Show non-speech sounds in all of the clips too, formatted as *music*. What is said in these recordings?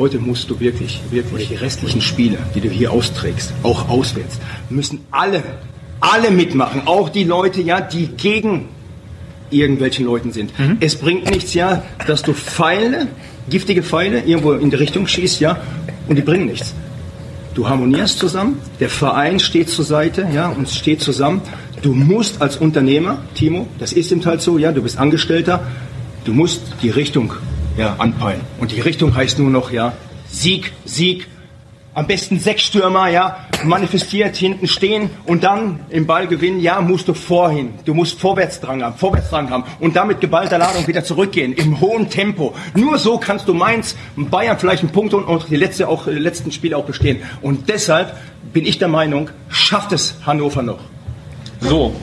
Heute musst du wirklich, wirklich die restlichen Spiele, die du hier austrägst, auch auswärts, müssen alle, alle mitmachen. Auch die Leute, ja, die gegen irgendwelchen Leuten sind. Mhm. Es bringt nichts, ja, dass du Pfeile, giftige Pfeile irgendwo in die Richtung schießt, ja, und die bringen nichts. Du harmonierst zusammen, der Verein steht zur Seite, ja, und steht zusammen. Du musst als Unternehmer, Timo, das ist im Teil so, ja, du bist Angestellter, du musst die Richtung ja, anpeilen. Und die Richtung heißt nur noch, ja, Sieg, Sieg, am besten sechs Stürmer, ja, manifestiert hinten stehen und dann im Ball gewinnen, ja, musst du vorhin. Du musst Vorwärtsdrang haben, Vorwärtsdrang haben und damit geballter Ladung wieder zurückgehen, im hohen Tempo. Nur so kannst du Mainz, Bayern vielleicht einen Punkt und, und die letzte auch, die letzten Spiele auch bestehen. Und deshalb bin ich der Meinung, schafft es Hannover noch. So,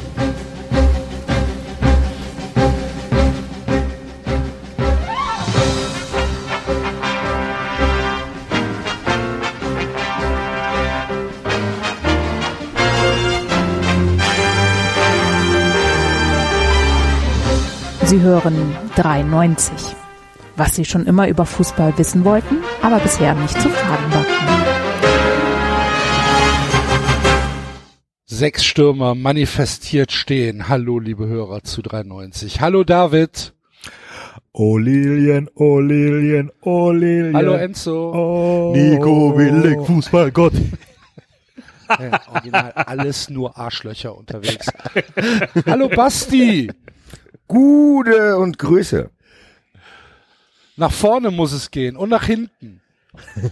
Sie hören 93. Was Sie schon immer über Fußball wissen wollten, aber bisher nicht zu fragen war. Sechs Stürmer manifestiert stehen. Hallo, liebe Hörer zu 93. Hallo, David. Oh Lilien, oh Lilien, oh Lilien. Hallo, Enzo. Oh, Nico Willig, Fußballgott. *laughs* Ja, original alles nur Arschlöcher unterwegs. *laughs* Hallo, Basti. Gute und Grüße. Nach vorne muss es gehen und nach hinten. *laughs*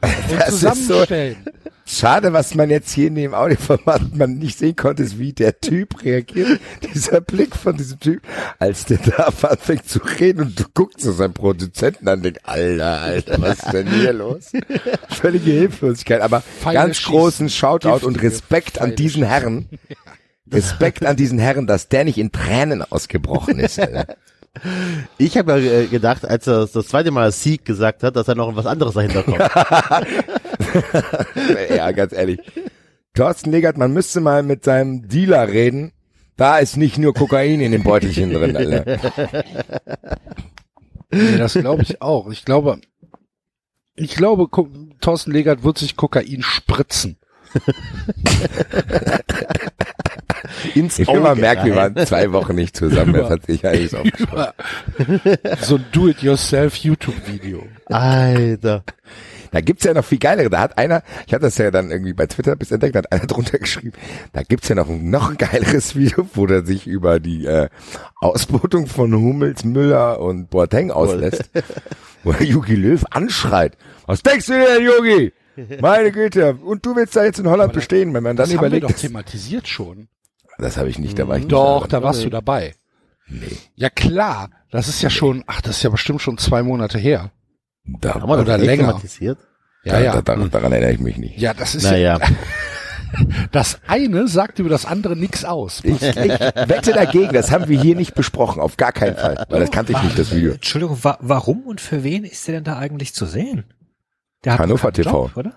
und zusammenstellen. Schade, was man jetzt hier in dem Audioformat man nicht sehen konnte, ist, wie der Typ reagiert. *laughs* Dieser Blick von diesem Typ, als der da anfängt zu reden und du guckst zu seinem Produzenten an und denkst, Alter, Alter, was ist denn hier los? Völlige Hilflosigkeit, aber Pfeile ganz schießen. großen Shoutout und Giftige Respekt an Pfeile diesen Herren. *laughs* Respekt an diesen Herren, dass der nicht in Tränen ausgebrochen ist. Alter. *laughs* Ich habe ja äh, gedacht, als er das zweite Mal Sieg gesagt hat, dass da noch was anderes dahinter kommt. *laughs* ja, ganz ehrlich. Thorsten Legert, man müsste mal mit seinem Dealer reden. Da ist nicht nur Kokain in dem Beutelchen drin, Alter. Nee, das glaube ich auch. Ich glaube, ich glaube, Thorsten Legert wird sich Kokain spritzen. *laughs* Ins Ich Auge merken, wir waren zwei Wochen nicht zusammen. Das hat sich *laughs* auf. Über so ein Do-it-yourself YouTube-Video. Alter. Da gibt's ja noch viel geilere. Da hat einer, ich hatte das ja dann irgendwie bei Twitter bis entdeckt, da hat einer drunter geschrieben, da gibt's ja noch ein noch ein geileres Video, wo der sich über die äh, Ausbotung von Hummels, Müller und Boateng auslässt. wo der Jogi Löw anschreit. Was denkst du denn, Jogi? Meine Güte. Und du willst da jetzt in Holland bestehen, wenn man dann Das haben wir überlegt. doch Das, thematisiert schon. Das habe ich nicht, da war ich nicht Doch, da warst du dabei. Nee. Ja klar, das ist ja schon, ach, das ist ja bestimmt schon zwei Monate her. Da, Haben wir das Oder länger. thematisiert? Ja, da, ja. Da, daran erinnere ich mich nicht. Ja, das ist Naja. ja, *laughs* das eine sagt über das andere nichts aus. Ich, ich wette dagegen, das haben wir hier nicht besprochen, auf gar keinen Fall, weil das kannte ich nicht, das Video. Entschuldigung, wa warum und für wen ist der denn da eigentlich zu sehen? Der hat Hannover TV. Job, oder?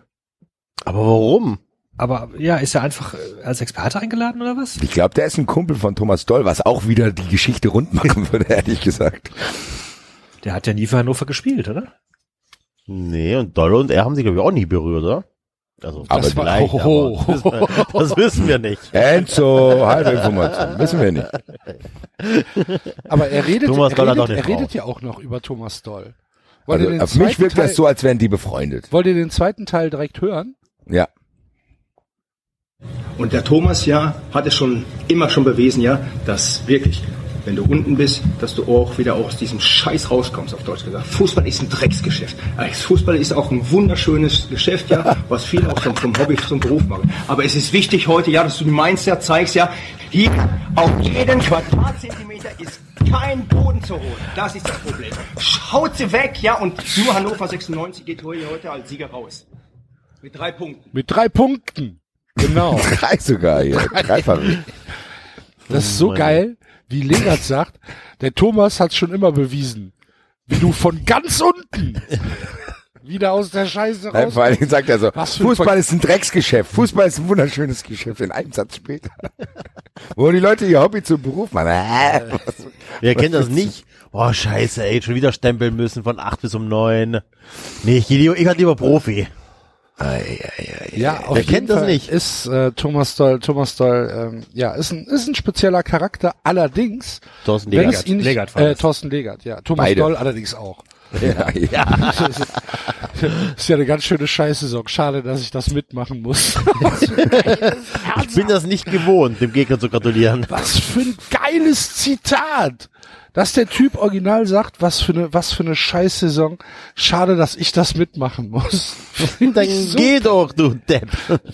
Aber warum? Aber ja, ist er einfach äh, als Experte eingeladen oder was? Ich glaube, der ist ein Kumpel von Thomas Doll, was auch wieder die Geschichte rund machen *laughs* würde, ehrlich gesagt. Der hat ja nie für Hannover gespielt, oder? Nee, und Dolle und er haben sich, glaube ich, auch nie berührt, oder? Also, Aber das war- vielleicht, oh. aber das, wissen wir- das wissen wir nicht. Enzo, halbe Information, wissen wir nicht. Aber er redet, Thomas er, Doll redet er redet ja auch noch über Thomas Doll. Wollt Also auf mich wirkt Teil, das so, als wären die befreundet. Wollt ihr den zweiten Teil direkt hören? Ja. Und der Thomas ja hat es schon immer schon bewiesen, ja, dass wirklich, wenn du unten bist, dass du auch wieder aus diesem Scheiß rauskommst, auf Deutsch gesagt. Fußball ist ein Drecksgeschäft. Eigentlich Fußball ist auch ein wunderschönes Geschäft, ja, was viele auch schon vom Hobby zum Beruf machen. Aber es ist wichtig heute, ja, dass du die Mindset zeigst, ja, hier auf jeden Quadratzentimeter ist kein Boden zu holen. Das ist das Problem. Schaut sie weg, ja, und nur Hannover 96 geht heute als Sieger raus. Mit drei Punkten. Mit drei Punkten. Genau. *laughs* Drei sogar hier. Dreifach. Das ist so geil, wie Legert sagt, der Thomas hat schon immer bewiesen, wie du von ganz unten wieder aus der Scheiße Nein, raus. vor allen Dingen sagt er so, Fußball ist ein Drecksgeschäft. Fußball ist ein wunderschönes Geschäft. In einem Satz später. *laughs* Wo die Leute ihr Hobby zum Beruf machen. Äh, was- Wer kennt das nicht? Oh, scheiße, ey, schon wieder stempeln müssen von acht bis um neun. Nee, ich, geh lieber, ich halt lieber Profi. Ja, auf Wer jeden kennt das Fall nicht? ist äh, Thomas Doll, Thomas Doll, ähm, ja, ist ein, ist ein spezieller Charakter. Allerdings, Thorsten wenn Legert. es ihn nicht, Legert äh, das. Thorsten Legert, ja, Thomas Beide. Doll allerdings auch. Ja, *laughs* ja. *laughs* ist ja eine ganz schöne Scheißsaison. Schade, dass ich das mitmachen muss. *laughs* Ich bin das nicht gewohnt, dem Gegner zu gratulieren. was für ein geiles Zitat! Dass der Typ original sagt, was für eine, was für eine Scheißsaison. Schade, dass ich das mitmachen muss. *laughs* Finde Dann ich, so, geh doch, du Depp.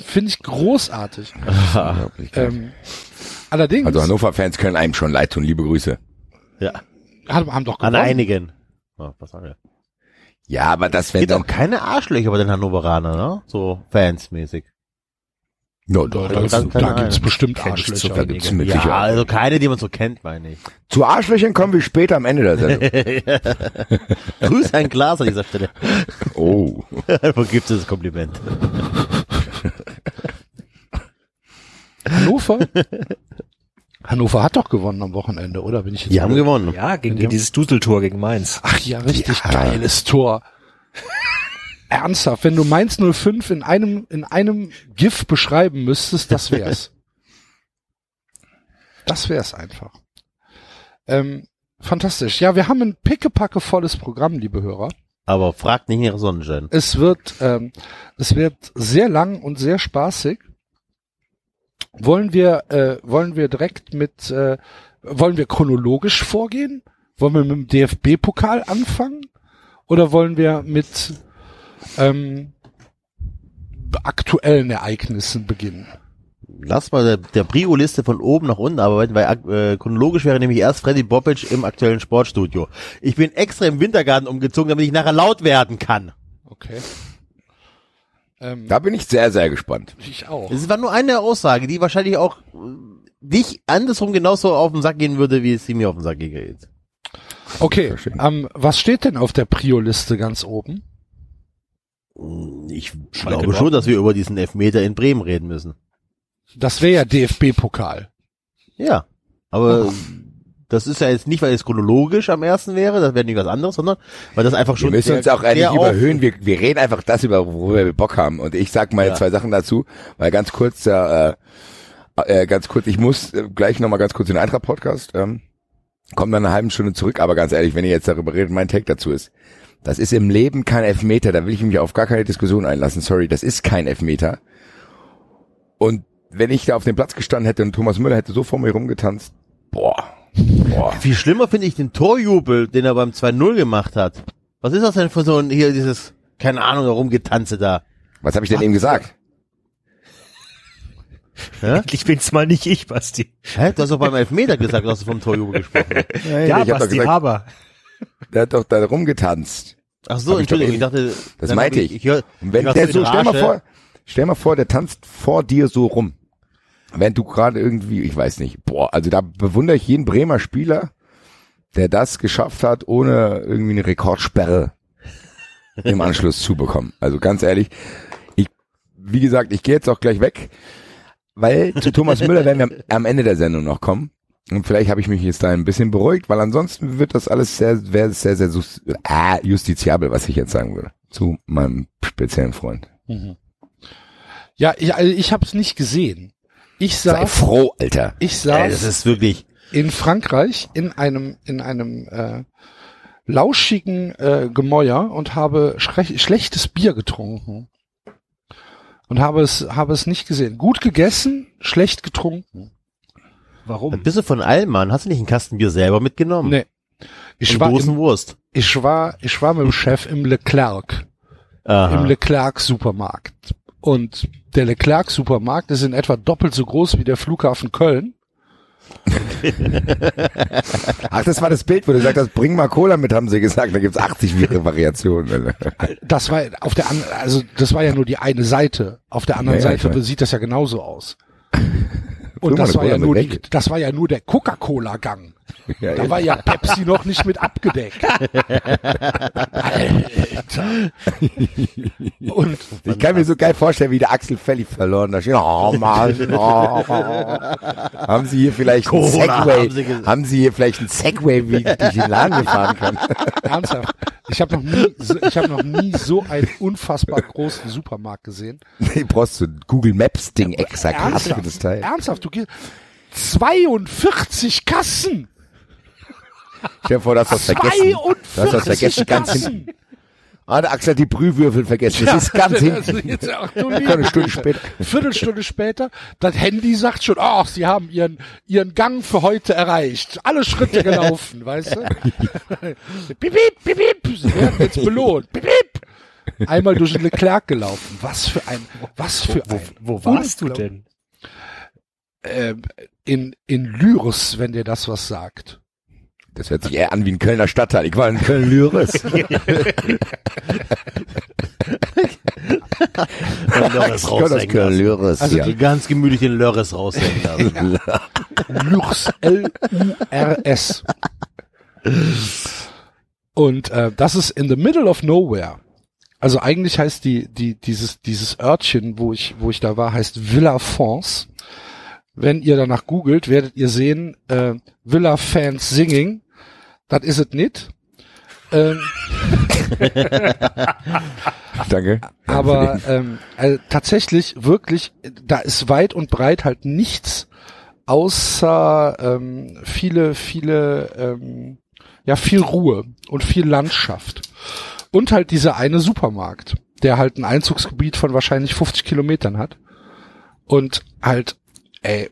find ich großartig. *laughs* Ähm, allerdings Also Hannover-Fans können einem schon leid tun. Liebe Grüße. Ja, haben, haben doch an gewonnen. einigen. Oh, was sagen wir? Ja, aber das dann. auch keine Arschlöcher bei den Hannoveranern, ne? So fansmäßig. No, Da, doch, da, da gibt's ein. bestimmt Arschlöcher. da gibt's mit Ja, also keine, die man so kennt, meine ich. Zu Arschlöchern kommen wir später am Ende der Sendung. *laughs* Grüß ein Glas an dieser Stelle. Oh. *laughs* Vergibt das Kompliment. *laughs* Hannover? Hannover hat doch gewonnen am Wochenende, oder? Bin ich jetzt Die haben gewonnen. Ja, gegen die, dieses Duseltor gegen Mainz. Ach ja, richtig geiles Tor. Ernsthaft, wenn du Mainz 05 in einem, in einem GIF beschreiben müsstest, das wär's. *laughs* das wär's einfach. Ähm, fantastisch. Ja, wir haben ein pickepacke volles Programm, liebe Hörer. Aber fragt nicht nach Sonnenschein. Es wird, ähm, es wird sehr lang und sehr spaßig. Wollen wir, äh, wollen wir direkt mit, äh, wollen wir chronologisch vorgehen? Wollen wir mit dem DFB-Pokal anfangen? Oder wollen wir mit ähm, aktuellen Ereignissen beginnen? Lass mal der, der Prio-Liste von oben nach unten arbeiten, weil äh, chronologisch wäre nämlich erst Freddy Bobic im aktuellen Sportstudio. Ich bin extra im Wintergarten umgezogen, damit ich nachher laut werden kann. Okay. Ähm, Da bin ich sehr, sehr gespannt. ich auch. Es war nur eine Aussage, die wahrscheinlich auch äh, dich andersrum genauso auf den Sack gehen würde, wie es sie mir auf den Sack geht. Okay, ähm, was steht denn auf der Prio-Liste ganz oben? Ich Schalke glaube schon, dass wir über diesen Elfmeter in Bremen reden müssen. Das wäre ja DFB-Pokal. Ja, aber das ist ja jetzt nicht, weil es chronologisch am ersten wäre, das wäre nicht was anderes, sondern weil das einfach Wir schon müssen der- uns auch eigentlich überhöhen. Wir, wir reden einfach das über, worüber wir Bock haben. Und ich sag mal Ja. zwei Sachen dazu, weil ganz kurz, äh, äh, ganz kurz, ich muss äh, gleich nochmal ganz kurz in den Eintracht-Podcast, ähm, kommt dann eine halbe Stunde zurück, aber ganz ehrlich, wenn ihr jetzt darüber redet, mein Take dazu ist, das ist im Leben kein Elfmeter, da will ich mich auf gar keine Diskussion einlassen, sorry, das ist kein Elfmeter. Und wenn ich da auf dem Platz gestanden hätte und Thomas Müller hätte so vor mir rumgetanzt, boah, boah. Viel schlimmer finde ich den Torjubel, den er beim 2-0 gemacht hat. Was ist das denn für so ein, hier dieses, keine Ahnung, herumgetanze da? Was habe ich denn eben gesagt? Ja? *laughs* Endlich bin's mal nicht ich, Basti. Hä? Du hast doch beim Elfmeter gesagt, du hast vom Torjubel gesprochen. Ja, ich hab doch Basti gesagt- Haber. Der hat doch da rumgetanzt. Ach so, ich Entschuldigung, ich dachte, Das meinte hab ich. ich hör, Und wenn ich der so, stell mal vor, stell mal vor, der tanzt vor dir so rum. Wenn du gerade irgendwie, ich weiß nicht, boah, also da bewundere ich jeden Bremer Spieler, der das geschafft hat, ohne irgendwie eine Rekordsperre im Anschluss zu bekommen. Also ganz ehrlich, ich, wie gesagt, ich gehe jetzt auch gleich weg, weil zu Thomas Müller werden wir am Ende der Sendung noch kommen. Und vielleicht habe ich mich jetzt da ein bisschen beruhigt, weil ansonsten wird das alles sehr, wäre sehr, sehr äh, justiziabel, was ich jetzt sagen würde. Zu meinem speziellen Freund. Ja, ich, also ich habe es nicht gesehen. Ich Sei saß, froh, Alter. ich Ey, das saß ist wirklich, in Frankreich in einem in einem äh, lauschigen äh, Gemäuer und habe schlechtes Bier getrunken und habe es habe es nicht gesehen. Gut gegessen, schlecht getrunken. Warum? bist du von Allmann? Hast du nicht einen Kasten Bier selber mitgenommen? Nee. Ich Und war, im, Dosenwurst. ich war ich war mit dem Chef im Leclerc im Aha. Leclerc Supermarkt und der Leclerc Supermarkt ist in etwa doppelt so groß wie der Flughafen Köln. *laughs* Ach, das war das Bild, wo du gesagt hast, bring mal Cola mit, haben sie gesagt. Da gibt's 80 Vari- Variationen. Das war auf der anderen, also das war ja nur die eine Seite. Auf der anderen Ja, Seite sieht das ja genauso aus. Und das war ja nur die, das war ja nur der Coca-Cola-Gang. Ja, Da war ja Pepsi noch nicht mit abgedeckt. Alter. Und ich kann mir so geil vorstellen, wie der Axel völlig verloren da steht. Oh Mann, *laughs* oh. Haben Sie hier vielleicht einen Corona Segway? haben Sie. Haben Sie hier vielleicht einen Segway, wie ich durch den Laden gefahren kann? ernsthaft, ich habe noch nie, so, ich habe noch nie so einen unfassbar großen Supermarkt gesehen. Nee, brauchst du ein Google Maps Ding extra für das Teil. Ernsthaft, du gehst 42 Kassen. Stell dir vor, du hast was vergessen. 42 Du hast was vergessen, ganz hinten. Ah, der Axel hat die Brühwürfel vergessen. Das ist ganz hinten. Eine Stunde später. Viertelstunde später, das Handy sagt schon, ach, Sie haben Ihren, Ihren Gang für heute erreicht. Alle Schritte gelaufen, *laughs* weißt du? Bip, bip, bip, bip. Sie werden jetzt belohnt. Bip, bip. Einmal durch den Leclerc gelaufen. Was für ein, was für ein. Wo warst du denn? Ähm, in, in Lyris, wenn dir das was sagt. Das hört sich eher an wie ein Kölner Stadtteil. Ich war in Köln-Lyris. *laughs* Lörres raushängen lassen. Köln-Lyris, Also ja. Die ganz gemütlich den Lörres raushängen lassen. *laughs* L-U-R-S. Und äh, das ist in the middle of nowhere. Also eigentlich heißt die, die, dieses, dieses Örtchen, wo ich, wo ich da war, heißt Villa France. Wenn ihr danach googelt, werdet ihr sehen, äh, Villa Fans Singing. Das is it nicht. Ähm, *laughs* Danke. aber ähm, äh, tatsächlich wirklich, da ist weit und breit halt nichts außer ähm, viele, viele, ähm, ja viel Ruhe und viel Landschaft und halt dieser eine Supermarkt, der halt ein Einzugsgebiet von wahrscheinlich 50 Kilometern hat und halt, ey,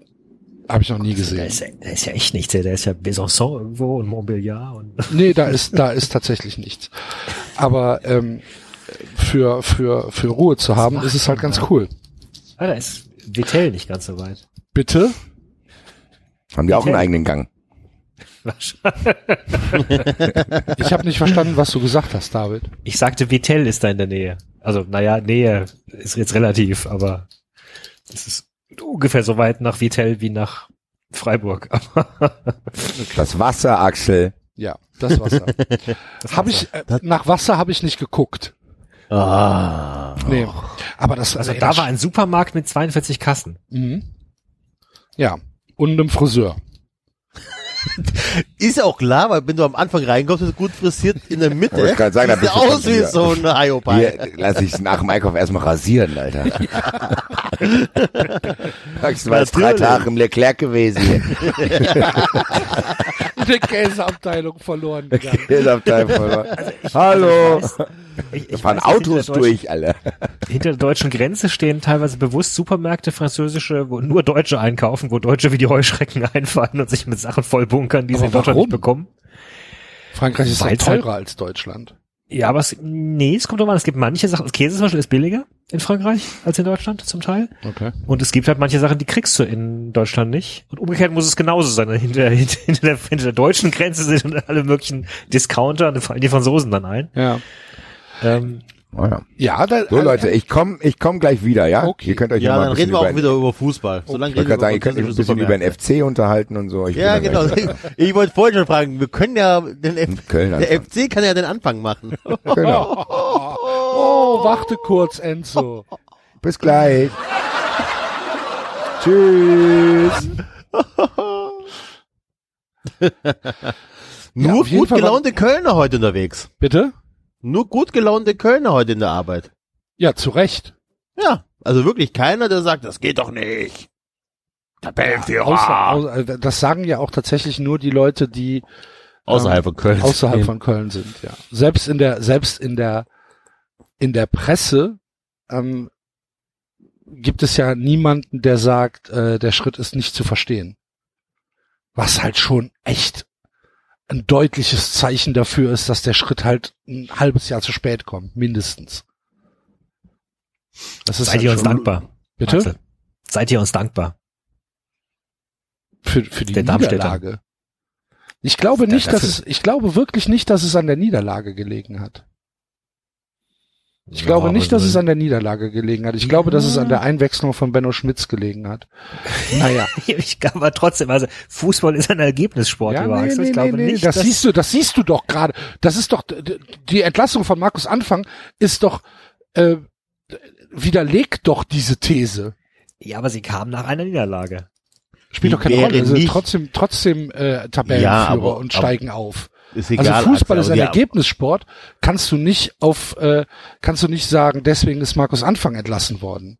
habe ich noch nie Da gesehen. ist, ja- da ist ja echt nichts. Da ist ja Besançon irgendwo und Montbéliard und *laughs* Nee, da ist, da ist tatsächlich nichts. Aber ähm, für, für, für Ruhe zu haben, ist es halt ganz cool. ah, da ist Vitel nicht ganz so weit. Bitte? Haben die auch einen eigenen Gang? *laughs* Ich habe nicht verstanden, was du gesagt hast, David. Ich sagte, Vitel ist da in der Nähe. Also, naja, Nähe ist jetzt relativ, aber es ist ungefähr so weit nach Vitel wie nach Freiburg. *laughs* Das Wasser, Axel. Ja, das Wasser. *laughs* Habe ich äh, nach Wasser habe ich nicht geguckt. Ah. Nee. Aber das also ey, da das- war ein Supermarkt mit 42 Kassen. Mhm. Ja, und einem Friseur. *laughs* Ist ja auch klar, weil wenn du am Anfang reinkommst, ist gut frisiert in der Mitte. *laughs* Ich gerade sagen, da Sieht bist du aus wie so ein Hyopai. Hier lass ich nach dem Einkauf erstmal rasieren, Alter. Axel war jetzt drei. Tage im Leclerc gewesen hier. *laughs* Die Käseabteilung verloren gegangen. Hier ist Abteil verloren. Hallo. Ich, Da ich fahren weiß, Autos durch, alle. *laughs* Hinter der deutschen Grenze stehen teilweise bewusst Supermärkte, französische, wo nur Deutsche einkaufen, wo Deutsche wie die Heuschrecken *laughs* einfallen und sich mit Sachen vollbunkern, die sie Aber in Deutschland nicht bekommen. Frankreich ist halt halt- teurer als Deutschland. Ja, aber es, nee, es kommt doch mal, es gibt manche Sachen, das Käse zum Beispiel ist billiger in Frankreich als in Deutschland zum Teil. Okay. Und es gibt halt manche Sachen, die kriegst du in Deutschland nicht. Und umgekehrt muss es genauso sein. Hinter, *laughs* hinter, hinter, der, hinter der deutschen Grenze sind alle möglichen Discounter, und fallen die Franzosen dann ein. Ja. Ähm, Oh ja. Ja, da, So Leute, ich komme ich komm gleich wieder, ja? Okay. Ihr könnt euch Ja, mal dann ein reden bisschen wir auch über, wieder über Fußball. So lange ich wollte gerade sagen, ihr könnt euch ein bisschen über den FC unterhalten und so. Ich Ja, genau. Ich wollte vorhin schon fragen, wir können ja den F Köln der. FC kann ja den Anfang machen. *laughs* Genau. Oh, warte kurz, Enzo. Bis gleich. Tschüss. Nur jeden gut gelaunte Kölner heute unterwegs. Bitte? Nur gut gelaunte Kölner heute in der Arbeit. Ja, zu Recht. Ja, also wirklich keiner, der sagt, das geht doch nicht. Tabellenführer. Außer, außer, äh, das sagen ja auch tatsächlich nur die Leute, die Außerhalb von Köln. außerhalb von Köln sind, ja. Selbst in der, selbst in der, in der Presse ähm, gibt es ja niemanden, der sagt, äh, der Schritt ist nicht zu verstehen. Was halt schon echt ein deutliches Zeichen dafür ist, dass der Schritt halt ein halbes Jahr zu spät kommt, mindestens. Das ist seid halt ihr uns dankbar. Bitte? Axel. Seid ihr uns dankbar? Für, für die Der. Niederlage. Ich glaube nicht, dass es, ich glaube wirklich nicht, dass es an der Niederlage gelegen hat. Ich glaube Ja, nicht, aber dass es an der Niederlage gelegen hat. Ich glaube, dass es an der Einwechslung von Benno Schmitz gelegen hat. Naja. *laughs* Ich glaube aber trotzdem, also Fußball ist ein Ergebnissport, Ja, nee, nee, ich glaube nee, nicht, das siehst du, das siehst du doch gerade. Das ist doch die Entlassung von Markus Anfang ist doch äh, widerlegt doch diese These. Ja, aber sie kam nach einer Niederlage. Spielt Die doch keine Rolle. Also nicht- trotzdem trotzdem äh, Tabellenführer Ja, aber- und aber- steigen auf. Ist egal. also Fußball ist ein Ergebnissport. Kannst du nicht auf äh, kannst du nicht sagen, deswegen ist Markus Anfang entlassen worden.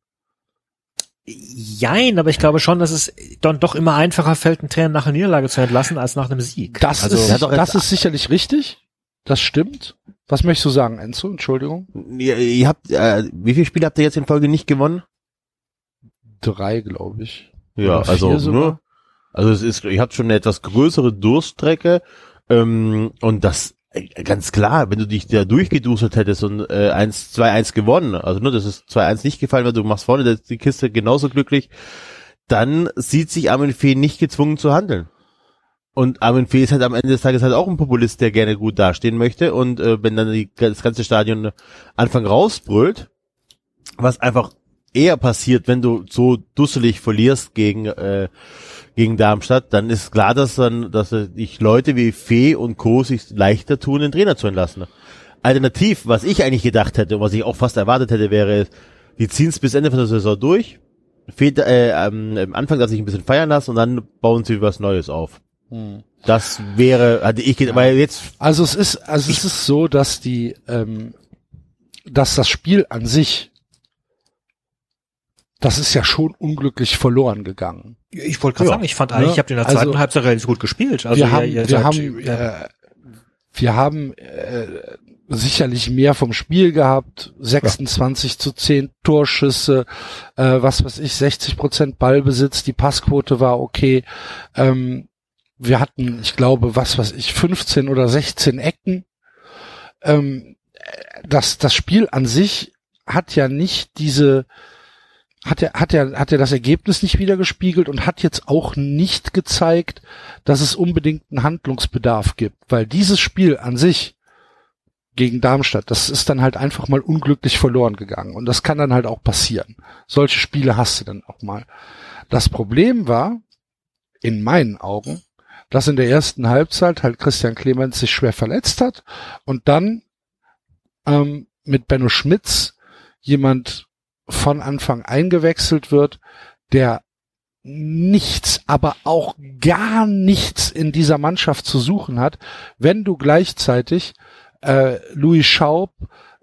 Jein, aber ich glaube schon, dass es dann doch immer einfacher fällt, einen Trainer nach einer Niederlage zu entlassen, als nach einem Sieg. Das also, ist das ist sicherlich richtig. Das stimmt. Was möchtest du sagen, Enzo? Entschuldigung. Ihr, ihr habt, äh, wie viele Spiele habt ihr jetzt in Folge nicht gewonnen? Drei, glaube ich. Ja, Oder also, ne? Also es ist, ihr habt schon eine etwas größere Durststrecke ähm, und das äh, ganz klar, wenn du dich da durchgeduselt hättest und äh, 1, 2-1 gewonnen, also nur, das ist 2-1 nicht gefallen, weil du machst vorne die Kiste genauso glücklich, dann sieht sich Armin Fee nicht gezwungen zu handeln. Und Armin Fee ist halt am Ende des Tages halt auch ein Populist, der gerne gut dastehen möchte und äh, wenn dann die, das ganze Stadion Anfang rausbrüllt, was einfach eher passiert, wenn du so dusselig verlierst gegen äh, gegen Darmstadt, dann ist klar, dass dann, dass sich Leute wie Fee und Co. sich leichter tun, den Trainer zu entlassen. Alternativ, was ich eigentlich gedacht hätte und was ich auch fast erwartet hätte, wäre, die ziehen es bis Ende von der Saison durch. Fee, äh, am Anfang, dass ich ein bisschen feiern lassen und dann bauen sie was Neues auf. Das wäre, hatte ich, weil jetzt, Also es ist, also es ist so, dass die, ähm, dass das Spiel an sich, das ist ja schon unglücklich verloren gegangen. ich wollte gerade Ja. sagen, ich fand eigentlich, Ja, ich habe in der also- zweiten Halbzeit relativ gut gespielt. Also wir haben, ihr wir haben, ja, äh, wir haben äh, sicherlich mehr vom Spiel gehabt, 26 zu 10 Torschüsse, äh, was weiß ich, 60 Prozent Ballbesitz, die Passquote war okay. Ähm, wir hatten, ich glaube, was weiß ich, 15 oder 16 Ecken. Ähm, das, das Spiel an sich hat ja nicht diese, hat ja, hat ja, hat ja das Ergebnis nicht wiedergespiegelt und hat jetzt auch nicht gezeigt, dass es unbedingt einen Handlungsbedarf gibt, weil dieses Spiel an sich gegen Darmstadt, das ist dann halt einfach mal unglücklich verloren gegangen und das kann dann halt auch passieren. Solche Spiele hast du dann auch mal. Das Problem war, in meinen Augen, dass in der ersten Halbzeit halt Christian Clemens sich schwer verletzt hat und dann ähm, mit Benno Schmitz jemand von Anfang eingewechselt wird, der nichts, aber auch gar nichts in dieser Mannschaft zu suchen hat, wenn du gleichzeitig äh, Louis Schaub,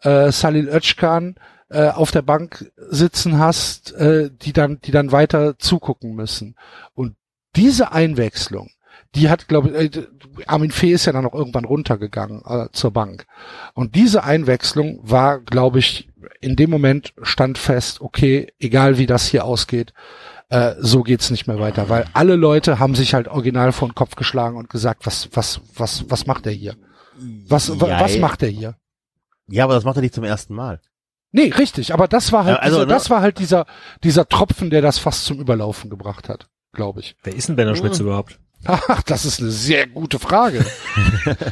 äh, Salil Özcan äh, auf der Bank sitzen hast, äh, die dann, die dann weiter zugucken müssen. Und diese Einwechslung, die hat, glaube ich, äh, Armin Fee ist ja dann auch irgendwann runtergegangen äh, zur Bank. Und diese Einwechslung war, glaube ich, in dem Moment stand fest, okay, egal wie das hier ausgeht, äh, so geht's nicht mehr weiter, weil alle Leute haben sich halt original vor den Kopf geschlagen und gesagt, was, was, was, was macht er hier? Was, wa- Ja, was macht er hier? ja, aber das macht er nicht zum ersten Mal. Nee, richtig, aber das war halt, also, dieser, ne? das war halt dieser, dieser Tropfen, der das fast zum Überlaufen gebracht hat, glaube ich. Wer ist denn Benno Schmitz überhaupt? Ach, das ist eine sehr gute Frage. *laughs*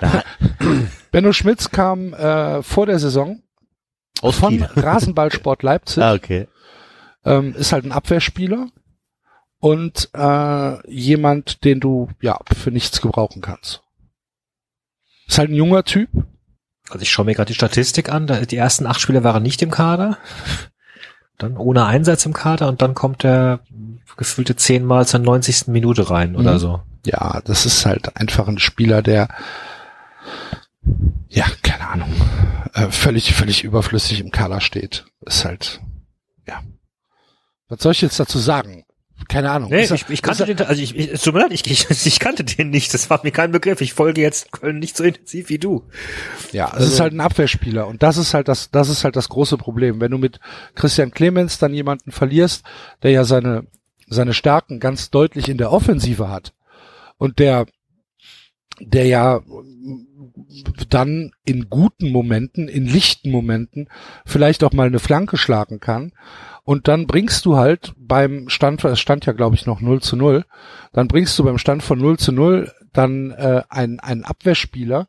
*laughs* Benno Schmitz kam äh, vor der Saison Aus von. *laughs* Rasenballsport Leipzig, Ah, okay. ähm, ist halt ein Abwehrspieler und äh, jemand, den du ja für nichts gebrauchen kannst. Ist halt ein junger Typ. Also ich schaue mir gerade die Statistik an. Da, die ersten acht Spiele waren nicht im Kader. Dann ohne Einsatz im Kader und dann kommt er gefühlte zehnmal zur 90. Minute rein oder Mhm. so. Ja, das ist halt einfach ein Spieler, der ja, keine Ahnung, äh, völlig, völlig überflüssig im Kader steht. Ist halt, ja. Was soll ich jetzt dazu sagen? Keine Ahnung. Nee, Ist ich, ich kannte den, also ich, ich, es tut mir leid, ich, ich, *laughs* ich kannte den nicht. Das war mir kein Begriff. Ich folge jetzt Köln nicht so intensiv wie du. Ja, es ist halt ein Abwehrspieler und das ist halt das, das ist halt das große Problem. Wenn du mit Christian Clemens dann jemanden verlierst, der ja seine, seine Stärken ganz deutlich in der Offensive hat und der, der ja dann in guten Momenten, in lichten Momenten vielleicht auch mal eine Flanke schlagen kann. Und dann bringst du halt beim Stand, es stand ja glaube ich noch 0 zu 0, dann bringst du beim Stand von 0 zu 0 dann äh, einen, einen Abwehrspieler,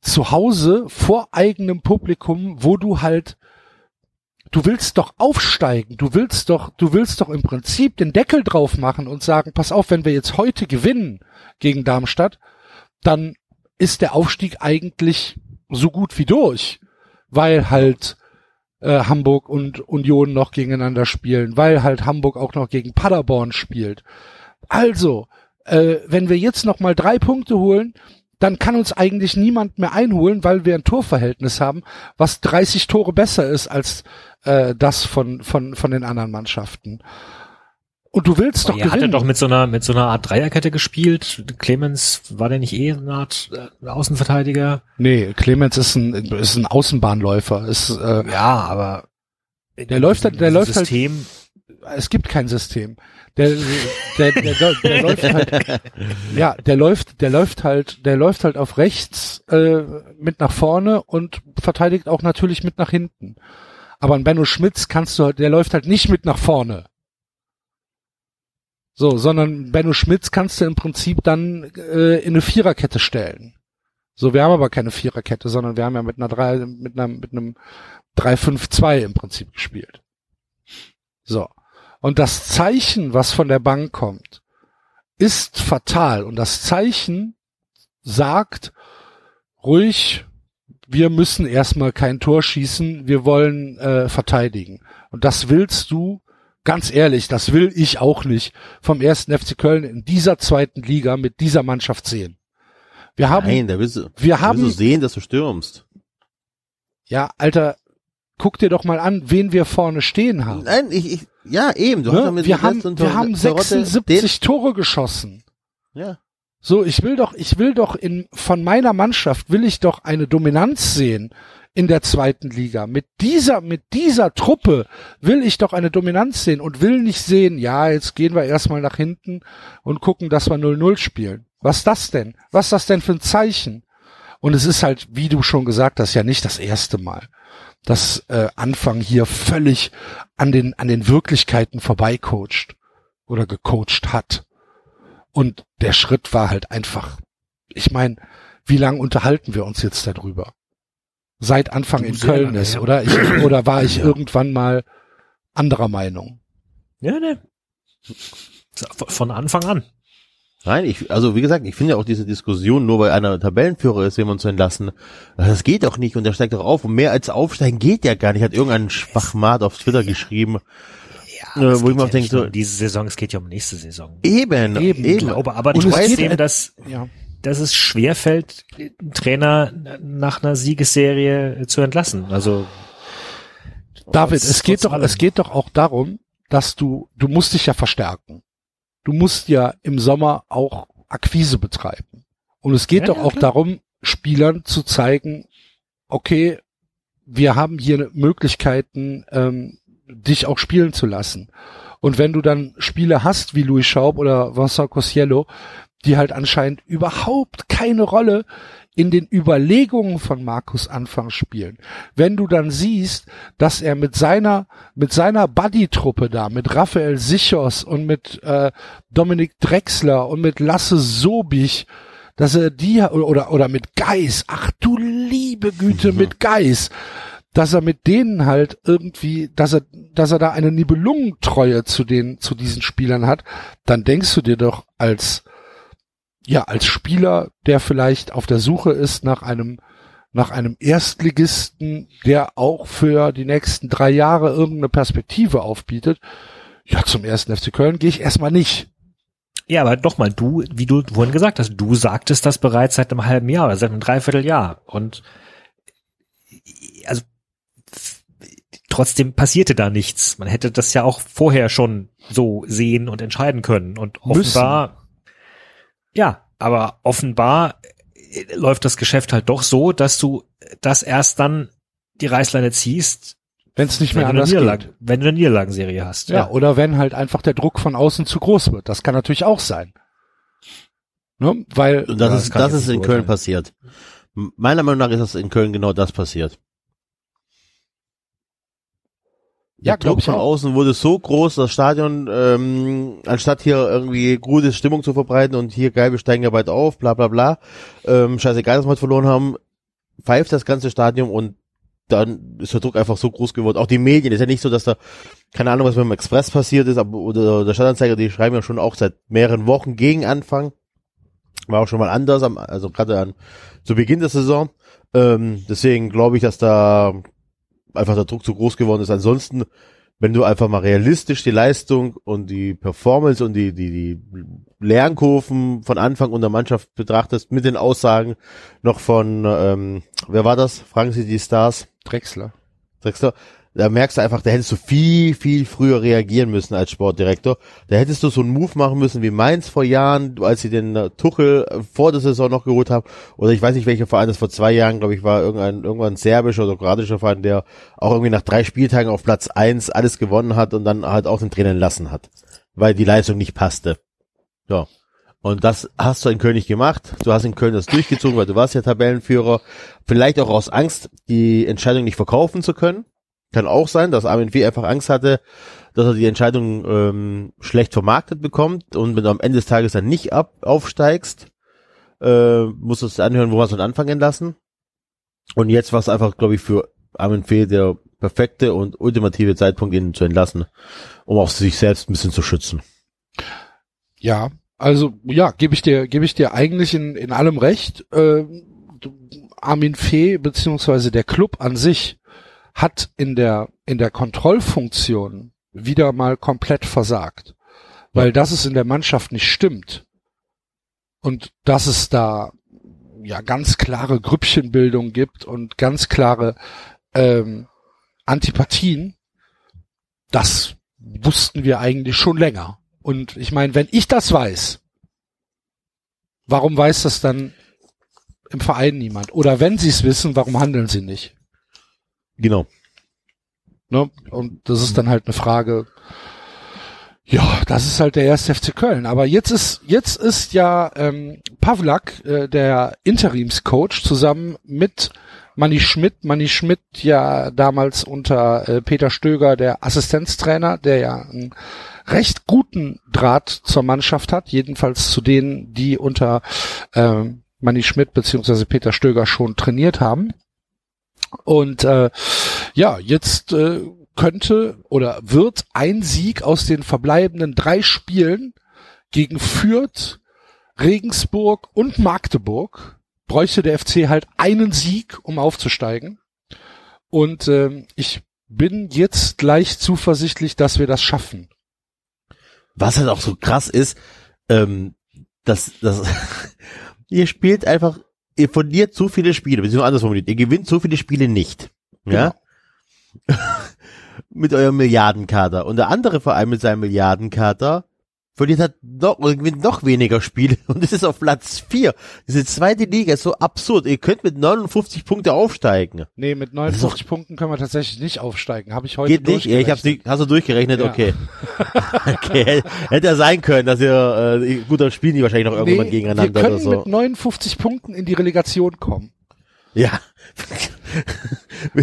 zu Hause vor eigenem Publikum, wo du halt du willst doch aufsteigen, du willst doch, du willst doch im Prinzip den Deckel drauf machen und sagen, pass auf, wenn wir jetzt heute gewinnen gegen Darmstadt, dann ist der Aufstieg eigentlich so gut wie durch, weil halt äh, Hamburg und Union noch gegeneinander spielen, weil halt Hamburg auch noch gegen Paderborn spielt. Also, äh, wenn wir jetzt noch mal drei Punkte holen, dann kann uns eigentlich niemand mehr einholen, weil wir ein Torverhältnis haben, was 30 Tore besser ist als äh, das von, von, von den anderen Mannschaften. Und du willst doch Ihr hat er gewinnen. doch mit so einer mit so einer Art Dreierkette gespielt. Clemens war der nicht eh eine Art äh, Außenverteidiger? nee, Clemens ist ein, ist ein Außenbahnläufer. Ist, äh, Ja, aber Der läuft halt- der läuft halt- System. es gibt kein System. Der, der, der, der, der läuft halt, ja, der läuft, der läuft halt, der läuft halt auf rechts äh, mit nach vorne und verteidigt auch natürlich mit nach hinten. Aber ein Benno Schmitz kannst du halt, der läuft halt nicht mit nach vorne. So, sondern Benno Schmitz kannst du im Prinzip dann äh, in eine Viererkette stellen. So, wir haben aber keine Viererkette, sondern wir haben ja mit einer drei, mit einer, mit einem 3-5-2 im Prinzip gespielt. So. Und das Zeichen, was von der Bank kommt, ist fatal. Und das Zeichen sagt ruhig, wir müssen erstmal kein Tor schießen, wir wollen äh, verteidigen. Und das willst du, ganz ehrlich, das will ich auch nicht vom ersten FC Köln in dieser zweiten Liga mit dieser Mannschaft sehen. Wir haben, Nein, da willst du, wir haben, willst du sehen, dass du stürmst. ja, Alter, guck dir doch mal an, wen wir vorne stehen haben. Nein, ich, ich ja, eben. Du hast Ne? mit Wir haben, wir haben Terodde 76 Tore geschossen. Den, ja. So, ich will doch, ich will doch in, von meiner Mannschaft will ich doch eine Dominanz sehen in der zweiten Liga. Mit dieser, mit dieser Truppe will ich doch eine Dominanz sehen und will nicht sehen, ja, jetzt gehen wir erstmal nach hinten und gucken, dass wir 0-0 spielen. Was das denn? Was das denn für ein Zeichen? Und es ist halt, wie du schon gesagt hast, ja nicht das erste Mal, dass äh, Anfang hier völlig an den, an den Wirklichkeiten vorbeicoacht oder gecoacht hat. Und der Schritt war halt einfach, ich meine, wie lange unterhalten wir uns jetzt darüber? Seit Anfang Du, in Köln lange, ist, ja. oder? Ich, *clears throat* oder war ich irgendwann mal anderer Meinung? Ja, ne. Von Anfang an. Nein, ich, also wie gesagt, ich finde ja auch diese Diskussion, nur weil einer Tabellenführer ist, jemand zu entlassen, das geht doch nicht und der steigt doch auf und mehr als aufsteigen geht ja gar nicht, hat irgendein Schwachmat auf Twitter geschrieben. Ja, Äh, wo ich mir auch ja denke, so- um diese Saison, es geht ja um nächste Saison. Eben, Eben, eben. Ich glaube aber Und es geht- trotzdem, dass, Ja. Dass es schwerfällt, einen Trainer nach einer Siegesserie zu entlassen. Also David, es geht doch, allem. es geht doch auch darum, dass du, du musst dich ja verstärken. Du musst ja im Sommer auch Akquise betreiben. Und es geht Ja, doch ja, auch klar. darum, Spielern zu zeigen, okay, wir haben hier Möglichkeiten, ähm, dich auch spielen zu lassen. Und wenn du dann Spieler hast wie Louis Schaub oder Vincent Cosiello, die halt anscheinend überhaupt keine Rolle in den Überlegungen von Markus Anfang spielen. Wenn du dann siehst, dass er mit seiner mit seiner Buddy-Truppe da, mit Raphael Sichos und mit äh, Dominik Drexler und mit Lasse Sobich, dass er die oder oder mit Geis, ach du liebe Güte, mit Geis, dass er mit denen halt irgendwie, dass er, dass er da eine Nibelungentreue zu den, zu diesen Spielern hat, dann denkst du dir doch als, ja, als Spieler, der vielleicht auf der Suche ist nach einem, nach einem Erstligisten, der auch für die nächsten drei Jahre irgendeine Perspektive aufbietet, ja, zum ersten FC Köln gehe ich erstmal nicht. Ja, aber doch mal, du, wie du vorhin gesagt hast, du sagtest das bereits seit einem halben Jahr oder seit einem Dreivierteljahr. Und also trotzdem passierte da nichts. Man hätte das ja auch vorher schon so sehen und entscheiden können. Und offenbar, ja, aber offenbar äh, läuft das Geschäft halt doch so, dass du das erst dann die Reißleine ziehst, Wenn es nicht mehr du, eine anders geht. wenn du eine Niederlagenserie hast. Ja, oder wenn halt einfach der Druck von außen zu groß wird. Das kann natürlich auch sein. Ne? Weil Und das Ja, ist, das das ist in Köln beurteilen. passiert. Meiner Meinung nach ist das in Köln genau das passiert. Ja, Der glaub Druck von auch. außen wurde so groß, das Stadion, ähm, anstatt hier irgendwie gute Stimmung zu verbreiten und hier geil, wir steigen ja bald auf, bla bla bla, ähm, scheißegal, dass wir heute verloren haben, pfeift das ganze Stadion und dann ist der Druck einfach so groß geworden. Auch die Medien, ist ja nicht so, dass da, keine Ahnung, was mit dem Express passiert ist, aber, oder der Stadtanzeiger, die schreiben ja schon auch seit mehreren Wochen gegen Anfang. War auch schon mal anders, am, also gerade an, zu Beginn der Saison. Ähm, deswegen glaube ich, dass da einfach der Druck zu groß geworden ist. Ansonsten, wenn du einfach mal realistisch die Leistung und die Performance und die, die, die Lernkurven von Anfang und der Mannschaft betrachtest, mit den Aussagen noch von, ähm, wer war das? Fragen Sie die Stars? Drexler. Drexler. Da merkst du einfach, da hättest du viel, viel früher reagieren müssen als Sportdirektor. Da hättest du so einen Move machen müssen wie Mainz vor Jahren, als sie den äh, Tuchel äh, vor der Saison noch geholt haben. Oder ich weiß nicht, welcher Verein das vor zwei Jahren, glaube ich, war irgendein, irgendwann serbischer oder kroatischer Verein, der auch irgendwie nach drei Spieltagen auf Platz eins alles gewonnen hat und dann halt auch den Trainer lassen hat. Weil die Leistung nicht passte. Ja. Und das hast du in Köln nicht gemacht. Du hast in Köln das durchgezogen, weil du warst ja Tabellenführer. Vielleicht auch aus Angst, die Entscheidung nicht verkaufen zu können. Kann auch sein, dass Armin W. einfach Angst hatte, dass er die Entscheidung ähm, schlecht vermarktet bekommt und wenn du am Ende des Tages dann nicht ab aufsteigst, äh, musst du es anhören, wo wir es anfangen lassen. Und jetzt war es einfach, glaube ich, für Armin W. der perfekte und ultimative Zeitpunkt, ihn zu entlassen, um auch sich selbst ein bisschen zu schützen. Ja, also ja, gebe ich dir, gebe ich dir eigentlich in, in allem recht. Äh, Armin Fee beziehungsweise der Club an sich hat in der in der Kontrollfunktion wieder mal komplett versagt, weil das es in der Mannschaft nicht stimmt und dass es da ja ganz klare Grüppchenbildung gibt und ganz klare ähm, Antipathien, das wussten wir eigentlich schon länger. Und ich meine, wenn ich das weiß, warum weiß das dann im Verein niemand? Oder wenn sie es wissen, warum handeln sie nicht? Genau. Ne? Und das ist dann halt eine Frage. Ja, das ist halt der erste FC Köln. Aber jetzt ist jetzt ist ja ähm, Pavlak, äh, der Interimscoach, zusammen mit Manni Schmidt. Manni Schmidt ja damals unter äh, Peter Stöger der Assistenztrainer, der ja einen recht guten Draht zur Mannschaft hat, jedenfalls zu denen, die unter äh, Manni Schmidt beziehungsweise Peter Stöger schon trainiert haben. Und äh, ja, jetzt äh, könnte oder wird ein Sieg aus den verbleibenden drei Spielen gegen Fürth, Regensburg und Magdeburg bräuchte der FC halt einen Sieg, um aufzusteigen. Und ähm, ich bin jetzt gleich zuversichtlich, dass wir das schaffen. Was halt auch so krass ist, ähm, dass, dass *laughs* ihr spielt einfach, ihr verliert so viele Spiele, beziehungsweise anders formuliert, ihr gewinnt so viele Spiele nicht. Ja. *laughs* mit eurem Milliardenkader. Und der andere Verein mit seinem Milliardenkader verliert hat noch, gewinnt noch weniger Spiele *laughs* und es ist auf Platz vier. Diese zweite Liga ist so absurd. Ihr könnt mit 59 Punkte aufsteigen. Nee, mit 59 Punkten können wir tatsächlich nicht aufsteigen. Habe ich heute Geht nicht? Ich hab's nicht, hast du durchgerechnet? Ja. Okay. *laughs* okay. Hätte ja sein können, dass ihr, äh, gut, dann spielen die wahrscheinlich noch irgendwann Nee, gegeneinander wir können oder so. mit 59 Punkten in die Relegation kommen. ja.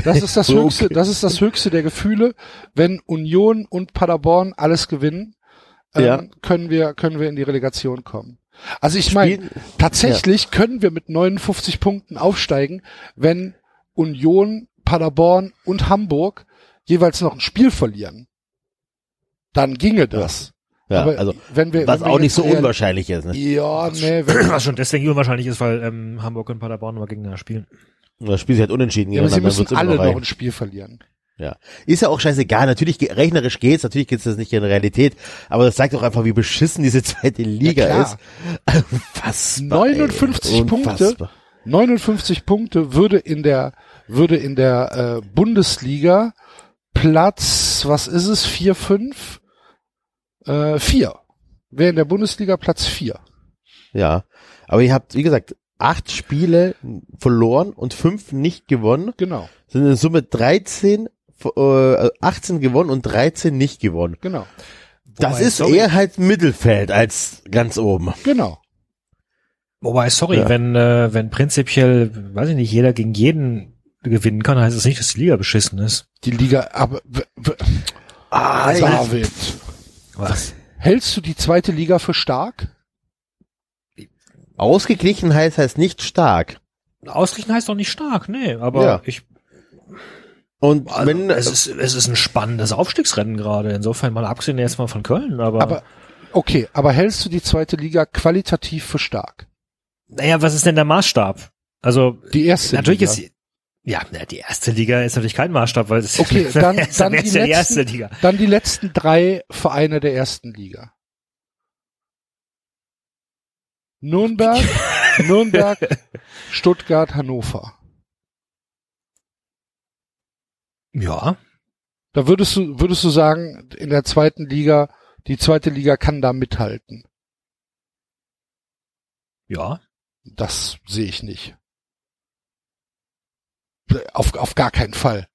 Das ist das *laughs* So, höchste, okay. das ist das höchste der Gefühle. Wenn Union und Paderborn alles gewinnen, ähm, Ja. können wir, können wir in die Relegation kommen. Also ich meine, tatsächlich können wir mit 59 Punkten aufsteigen, wenn Union, Paderborn und Hamburg jeweils noch ein Spiel verlieren. Dann ginge das. Ja, Aber also, wenn wir, was wenn wir auch nicht so unwahrscheinlich ist. Ne? Ja, nee, wenn, *clears throat* Was schon deswegen unwahrscheinlich ist, weil ähm, Hamburg und Paderborn immer gegeneinander spielen. Das Spiel ist halt unentschieden ja, aber sie müssen alle noch ein Spiel verlieren. Ja. Ist ja auch scheißegal. Natürlich, rechnerisch geht's. Natürlich geht's das nicht in Realität. Aber das zeigt auch einfach, wie beschissen diese zweite Liga Ja, ist. Unfassbar. 59 ey. Punkte. Unfassbar. 59 Punkte würde in der würde in der äh, Bundesliga Platz, was ist es, 4, 5? Äh, 4. Wäre in der Bundesliga Platz 4. Ja. Aber ihr habt, wie gesagt, acht Spiele verloren und fünf nicht gewonnen. Genau, Sind in Summe 13, äh, 18 gewonnen und 13 nicht gewonnen. genau, Das Wobei, ist sorry. eher halt Mittelfeld als ganz oben. genau. Wobei, sorry, Ja. wenn, äh, wenn prinzipiell, weiß ich nicht, jeder gegen jeden gewinnen kann, heißt es nicht, dass die Liga beschissen ist. Die Liga, aber Ah, David, Was? hältst du die zweite Liga für stark? Ausgeglichenheit heißt nicht stark. ausgleichen heißt doch nicht stark, nee, aber Ja. ich, Und also, wenn, es ist, es ist ein spannendes Aufstiegsrennen gerade, insofern mal abgesehen jetzt mal von Köln, aber, Aber okay, aber hältst du die zweite Liga qualitativ für stark? naja, was ist denn der Maßstab? Also, Die erste natürlich Liga. ist, ja, die erste Liga ist natürlich kein Maßstab, weil es Okay, *laughs* dann, dann, dann, ist die ja die erste letzten, Liga. dann die letzten drei Vereine der ersten Liga. Nürnberg, *laughs* Nürnberg, Stuttgart, Hannover. Ja, Da würdest du, würdest du sagen, in der zweiten Liga, die zweite Liga kann da mithalten. ja. Das sehe ich nicht. Auf, auf gar keinen Fall.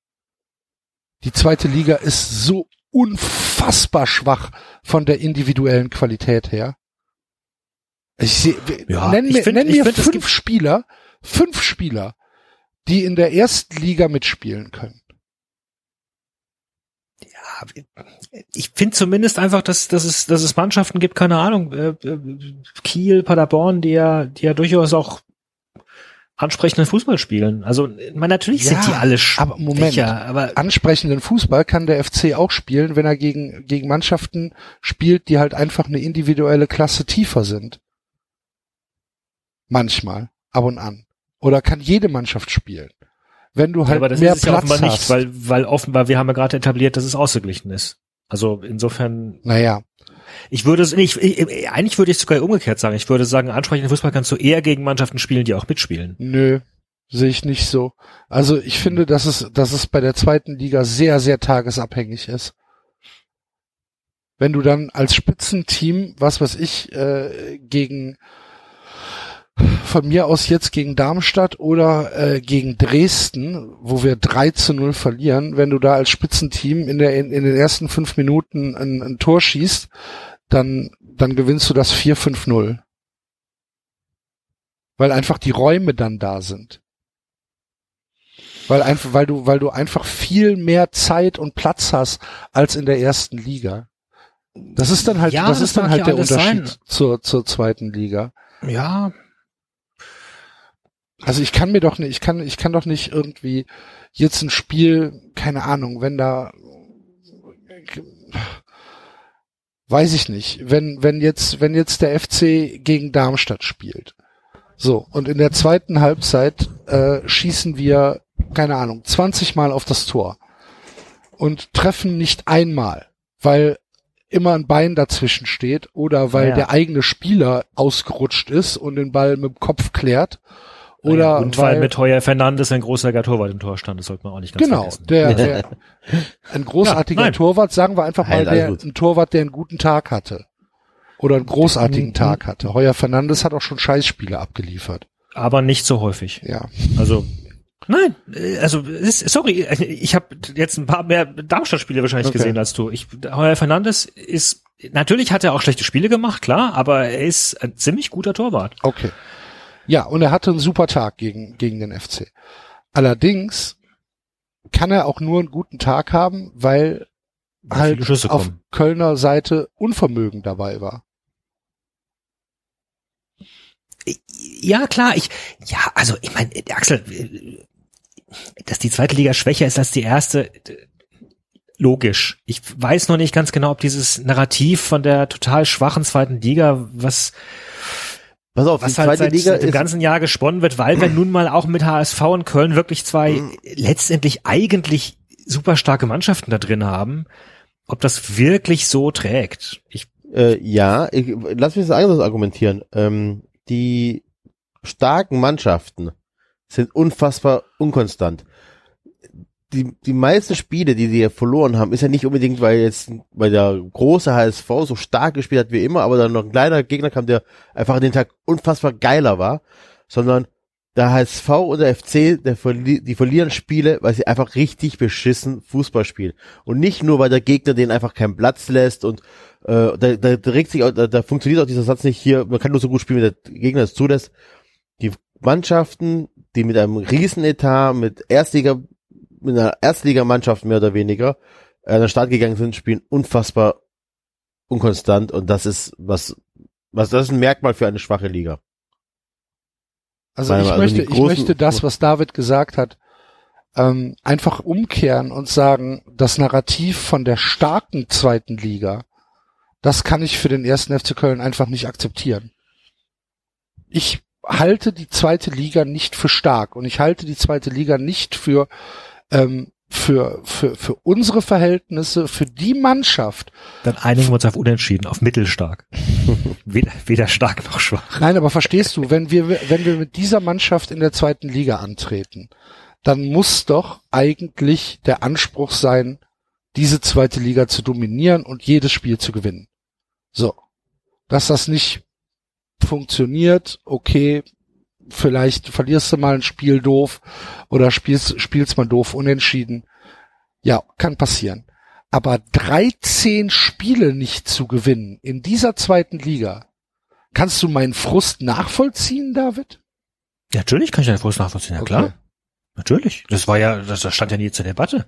Die zweite Liga ist so unfassbar schwach von der individuellen Qualität her. Ich seh, Ja, nenn mir, find- nenn mir find, fünf Spieler, fünf Spieler, die in der ersten Liga mitspielen können. Ich finde zumindest einfach, dass, dass, es, dass es Mannschaften gibt, keine Ahnung, äh, äh, Kiel, Paderborn, die ja, die ja durchaus auch ansprechenden Fußball spielen. Also, meine, natürlich sind Ja, die alle aber Moment. schwächer, aber Ansprechenden Fußball kann der FC auch spielen, wenn er gegen, gegen Mannschaften spielt, die halt einfach eine individuelle Klasse tiefer sind. Manchmal, ab und an. Oder kann jede Mannschaft spielen. Wenn du Ja, halt aber das mehr ist es ja Platz offenbar hast. nicht, weil, weil offenbar, wir haben ja gerade etabliert, dass es ausgeglichen ist. Also insofern, naja, ich würde es nicht, ich, ich- eigentlich würde ich sogar umgekehrt sagen. Ich würde sagen, ansprechenden Fußball kannst du eher gegen Mannschaften spielen, die auch mitspielen. nö, sehe ich nicht so. Also ich finde, dass es, dass es bei der zweiten Liga sehr, sehr tagesabhängig ist. Wenn du dann als Spitzenteam, was weiß ich, äh, gegen von mir aus jetzt gegen Darmstadt oder äh, gegen Dresden, wo wir 3 zu 0 verlieren, wenn du da als Spitzenteam in, der, in, in den ersten fünf Minuten ein, ein Tor schießt, dann, dann gewinnst du das 4-5-0. Weil einfach die Räume dann da sind. Weil einfach, weil du, weil du einfach viel mehr Zeit und Platz hast als in der ersten Liga. Das ist dann halt, Ja, das das ist dann halt der Unterschied sein. zur, zur zweiten Liga. Ja, Also ich kann mir doch nicht, ich kann, ich kann doch nicht irgendwie jetzt ein Spiel, keine Ahnung, wenn da, weiß ich nicht, wenn, wenn jetzt, wenn jetzt der FC gegen Darmstadt spielt. So, und in der zweiten Halbzeit äh, schießen wir, keine Ahnung, 20 Mal auf das Tor und treffen nicht einmal, weil immer ein Bein dazwischen steht oder weil Ja. der eigene Spieler ausgerutscht ist und den Ball mit dem Kopf klärt. Oder und weil weil, mit Heuer Fernandes ein großer Torwart im Tor stand, das sollte man auch nicht ganz genau, vergessen. der, *laughs* der ein großartiger Ja, nein. Torwart, sagen wir einfach mal, der, ein Torwart, der einen guten Tag hatte. Oder einen großartigen Mhm. Tag hatte. Heuer Fernandes hat auch schon Scheißspiele abgeliefert. Aber nicht so häufig. Ja. Also nein, äh, also es ist, sorry, ich habe jetzt ein paar mehr Darmstadt-Spiele wahrscheinlich Okay. gesehen als du. Ich, Heuer Fernandes ist natürlich hat er auch schlechte Spiele gemacht, klar, aber er ist ein ziemlich guter Torwart. Okay. Ja, und er hatte einen super Tag gegen, gegen den FC. Allerdings kann er auch nur einen guten Tag haben, weil halt auf kommen. Kölner Seite Unvermögen dabei war. Ja, klar, ich, ja, also ich meine, Axel, dass die zweite Liga schwächer ist als die erste, logisch. Ich weiß noch nicht ganz genau, ob dieses Narrativ von der total schwachen zweiten Liga, was, Pass auf, was halt zweite seit Liga dem ganzen Jahr gesponnen wird, weil wir nun mal auch mit HSV und Köln wirklich zwei letztendlich eigentlich super starke Mannschaften da drin haben, ob das wirklich so trägt. Ich, äh, ja, ich, lass mich das anderes argumentieren. Ähm, die starken Mannschaften sind unfassbar unkonstant. Die, die meisten Spiele, die sie verloren haben, ist ja nicht unbedingt, weil jetzt, weil der große HSV so stark gespielt hat wie immer, aber dann noch ein kleiner Gegner kam, der einfach an den Tag unfassbar geiler war, sondern der HSV und der FC, der verli die verlieren Spiele, weil sie einfach richtig beschissen Fußball spielen. Und nicht nur, weil der Gegner denen einfach keinen Platz lässt und äh, da, da, da regt sich auch, da, da funktioniert auch dieser Satz nicht hier, man kann nur so gut spielen, wie der Gegner es zulässt. Die Mannschaften, die mit einem Riesenetat, mit Erstliga, mit einer Erstligamannschaft mehr oder weniger, äh, an den Start gegangen sind, spielen unfassbar unkonstant und das ist was, was, das ist ein Merkmal für eine schwache Liga. Also ich also möchte, ich möchte das, was David gesagt hat, ähm, einfach umkehren und sagen, das Narrativ von der starken zweiten Liga, das kann ich für den ersten FC Köln einfach nicht akzeptieren. Ich halte die zweite Liga nicht für stark und ich halte die zweite Liga nicht für ähm, für, für, für unsere Verhältnisse, für die Mannschaft. Dann einigen wir uns auf unentschieden, auf mittelstark. *laughs* weder, weder stark noch schwach. Nein, aber verstehst du, wenn wir, wenn wir mit dieser Mannschaft in der zweiten Liga antreten, dann muss doch eigentlich der Anspruch sein, diese zweite Liga zu dominieren und jedes Spiel zu gewinnen. So. Dass das nicht funktioniert, okay, vielleicht verlierst du mal ein Spiel doof oder spielst, spielst mal doof unentschieden. Ja, kann passieren. Aber 13 Spiele nicht zu gewinnen in dieser zweiten Liga, kannst du meinen Frust nachvollziehen, David? Ja, natürlich kann ich deine Frust nachvollziehen, ja Okay. klar. Natürlich. Das war ja, das, das stand ja nie zur Debatte.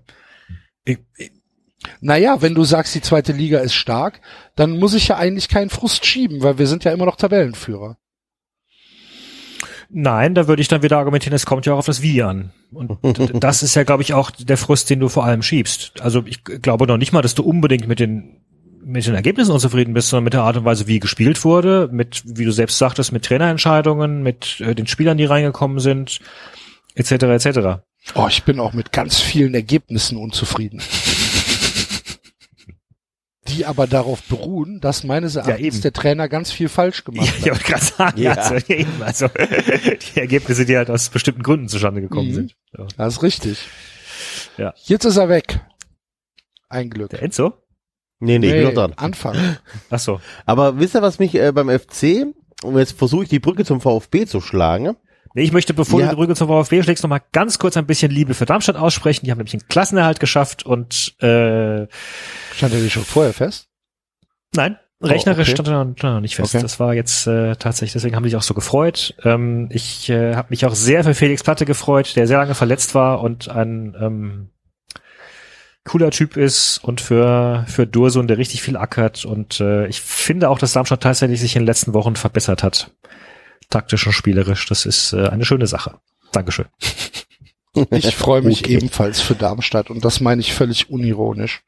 Ich, ich, Naja, wenn du sagst, die zweite Liga ist stark, dann muss ich ja eigentlich keinen Frust schieben, weil wir sind ja immer noch Tabellenführer. Nein, da würde ich dann wieder argumentieren, es kommt ja auch auf das Wie an. Und das ist ja, glaube ich, auch der Frust, den du vor allem schiebst. Also ich glaube noch nicht mal, dass du unbedingt mit den mit den Ergebnissen unzufrieden bist, sondern mit der Art und Weise, wie gespielt wurde, mit, wie du selbst sagtest, mit Trainerentscheidungen, mit äh, den Spielern, die reingekommen sind, etc. etc. Oh, ich bin auch mit ganz vielen Ergebnissen unzufrieden. Die aber darauf beruhen, dass meines Erachtens eben. der Trainer ganz viel falsch gemacht Ja, ich wollte gerade sagen, Ja. ja. also, eben, also die Ergebnisse, die halt aus bestimmten Gründen zustande gekommen Mhm. sind. Hat. Das ist richtig. Ja. Jetzt ist er weg. Ein Glück. Der Enzo? Nee, nee, bin noch dran. Anfang. Ach so. Aber wisst ihr, was mich äh, beim FC, und jetzt versuche ich die Brücke zum VfB zu schlagen. Nee, ich möchte, bevor Ja. du die Brücke zum VfB schlägst, noch mal ganz kurz ein bisschen Liebe für Darmstadt aussprechen. Die haben nämlich einen Klassenerhalt geschafft und äh, Stand er dir schon vorher fest? nein, rechnerisch okay. stand er noch, stand er noch nicht fest. Okay. Das war jetzt äh, tatsächlich, deswegen haben die sich auch so gefreut. Ähm, ich äh, habe mich auch sehr für Felix Platte gefreut, der sehr lange verletzt war und ein ähm, cooler Typ ist und für für Dursun, der richtig viel ackert und äh, ich finde auch, dass Darmstadt tatsächlich sich in den letzten Wochen verbessert hat. Taktisch und spielerisch. Das ist äh, eine schöne Sache. Dankeschön. *laughs* Ich freue mich Okay. ebenfalls für Darmstadt und das meine ich völlig unironisch.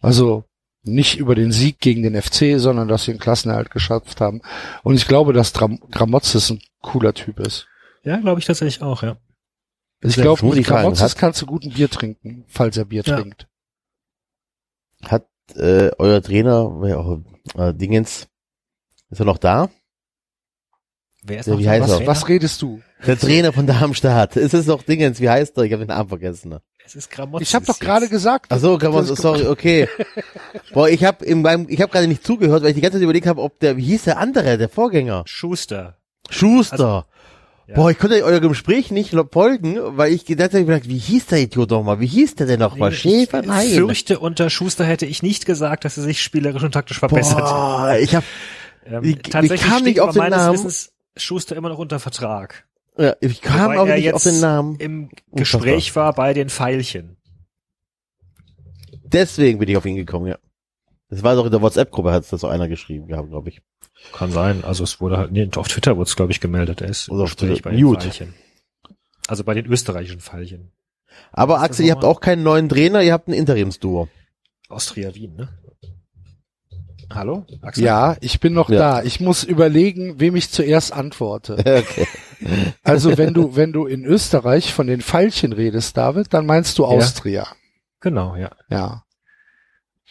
Also nicht über den Sieg gegen den FC, sondern dass sie einen Klassenerhalt geschafft haben. Und ich glaube, dass Dram Gramotzes ein cooler Typ ist. Ja, glaube ich tatsächlich auch, ja. Ich glaube, mit Gramotzes hat- kannst du gut ein Bier trinken, falls er Bier Ja. trinkt. Hat äh, euer Trainer, äh, Dingens, ist er noch da? Wer ist Ja, noch wie heißt Was, er? was redest du? Der Trainer von Darmstadt. Ist es noch Dingens? Wie heißt er? Ich habe den Namen vergessen. Es ist Gramotzes Ich habe doch gerade gesagt. Ach so, das- sorry, okay. *laughs* Boah, ich habe in meinem, ich habe gerade nicht zugehört, weil ich die ganze Zeit überlegt habe, ob der, wie hieß der andere, der Vorgänger? Schuster. Schuster. ja. Boah, ich konnte eurem Gespräch nicht folgen, weil ich die ganze Zeit gedacht, wie hieß der Idiot nochmal? Wie hieß der denn nochmal? Schäfer? Ich Nein. fürchte, unter Schuster hätte ich nicht gesagt, dass er sich spielerisch und taktisch verbessert. Boah, ich habe Ähm, ich- ich tatsächlich kam nicht auf den Namen. Wissens Schuster immer noch unter Vertrag. ja, ich kam Wobei auch er nicht auf den Namen. Im Gespräch war bei den Pfeilchen. Deswegen bin ich auf ihn gekommen, ja. Das war doch in der WhatsApp-Gruppe, hat das so einer geschrieben gehabt, glaube ich. Kann sein. Also es wurde halt, nee, auf Twitter wurde es, glaube ich, gemeldet. Er ist Oder auf Twitter. bei den Gut. Pfeilchen. Also bei den österreichischen Pfeilchen. Aber Axel, ihr habt auch keinen neuen Trainer, ihr habt ein Interimsduo. Austria Wien, ne? Hallo? Axel? Ja, ich bin noch Ja. da. Ich muss überlegen, wem ich zuerst antworte. *laughs* Okay. Also wenn du, wenn du in Österreich von den Pfeilchen redest, David, dann meinst du Austria. Genau, ja. Ja.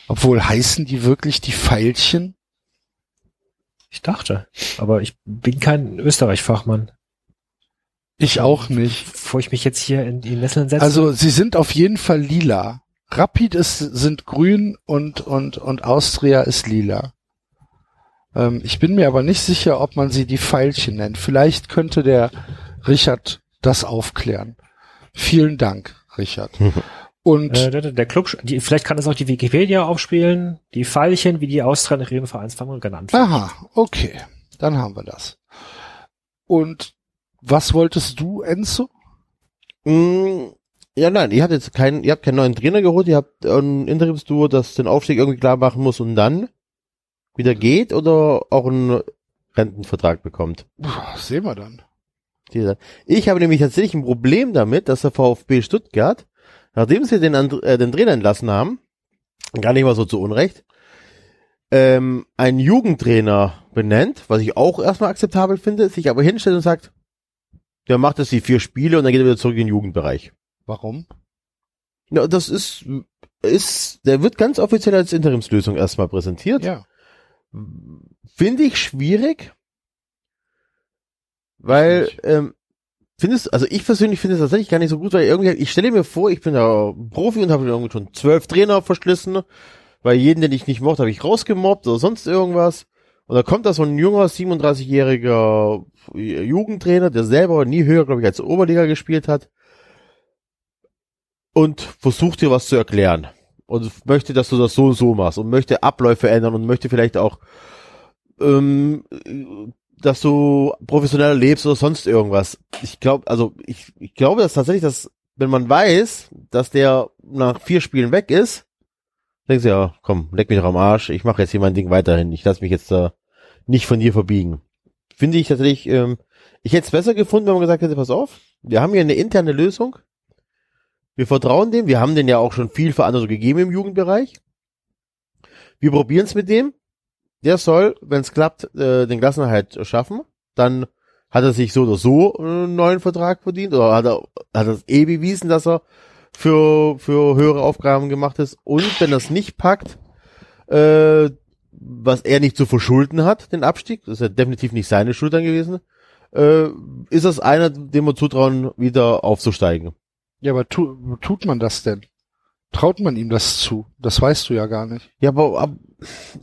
Obwohl heißen die wirklich die Pfeilchen? Ich dachte. Aber ich bin kein Österreich-Fachmann. Ich auch nicht. Bevor ich mich jetzt hier in die Nesseln setze. Also sie sind auf jeden Fall lila. Rapid ist, sind grün und, und, und Austria ist lila. Ähm, ich bin mir aber nicht sicher, ob man sie die Pfeilchen nennt. Vielleicht könnte der Richard das aufklären. Vielen Dank, Richard. *laughs* Und Äh, der, der Club, die, vielleicht kann es auch die Wikipedia aufspielen. Die Pfeilchen, wie die Austria nach ihrem Vereinsfarben genannt werden. aha, okay, dann haben wir das. Und was wolltest du, Enzo? Mm, Ja, nein, ihr habt jetzt keinen, ihr habt keinen neuen Trainer geholt, ihr habt ein Interimsduo, das den Aufstieg irgendwie klar machen muss und dann wieder geht oder auch einen Rentenvertrag bekommt. Puh, sehen wir dann. Ich habe nämlich tatsächlich ein Problem damit, dass der VfB Stuttgart, nachdem sie den, äh, den Trainer entlassen haben, gar nicht mal so zu Unrecht, ähm, einen Jugendtrainer benennt, was ich auch erstmal akzeptabel finde, sich aber hinstellt und sagt, der macht jetzt die vier Spiele und dann geht er wieder zurück in den Jugendbereich. Warum? Ja, das ist, ist, der wird ganz offiziell als Interimslösung erstmal präsentiert. Ja. Finde ich schwierig, weil, ähm, findest, also ich persönlich finde es tatsächlich gar nicht so gut, weil irgendwie, ich stelle mir vor, ich bin da Profi und habe irgendwie schon zwölf Trainer verschlissen, weil jeden, den ich nicht mochte, habe ich rausgemobbt oder sonst irgendwas. Und da kommt da so ein junger, 37-jähriger Jugendtrainer, der selber nie höher, glaube ich, als Oberliga gespielt hat und versucht dir was zu erklären und möchte, dass du das so und so machst und möchte Abläufe ändern und möchte vielleicht auch, ähm, dass du professioneller lebst oder sonst irgendwas. Ich glaube, also ich, ich glaube, dass tatsächlich, dass wenn man weiß, dass der nach vier Spielen weg ist, denkst du ja, komm, leck mich doch am Arsch, ich mache jetzt hier mein Ding weiterhin, ich lasse mich jetzt da nicht von dir verbiegen. Finde ich tatsächlich, ähm, ich hätte es besser gefunden, wenn man gesagt hätte, pass auf, wir haben hier eine interne Lösung, wir vertrauen dem, wir haben den ja auch schon viel Verantwortung gegeben im Jugendbereich. Wir probieren es mit dem. Der soll, wenn es klappt, äh, den Klassenerhalt schaffen. Dann hat er sich so oder so einen neuen Vertrag verdient oder hat er hat er eh bewiesen, dass er für für höhere Aufgaben gemacht ist. Und wenn er es nicht packt, äh, was er nicht zu verschulden hat, den Abstieg, das ist ja definitiv nicht seine Schuld dann gewesen, äh, ist das einer, dem wir zutrauen, wieder aufzusteigen. Ja, aber tu, tut man das denn? Traut man ihm das zu? Das weißt du ja gar nicht. Ja, aber, ab,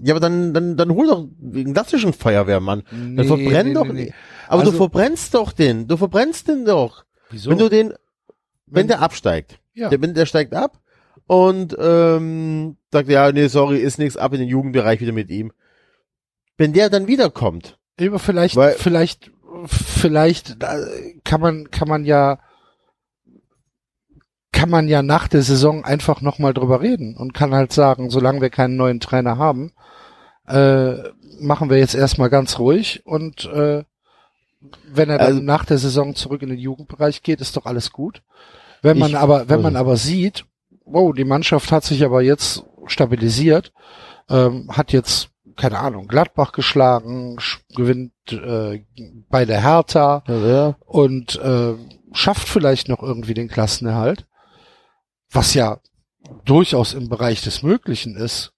ja, aber dann, dann, dann hol doch wegen klassischen Feuerwehrmann. dann Nee, verbrenn nee, doch. nee. Aber Also- du verbrennst doch den. Du verbrennst den doch. Wieso? Wenn du den, wenn, Wenn- der absteigt. Ja. Der, wenn der steigt ab und ähm, sagt, ja, nee, sorry, ist nichts, ab in den Jugendbereich wieder mit ihm. Wenn der dann wiederkommt, Aber vielleicht, Weil- vielleicht, vielleicht äh, kann man, kann man ja, kann man ja nach der Saison einfach nochmal drüber reden und kann halt sagen, solange wir keinen neuen Trainer haben, äh, machen wir jetzt erstmal ganz ruhig und äh, wenn er dann Also- nach der Saison zurück in den Jugendbereich geht, ist doch alles gut. Wenn man Ich- aber, wenn man also- aber sieht, wow, die Mannschaft hat sich aber jetzt stabilisiert, ähm, hat jetzt keine Ahnung, Gladbach geschlagen, sch- gewinnt äh, bei der Hertha ja, ja, und äh, schafft vielleicht noch irgendwie den Klassenerhalt, was ja durchaus im Bereich des Möglichen ist.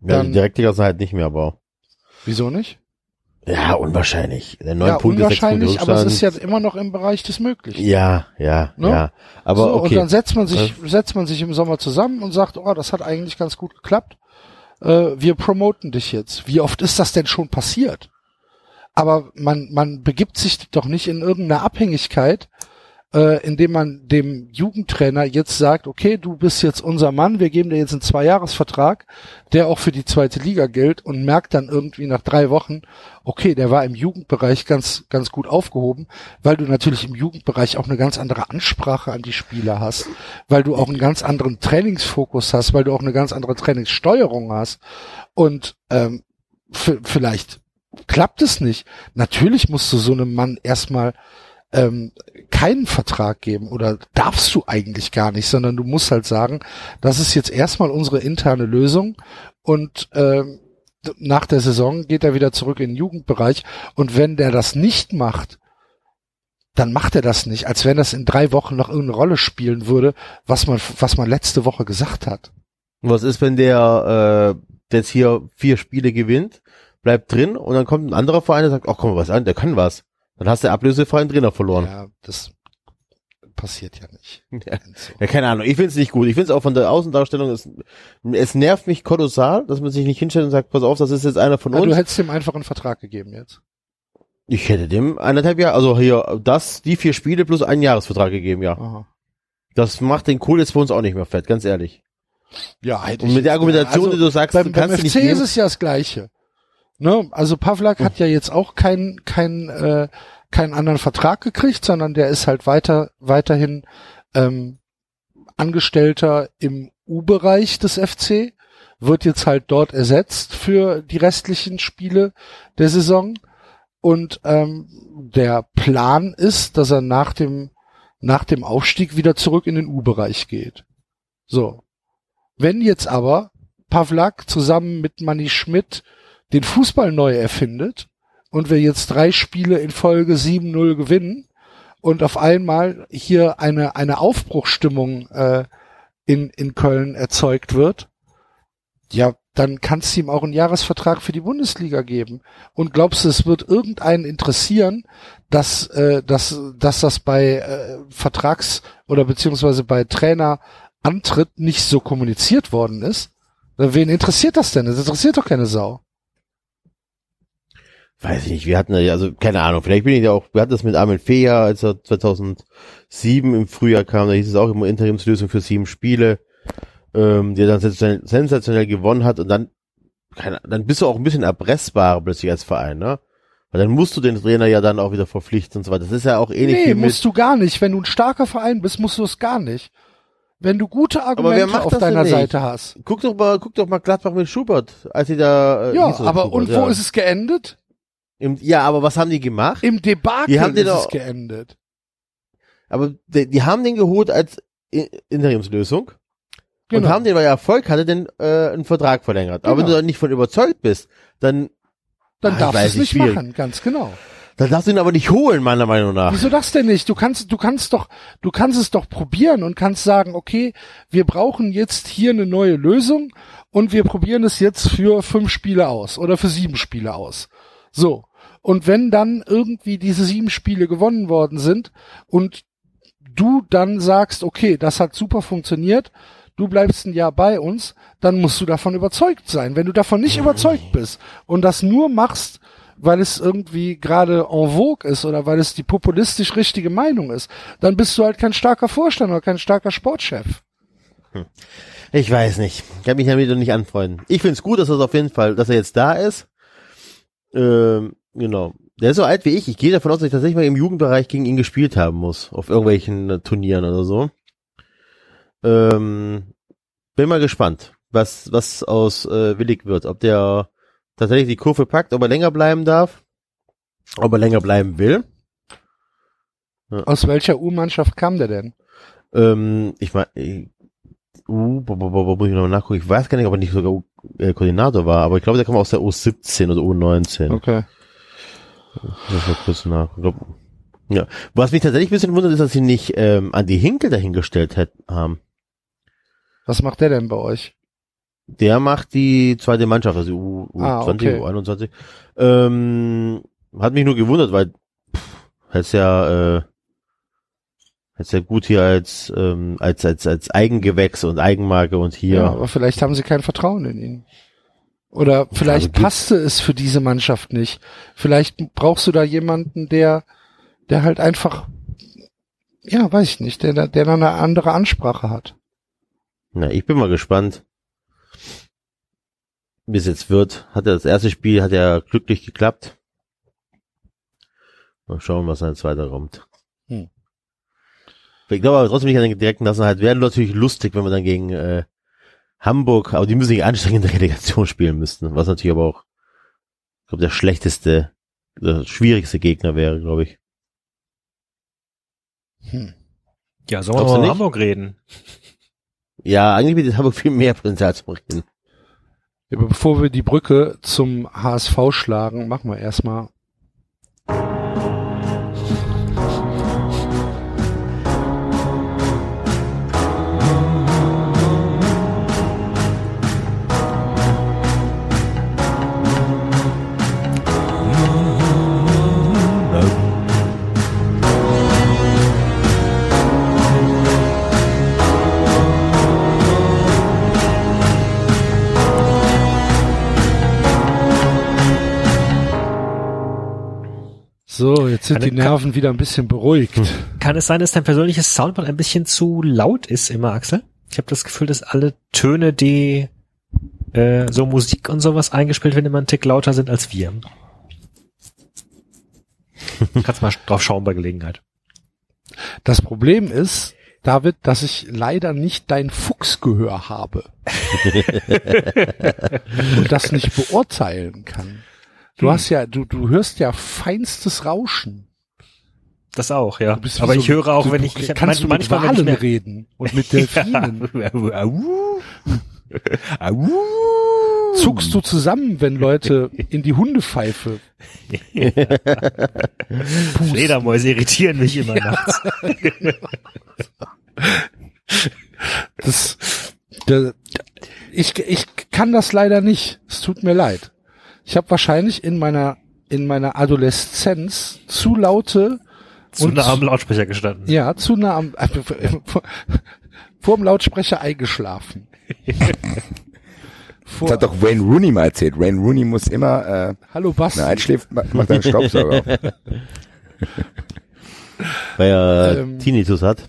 ja Dann- die Direktliga sind halt nicht mehr, aber Wieso nicht? ja, unwahrscheinlich. Der neun ja, Punkte, sechs Punkte unwahrscheinlich, aber es ist ja immer noch im Bereich des Möglichen. ja, ja, Ne? ja. Aber so, Und okay. dann setzt man sich, setzt man sich im Sommer zusammen und sagt, oh, das hat eigentlich ganz gut geklappt. Äh, wir promoten dich jetzt. Wie oft ist das denn schon passiert? Aber man, man begibt sich doch nicht in irgendeine Abhängigkeit, äh, indem man dem Jugendtrainer jetzt sagt, okay, du bist jetzt unser Mann, wir geben dir jetzt einen Zweijahresvertrag, der auch für die zweite Liga gilt und merkt dann irgendwie nach drei Wochen, okay, der war im Jugendbereich ganz, ganz gut aufgehoben, weil du natürlich im Jugendbereich auch eine ganz andere Ansprache an die Spieler hast, weil du auch einen ganz anderen Trainingsfokus hast, weil du auch eine ganz andere Trainingssteuerung hast und ähm, vielleicht klappt es nicht. Natürlich musst du so einem Mann erstmal ähm, keinen Vertrag geben oder darfst du eigentlich gar nicht, sondern du musst halt sagen, das ist jetzt erstmal unsere interne Lösung und ähm, nach der Saison geht er wieder zurück in den Jugendbereich und wenn der das nicht macht, dann macht er das nicht, als wenn das in drei Wochen noch irgendeine Rolle spielen würde, was man, was man letzte Woche gesagt hat. Und was ist, wenn der äh, jetzt hier vier Spiele gewinnt, bleibt drin und dann kommt ein anderer Verein, der sagt, ach komm mal was an, der kann was. Dann hast du ablösefreien Trainer verloren. Ja, das passiert ja nicht. *laughs* Ja. Ja, keine Ahnung. Ich finde es nicht gut. Ich finde es auch von der Außendarstellung, es, es nervt mich kolossal, dass man sich nicht hinstellt und sagt, pass auf, das ist jetzt einer von Ja, uns. du hättest ihm einfach einen Vertrag gegeben jetzt. ich hätte dem eineinhalb Jahre, also hier, das, die vier Spiele plus einen Jahresvertrag gegeben, ja. Aha. Das macht den Kohl jetzt für uns auch nicht mehr fett, ganz ehrlich. Ja, hätte Und mit der Argumentation, also die du sagst, beim, du beim kannst FC nicht ist es ja das Gleiche. Ne? Also Pavlak hat ja jetzt auch keinen keinen äh, keinen anderen Vertrag gekriegt, sondern der ist halt weiter weiterhin ähm, Angestellter im U-Bereich des FC, wird jetzt halt dort ersetzt für die restlichen Spiele der Saison. Und ähm, der Plan ist, dass er nach dem nach dem Aufstieg wieder zurück in den U-Bereich geht. So. Wenn jetzt aber Pavlak zusammen mit Manny Schmidt den Fußball neu erfindet und wir jetzt drei Spiele in Folge 7-0 gewinnen und auf einmal hier eine, eine Aufbruchstimmung äh, in, in Köln erzeugt wird, ja, dann kannst du ihm auch einen Jahresvertrag für die Bundesliga geben. Und glaubst du, es wird irgendeinen interessieren, dass, äh, dass, dass das bei äh, Vertrags- oder beziehungsweise bei Trainerantritt nicht so kommuniziert worden ist? Wen interessiert das denn? Das interessiert doch keine Sau. Weiß ich nicht, wir hatten ja, also keine Ahnung, vielleicht bin ich ja auch, wir hatten das mit Armin Feja, als er 2007 im Frühjahr kam, da hieß es auch immer Interimslösung für sieben Spiele ähm, der dann sensationell, gewonnen hat und dann, keine, dann bist du auch ein bisschen erpressbar plötzlich als Verein, ne? Weil dann musst du den Trainer ja dann auch wieder verpflichten und so weiter. Das ist ja auch ähnlich nee, wie mit musst du gar nicht. Wenn du ein starker Verein bist, musst du es gar nicht. Wenn du gute Argumente auf deiner Seite hast. Guck doch mal, guck doch mal Gladbach mit Schubert, als sie da. Äh, ja, aber Schubert, und wo ist es geendet? Im, ja, aber was haben die gemacht? Im Debakel die haben ist auch, es geendet. Aber die, die haben den geholt als Interimslösung Genau. und haben den, weil er Erfolg hatte, den äh, einen Vertrag verlängert. Genau. Aber wenn du dann nicht von überzeugt bist, dann Dann Ah, darfst du es ich, nicht schwierig. machen, ganz genau. dann darfst du ihn aber nicht holen, meiner Meinung nach. Wieso das denn nicht? Du kannst, du kannst doch, du kannst es doch probieren und kannst sagen, okay, wir brauchen jetzt hier eine neue Lösung und wir probieren es jetzt für fünf Spiele aus oder für sieben Spiele aus. So. Und wenn dann irgendwie diese sieben Spiele gewonnen worden sind und du dann sagst, okay, das hat super funktioniert, du bleibst ein Jahr bei uns, dann musst du davon überzeugt sein. Wenn du davon nicht überzeugt bist und das nur machst, weil es irgendwie gerade en vogue ist oder weil es die populistisch richtige Meinung ist, dann bist du halt kein starker Vorstand oder kein starker Sportchef. Ich weiß nicht. Ich kann mich damit noch nicht anfreunden. Ich finde es gut, dass er auf jeden Fall, dass er jetzt da ist. Ähm, genau. Der ist so alt wie ich. Ich gehe davon aus, dass ich tatsächlich mal im Jugendbereich gegen ihn gespielt haben muss. Auf irgendwelchen äh, Turnieren oder so. Ähm, bin mal gespannt, was, was aus äh, Willig wird. Ob der tatsächlich die Kurve packt, ob er länger bleiben darf. Ob er länger bleiben will. Aus welcher U-Mannschaft kam der denn? Ähm, ich meine, bo- muss ich noch nachgucken. Ich weiß gar nicht, ob er nicht sogar U- Koordinator war, aber ich glaube, der kam aus der U17 oder U19. Okay. Muss mal kurz nach. Ja. Was mich tatsächlich ein bisschen wundert, ist, dass sie nicht ähm, an die Hinkel dahingestellt hätten, haben. Was macht der denn bei euch? Der macht die zweite Mannschaft, also U, U20, Ah, okay. U21. Ähm, hat mich nur gewundert, weil pff, hätt's ja, äh, hätt's ja gut hier als, ähm, als, als, als Eigengewächs und Eigenmarke und hier. Ja, aber vielleicht haben sie kein Vertrauen in ihn. Oder vielleicht also passte es für diese Mannschaft nicht. Vielleicht brauchst du da jemanden, der, der halt einfach, ja, weiß ich nicht, der, da- der da eine andere Ansprache hat. Na, ich bin mal gespannt, wie es jetzt wird. Hat er das erste Spiel, hat er glücklich geklappt. Mal schauen, was dann zweiter kommt. Ich glaube aber trotzdem nicht an den direkten Klassenerhalt. Wäre natürlich lustig, wenn wir dann gegen äh, Hamburg, aber die müssen sich anstrengend in der Relegation spielen müssten. Was natürlich aber auch, ich glaube, der schlechteste, der schwierigste Gegner wäre, glaube ich. Hm. Ja, sollen wir über nicht? Hamburg reden? Ja, eigentlich bietet Hamburg viel mehr Potenzial zum Reden. Aber bevor wir die Brücke zum HSV schlagen, machen wir erstmal So, jetzt sind Kann- die Nerven wieder ein bisschen beruhigt. Kann es sein, dass dein persönliches Soundboard ein bisschen zu laut ist immer, Axel? Ich habe das Gefühl, dass alle Töne, die äh, so Musik und sowas eingespielt werden, immer einen Tick lauter sind als wir. *laughs* Kannst mal drauf schauen bei Gelegenheit. Das Problem ist, David, dass ich leider nicht dein Fuchsgehör habe. *laughs* Und das nicht beurteilen kann. Du Hm. hast ja, du, du hörst ja feinstes Rauschen. Das auch, ja. Aber so- ich höre auch, du, wenn ich, ich kannst du mit manchmal, ich Walen mehr, reden und *laughs* mit Delfinen. *laughs* Zuckst du zusammen, wenn Leute in die Hundepfeife *laughs* Fledermäuse irritieren mich immer nachts. Das, der, ich, ich kann das leider nicht. Es tut mir leid. Ich habe wahrscheinlich in meiner in meiner Adoleszenz zu laute Zu nah am Lautsprecher gestanden. ja zu nah am äh, vor, vor dem Lautsprecher eingeschlafen. *laughs* Das hat doch Wayne Rooney mal erzählt. Wayne Rooney muss immer, äh, Hallo Basti. wenn er einschläft, ma- macht er einen Staubsauger auf. *laughs* Weil er Ähm. Tinnitus hat.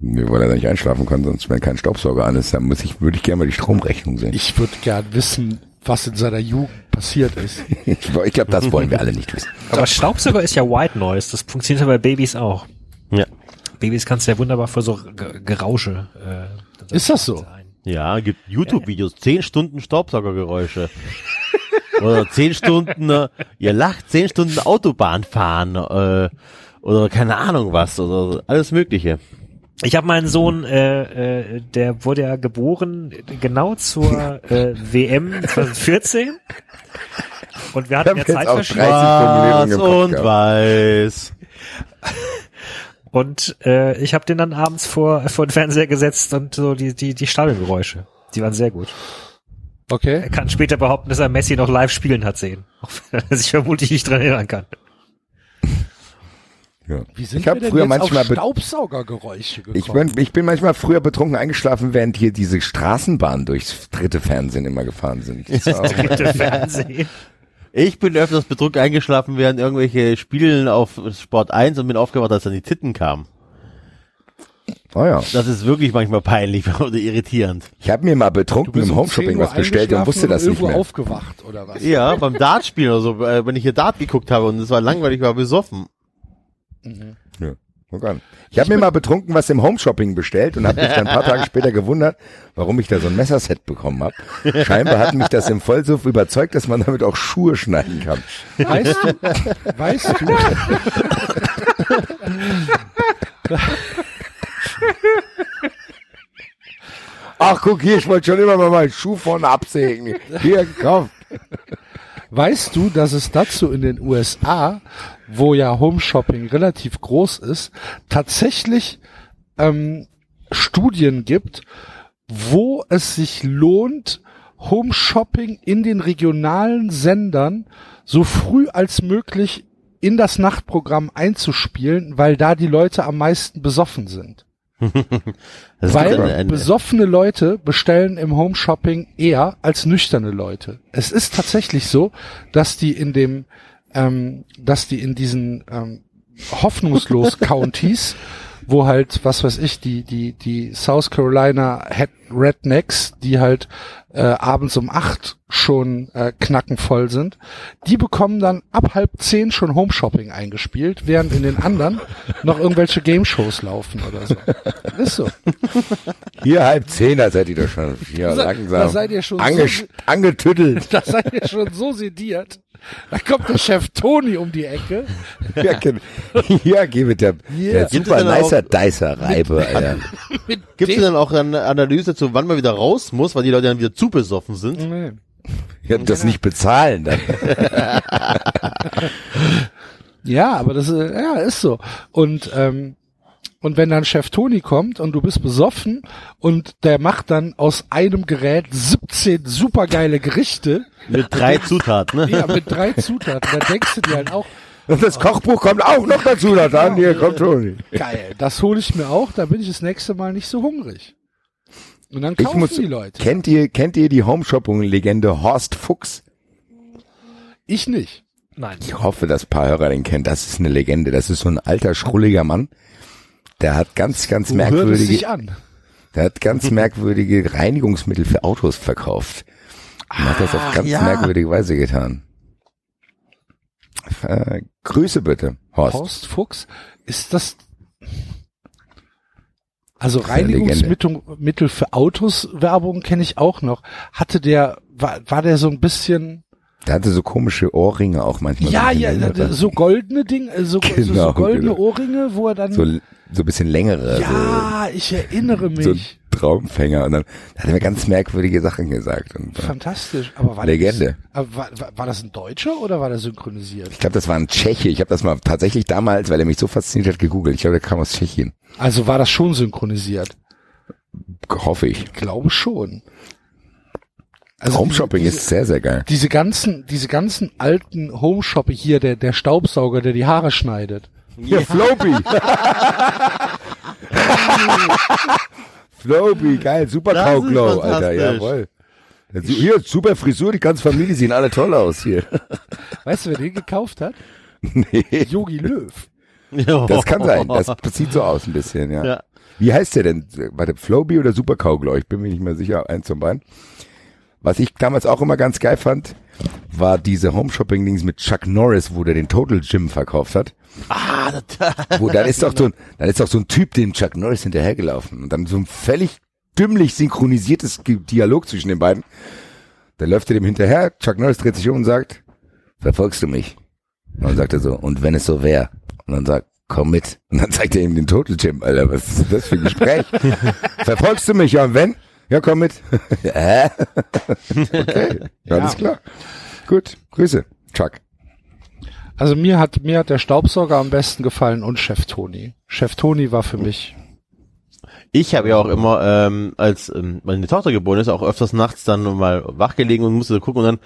Nee, weil er da nicht einschlafen kann, sonst wenn kein Staubsauger an ist, dann muss ich, würde ich gerne mal die Stromrechnung sehen. Ich, Ich würde gern wissen, was in seiner Jugend passiert ist. *laughs* ich glaube, das wollen wir alle nicht wissen. Aber Staubsauger ist ja White Noise. Das funktioniert ja bei Babys auch. Ja. Babys kannst du ja wunderbar für so Ge- Gerausche. Äh, Ist das so? Ja, gibt YouTube-Videos, zehn Stunden Staubsaugergeräusche. *laughs* oder zehn Stunden, äh, ihr lacht, zehn Stunden Autobahn fahren, äh, oder keine Ahnung was, oder alles Mögliche. Ich habe meinen Sohn, äh, äh, der wurde ja geboren genau zur äh, WM 2014. Und wir hatten ja Zeitverschiebung. 30 Formulierungen im Kopf und gehabt. weiß. Und äh, ich habe den dann abends vor, vor den Fernseher gesetzt und so die, die, die Stadiongeräusche. Die waren sehr gut. Er Okay. kann später behaupten, dass er Messi noch live spielen hat sehen. Auch wenn er sich vermutlich nicht dran erinnern kann. Ja. Wie sind Ich hab wir denn früher jetzt manchmal auf Staubsaugergeräusche gekommen? Ich bin, ich bin manchmal früher betrunken eingeschlafen, während hier diese Straßenbahnen durchs dritte Fernsehen immer gefahren sind. *laughs* Das Dritte Fernsehen. Ich bin öfters betrunken eingeschlafen während irgendwelche Spielen auf Sport 1 und bin aufgewacht, als dann die Titten kamen. oh ja. Das ist wirklich manchmal peinlich *laughs* oder irritierend. Ich habe mir mal betrunken im Homeshopping 10 Uhr was bestellt und wusste das nicht 11 Uhr mehr. aufgewacht, oder was? Ja, beim Dartspielen oder so, äh, wenn ich hier Dart geguckt habe und es war langweilig, war besoffen. Ja, guck an. Ich habe mir mal betrunken was im Homeshopping bestellt und habe mich dann ein paar Tage später gewundert, warum ich da so ein Messerset bekommen habe. Scheinbar hat mich das im Vollsuff überzeugt, dass man damit auch Schuhe schneiden kann. Weißt du, weißt du, Ach guck hier, ich wollte schon immer mal meinen Schuh vorne absägen. Hier gekauft. weißt du, dass es dazu in den USA, wo ja Home Shopping relativ groß ist, tatsächlich ähm, Studien gibt, wo es sich lohnt, Home Shopping in den regionalen Sendern so früh als möglich in das Nachtprogramm einzuspielen, weil da die Leute am meisten besoffen sind. *laughs* Weil besoffene Leute bestellen im Home Shopping eher als nüchterne Leute. Es ist tatsächlich so, dass die in dem, ähm, dass die in diesen ähm, hoffnungslos *laughs* Counties, wo halt, was weiß ich, die die die South Carolina Head Rednecks, die halt äh, abends um acht schon äh, knackenvoll sind, die bekommen dann ab halb zehn schon Home Shopping eingespielt, während in den anderen noch irgendwelche Game Shows laufen oder so. Ist so. Hier halb zehn, da seid ihr doch schon hier Da- langsam. da seid ihr schon angesch- so- angetüttelt. *laughs* Da seid ihr schon so sediert. Da kommt der Chef Toni um die Ecke. Ja, gen- Hier geht der, Hier. der Gibt super es denn auch- nicer Dicer Reibe, Alter. Mit Gibt es dann auch eine Analyse zu, wann man wieder raus muss, weil die Leute dann wieder zu besoffen sind? Nee. Ja, das nicht bezahlen dann. *laughs* Ja, aber das ist, ja, ist so. Und, ähm, und wenn dann Chef Toni kommt und du bist besoffen und der macht dann aus einem Gerät 17 supergeile Gerichte, Mit drei *laughs* Zutaten, ne? ja, mit drei Zutaten, dann denkst du dir halt auch, Und das Kochbuch kommt auch noch dazu, da dann. Hier kommt Toni. geil, das hole ich mir auch, da bin ich das nächste Mal nicht so hungrig. Und dann Ich kaufen muss, die Leute. kennt ihr, kennt ihr die Home-Shopping-Legende Horst Fuchs? Ich nicht. Nein. Ich hoffe, dass ein paar Hörer den kennen. Das ist eine Legende. Das ist so ein alter, schrulliger Mann. Der hat ganz, ganz Wo hört es merkwürdige, sich an? der hat ganz *laughs* merkwürdige Reinigungsmittel für Autos verkauft. Und hat das auf ganz ja. merkwürdige Weise getan. Äh, Grüße bitte, Horst. Horst Fuchs, ist das also Reinigungsmittel Mittel für Autos Werbung kenne ich auch noch. Hatte der war, war der so ein bisschen Der hatte so komische Ohrringe auch manchmal. Ja, so ja, längere. so goldene Dinge, äh, so, so, Genau, so goldene genau. Ohrringe, wo er dann. so, so ein bisschen längere. ja, ich erinnere so, so ein mich. Traumfänger. Und dann hat er mir ganz merkwürdige Sachen gesagt. Und, äh, Fantastisch. Aber war Legende. Das, aber war, war, war das ein Deutscher oder war der synchronisiert? ich glaube, das war ein Tscheche. Ich habe das mal tatsächlich damals, weil er mich so fasziniert hat, gegoogelt. Ich glaube, der kam aus Tschechien. Also war das schon synchronisiert? Hoffe ich. Ich glaube schon. Also Home Shopping diese, ist sehr, sehr geil. diese ganzen, diese ganzen alten Home Shopping hier, der, der Staubsauger, der die Haare schneidet. Ja, Floppy. Floppy, *laughs* geil, super Das Cow ist Glow, Alter, jawohl. Hier, super Frisur, die ganze Familie sehen alle toll aus hier. *laughs* Weißt du, wer den gekauft hat? Nee, Yogi Löw. das kann sein. Das sieht so aus ein bisschen, ja. Ja. Wie heißt der denn? Warte, Floby oder Super Cow Glow? Ich bin mir nicht mehr sicher, eins von beiden. Was ich damals auch immer ganz geil fand, war diese Home Shopping Dings mit Chuck Norris, wo der den Total Gym verkauft hat. Ah, *laughs* das, Wo dann ist doch so ein, dann ist doch so ein Typ dem Chuck Norris hinterhergelaufen und dann so ein völlig dümmlich synchronisiertes Dialog zwischen den beiden. Dann läuft er dem hinterher, Chuck Norris dreht sich um und sagt, verfolgst du mich? Und dann sagt er so, und wenn es so wäre? Und dann sagt, komm mit. Und dann zeigt er ihm den Total Gym, Alter, was ist das für ein Gespräch? *laughs* verfolgst du mich? Ja, und wenn? Ja, komm mit. *laughs* Hä? okay, alles klar. Gut, Grüße, Chuck. Also mir hat, mir hat der Staubsauger am besten gefallen und Chef Toni. Chef Toni war für mich. Ich habe ja auch immer, ähm, als ähm, meine Tochter geboren ist, auch öfters nachts dann mal wachgelegen und musste gucken und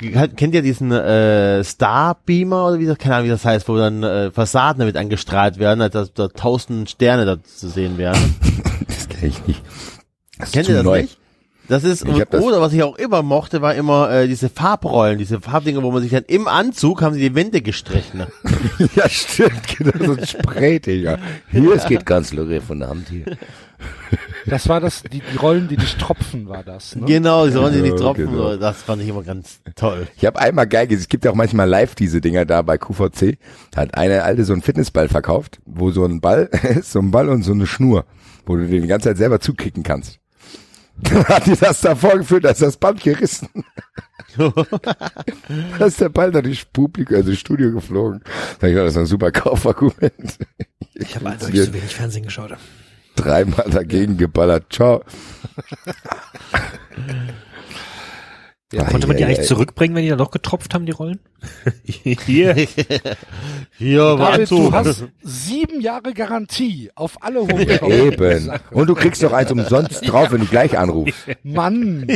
dann kennt ihr diesen äh, Starbeamer oder wie das, keine Ahnung, wie das heißt, wo dann äh, Fassaden damit angestrahlt werden, als dass da tausend Sterne da zu sehen wären. *laughs* Das kenne ich nicht. Das ist Kennt ihr das neu. nicht? Das ist, das- oder was ich auch immer mochte, war immer äh, diese Farbrollen, diese Farbdinger, wo man sich dann im Anzug haben sie die Wände gestrichen. *laughs* Ja, stimmt, genau, so ein Spray, Digga. Hier, es geht ganz locker von der Hand hier. Das war das, die, die Rollen, die nicht tropfen, war das. Ne? Genau, die sollen sie nicht Ja, tropfen. genau. Das fand ich immer ganz toll. Ich habe einmal geil gesehen, es gibt ja auch manchmal live diese Dinger da bei QVC. Da hat eine alte so einen Fitnessball verkauft, wo so ein Ball *laughs* ist, so ein Ball und so eine Schnur, wo du den die ganze Zeit selber zukicken kannst. Dann hat die das da vorgeführt, da ist das Band gerissen. *laughs* da ist der Ball da durchs Publikum, also Studio geflogen. Sag ich, das ist ein super Kaufargument. Ich habe also nicht so wenig Fernsehen geschaut. Dreimal dagegen geballert. Ciao. *laughs* Ja, Konnte man die Ei, ei, eigentlich ei. zurückbringen, wenn die dann doch getropft haben, die Rollen? *laughs* Hier. Hier war David, zu. du hast sieben Jahre Garantie auf alle Shopping. *laughs* Eben. Und du kriegst noch eins umsonst drauf, wenn du gleich anrufst. *laughs* Mann.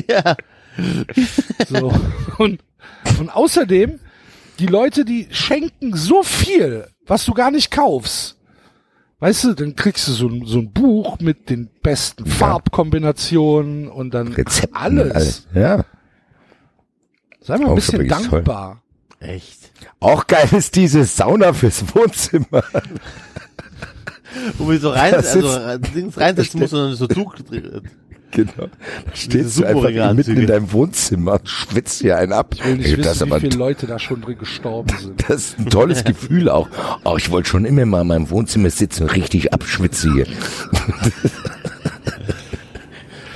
So. Und, und außerdem, die Leute, die schenken so viel, was du gar nicht kaufst. Weißt du, dann kriegst du so ein, so ein Buch mit den besten Farbkombinationen und dann Rezepten. alles. Ja. Sei mal ein bisschen ist toll. dankbar. Echt. Auch geil ist diese Sauna fürs Wohnzimmer. *laughs* Wo wir so rein, Das also ist- äh, Dings reinsetzen muss *laughs* und dann so Tuch. Genau. Da stehst du einfach mitten in deinem Wohnzimmer und schwitzt hier einen ab. Ich will nicht Ey, das, ist wissen, wie aber, viele Leute da schon drin gestorben sind. das ist ein tolles *laughs* Gefühl auch. Oh, ich wollte schon immer mal in meinem Wohnzimmer sitzen und richtig abschwitzen hier.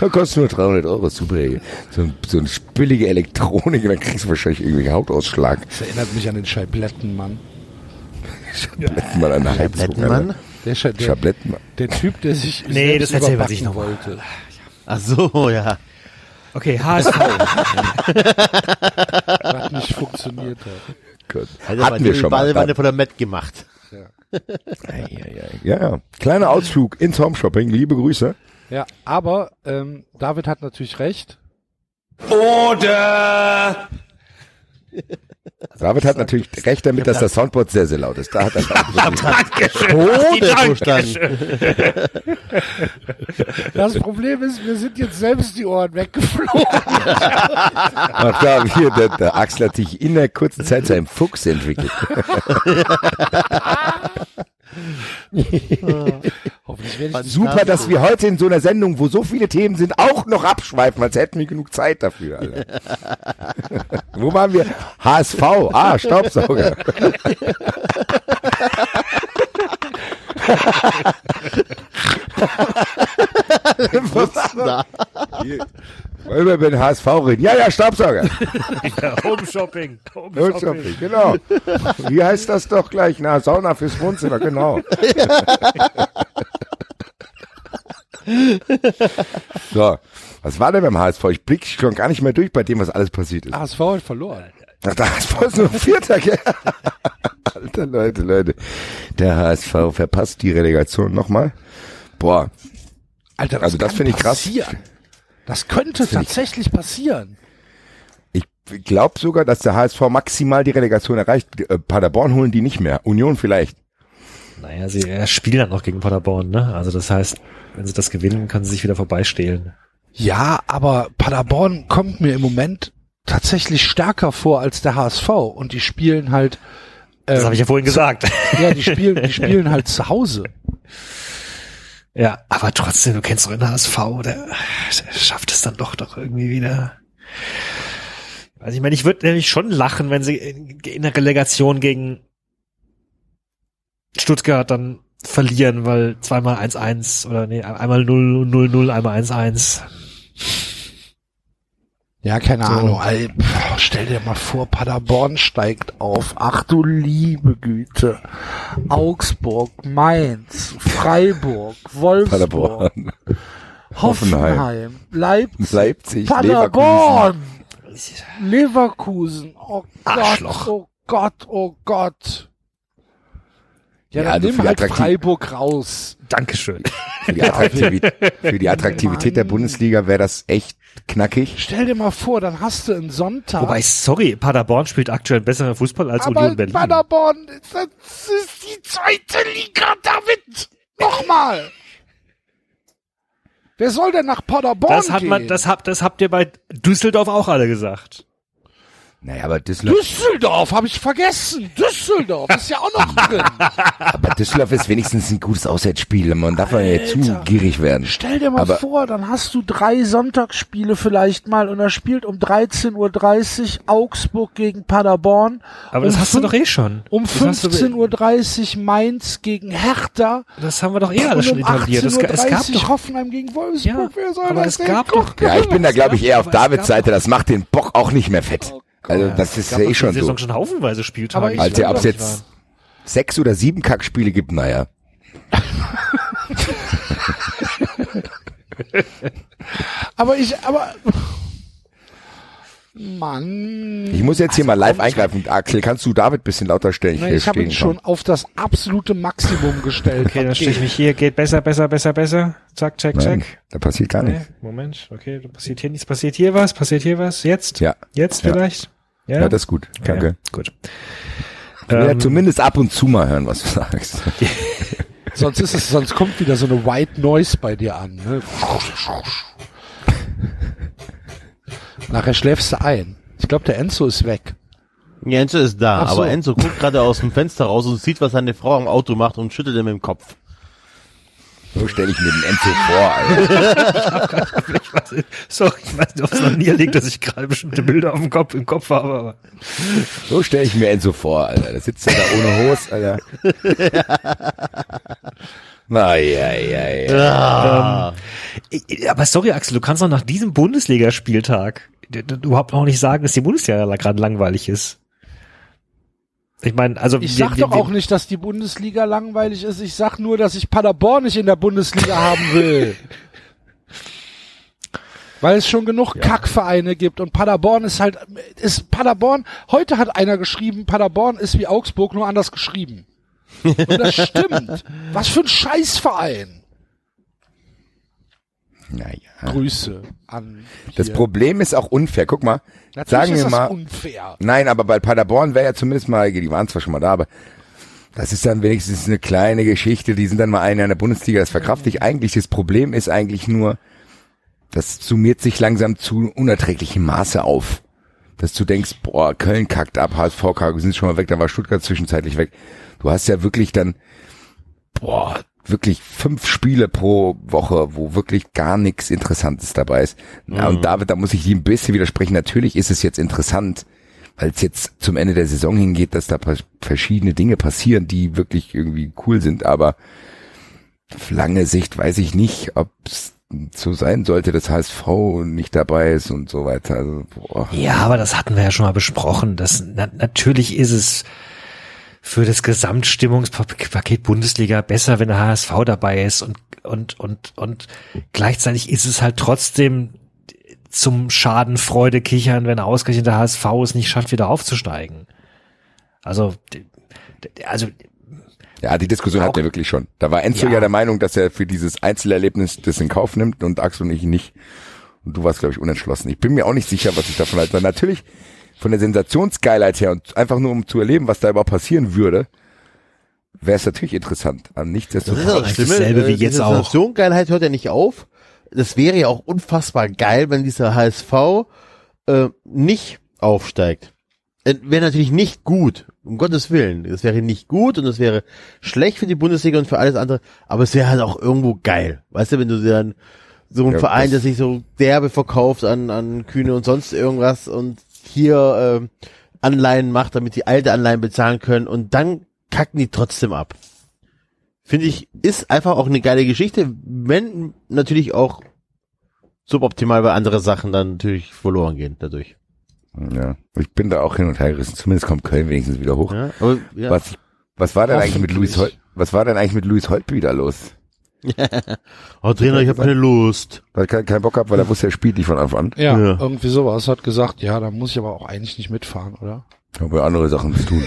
Da kostet nur 300 Euro, super. ey. So, ein- so eine billige Elektronik, dann kriegst du wahrscheinlich irgendwie Hautausschlag. Das erinnert mich an den Scheiblettenmann. Schabletten mal an der Heizung. Blettenmann? Der, Scha der, Schabletten. der Typ, der sich *laughs* Nee, das wir sich überbacken noch wollte. Ach so, ja. Okay, HSV. *laughs* Was nicht funktioniert hat. Gott. Hat Hatten wir schon mal. Badewanne von der Met gemacht. Ja, ja. Kleiner Ausflug ins Home Shopping. Liebe Grüße. Ja, aber ähm, David hat natürlich recht. Oder David hat natürlich recht damit, dass das Soundboard sehr, sehr laut ist. Da hat er verstanden. *laughs* Das Problem ist, wir sind jetzt selbst die Ohren weggeflogen. Ach da, hier, der, der Axel hat sich in der kurzen Zeit zu einem Fuchs entwickelt. *laughs* *laughs* Hoffentlich werde ich Super, dass wir heute in so einer Sendung, wo so viele Themen sind, auch noch abschweifen, als hätten wir genug Zeit dafür. Alter. *laughs* wo waren wir? HSV, ah, Staubsauger. *laughs* Wollen wir über den HSV reden? Ja, ja, Staubsauger. Home Shopping. Home Home Shopping, genau. Wie heißt das doch gleich? Na, Sauna fürs Wohnzimmer, genau. so, was war denn beim HSV? Ich blick schon gar nicht mehr durch bei dem, was alles passiert ist. HSV hat verloren. Ach, der HSV ist nur Vierter, gell? Alter Leute, Leute. Der HSV verpasst die Relegation nochmal. Boah, Alter, das Also das finde ich krass. passieren. Das könnte tatsächlich passieren. ich glaube sogar, dass der HSV maximal die Relegation erreicht. Äh, Paderborn holen die nicht mehr. Union vielleicht. Naja, sie spielen dann noch gegen Paderborn, ne? Also das heißt, wenn sie das gewinnen, können sie sich wieder vorbeistehlen. Ja, aber Paderborn kommt mir im Moment tatsächlich stärker vor als der HSV und die spielen halt, Das ähm, habe ich ja vorhin gesagt. *laughs* ja, die spielen, die spielen halt zu Hause. Ja, aber trotzdem, du kennst doch den HSV, der, der schafft es dann doch doch irgendwie wieder. Also ich meine, ich würde nämlich schon lachen, wenn sie in, der Relegation gegen Stuttgart dann verlieren, weil zweimal 1-1 oder nee, einmal 0-0-0, einmal 1-1. Ja, keine So. Ahnung. Pff, stell dir mal vor, Paderborn steigt auf. Ach du liebe Güte. Augsburg, Mainz, Freiburg, Wolfsburg, Paderborn. Hoffenheim, Leipzig, Leipzig, Leverkusen. Paderborn, Leverkusen. Oh Gott, Arschloch. oh Gott, oh Gott. Ja, Ja, dann also nimm für die halt Freiburg raus. Dankeschön. Für die, *laughs* Attraktivität, für die Attraktivität der Bundesliga wäre das echt knackig. Stell dir mal vor, dann hast du einen Sonntag. Wobei, sorry, Paderborn spielt aktuell besseren Fußball als aber Union Berlin. Paderborn, das ist die zweite Liga, David. Nochmal. Wer soll denn nach Paderborn Das hat gehen? man, das habt, das habt ihr bei Düsseldorf auch alle gesagt. Naja, aber Düsseldorf, Düsseldorf, habe ich vergessen. Düsseldorf ist ja auch noch *laughs* drin. aber Düsseldorf ist wenigstens ein gutes Auswärtsspiel. Man darf ja nicht zu gierig werden. Stell dir mal Aber- vor, dann hast du drei Sonntagsspiele vielleicht mal und da spielt um 13.30 Uhr Augsburg gegen Paderborn. Aber das um hast du doch eh schon. Um Das hast du- 15.30 Uhr Mainz gegen Hertha. Das haben wir doch eh alles und schon um etabliert. Es, es 18.30 gab doch, Hoffenheim gegen Wolfsburg. Ja, Wer soll aber das es gab doch- Ja, ich bin da, glaube ich, eher auf Davids Seite. Das macht den Bock auch nicht mehr fett. Also das ist ja eh die schon Saison so. schon haufenweise Spieltage. Aber ich- Also ob es Ja, jetzt sechs oder sieben Kackspiele gibt, naja. *laughs* Aber ich, aber. Mann. Ich muss jetzt hier mal live eingreifen. Axel, kannst du David bisschen lauter stellen? Hier ich habe ihn schon auf das absolute Maximum gestellt. Okay, dann stelle ich mich hier, geht besser, besser, besser, besser. Zack, check, Nein, check. da passiert gar Nee, nichts. Moment, okay, da passiert hier nichts, passiert hier was, passiert hier was, jetzt? Ja. Jetzt Ja. vielleicht? Ja, Ja, das ist gut. Danke. Ja, gut. Ja Ähm, zumindest ab und zu mal hören, was du sagst. *laughs* Sonst ist es, sonst kommt wieder so eine White Noise bei dir an. Ne? Nachher schläfst du ein. Ich glaube, der Enzo ist weg. Ja, Enzo ist da, so. aber Enzo guckt gerade aus dem Fenster raus und sieht, was seine Frau am Auto macht und schüttelt ihm mit dem Kopf. So stelle ich mir den Enzo vor, Alter. *laughs* Sorry, ich weiß nicht, ob es noch nie liegt, dass ich gerade bestimmte Bilder auf dem Kopf, im Kopf habe, aber. So stelle ich mir Enzo vor, Alter. Da sitzt er da ohne Hose, Alter. Na, ja, ja, ja. Ich- Aber sorry, Axel, du kannst doch nach diesem Bundesligaspieltag überhaupt noch nicht sagen, dass die Bundesliga gerade langweilig ist. Ich meine, also Ich wir- sag wir- doch auch nicht, dass die Bundesliga langweilig ist. Ich sag nur, dass ich Paderborn nicht in der Bundesliga haben will. *laughs* Weil es schon genug Kackvereine gibt und Paderborn ist halt, ist Paderborn, heute hat einer geschrieben, Paderborn ist wie Augsburg, nur anders geschrieben. Und das stimmt. *laughs* Was für ein Scheißverein. Naja. Grüße an. Das hier. Problem ist auch unfair. Guck mal, Natürlich sagen ist wir das mal, unfair. nein, aber bei Paderborn wäre ja zumindest mal, die waren zwar schon mal da, aber das ist dann wenigstens eine kleine Geschichte, die sind dann mal einer in der Bundesliga, das verkrafte ich eigentlich. Das Problem ist eigentlich nur, das summiert sich langsam zu unerträglichem Maße auf. Dass du denkst, boah, Köln kackt ab, HSV kackt, wir sind schon mal weg, dann war Stuttgart zwischenzeitlich weg. Du hast ja wirklich dann, boah, wirklich fünf Spiele pro Woche, wo wirklich gar nichts Interessantes dabei ist. Ja, und David, da muss ich dir ein bisschen widersprechen. Natürlich ist es jetzt interessant, weil es jetzt zum Ende der Saison hingeht, dass da verschiedene Dinge passieren, die wirklich irgendwie cool sind. Aber auf lange Sicht weiß ich nicht, ob es so sein sollte, dass HSV nicht dabei ist und so weiter. Also, boah. Ja, aber das hatten wir ja schon mal besprochen. Das, na, natürlich ist es für das Gesamtstimmungspaket Bundesliga besser, wenn der HSV dabei ist und, und, und, und gleichzeitig ist es halt trotzdem zum Schadenfreude kichern, wenn ausgerechnet der HSV es nicht schafft, wieder aufzusteigen. Also, also, Ja, die Diskussion hatten wir wirklich schon. Da war Enzo ja. Ja. der Meinung, dass er für dieses Einzelerlebnis das in Kauf nimmt und Axel und ich nicht. Und du warst, glaube ich, unentschlossen. Ich bin mir auch nicht sicher, was ich davon halte. Natürlich von der Sensationsgeilheit her und einfach nur um zu erleben, was da überhaupt passieren würde, wäre es natürlich interessant. Aber ist nichtsdestotrotz. das Schlimme, dasselbe wie äh, die jetzt auch. Sensationsgeilheit hört ja nicht auf. Das wäre ja auch unfassbar geil, wenn dieser HSV äh, nicht aufsteigt. Äh, Wäre natürlich nicht gut, um Gottes Willen. Das wäre nicht gut und das wäre schlecht für die Bundesliga und für alles andere, aber es wäre halt auch irgendwo geil. Weißt du, wenn du dir dann so ein Ja, Verein, der sich so derbe verkauft an, an Kühne und sonst irgendwas und hier äh, Anleihen macht, damit die alte Anleihen bezahlen können und dann kacken die trotzdem ab finde ich, ist einfach auch eine geile Geschichte, wenn natürlich auch suboptimal bei andere Sachen dann natürlich verloren gehen dadurch. Ja, ich bin da auch hin und her gerissen. Zumindest kommt Köln wenigstens wieder hoch. Ja, aber, ja. Was, was war denn eigentlich mit Luis Hol was war denn eigentlich mit Luis Holt wieder los? Oh, Trainer, ich habe keine Lust. Weil er keinen Bock hat, weil er wusste, er spielt nicht von Anfang an. Ja, Ja. irgendwie sowas. Hat gesagt, ja, da muss ich aber auch eigentlich nicht mitfahren, oder? Ich habe andere Sachen zu tun.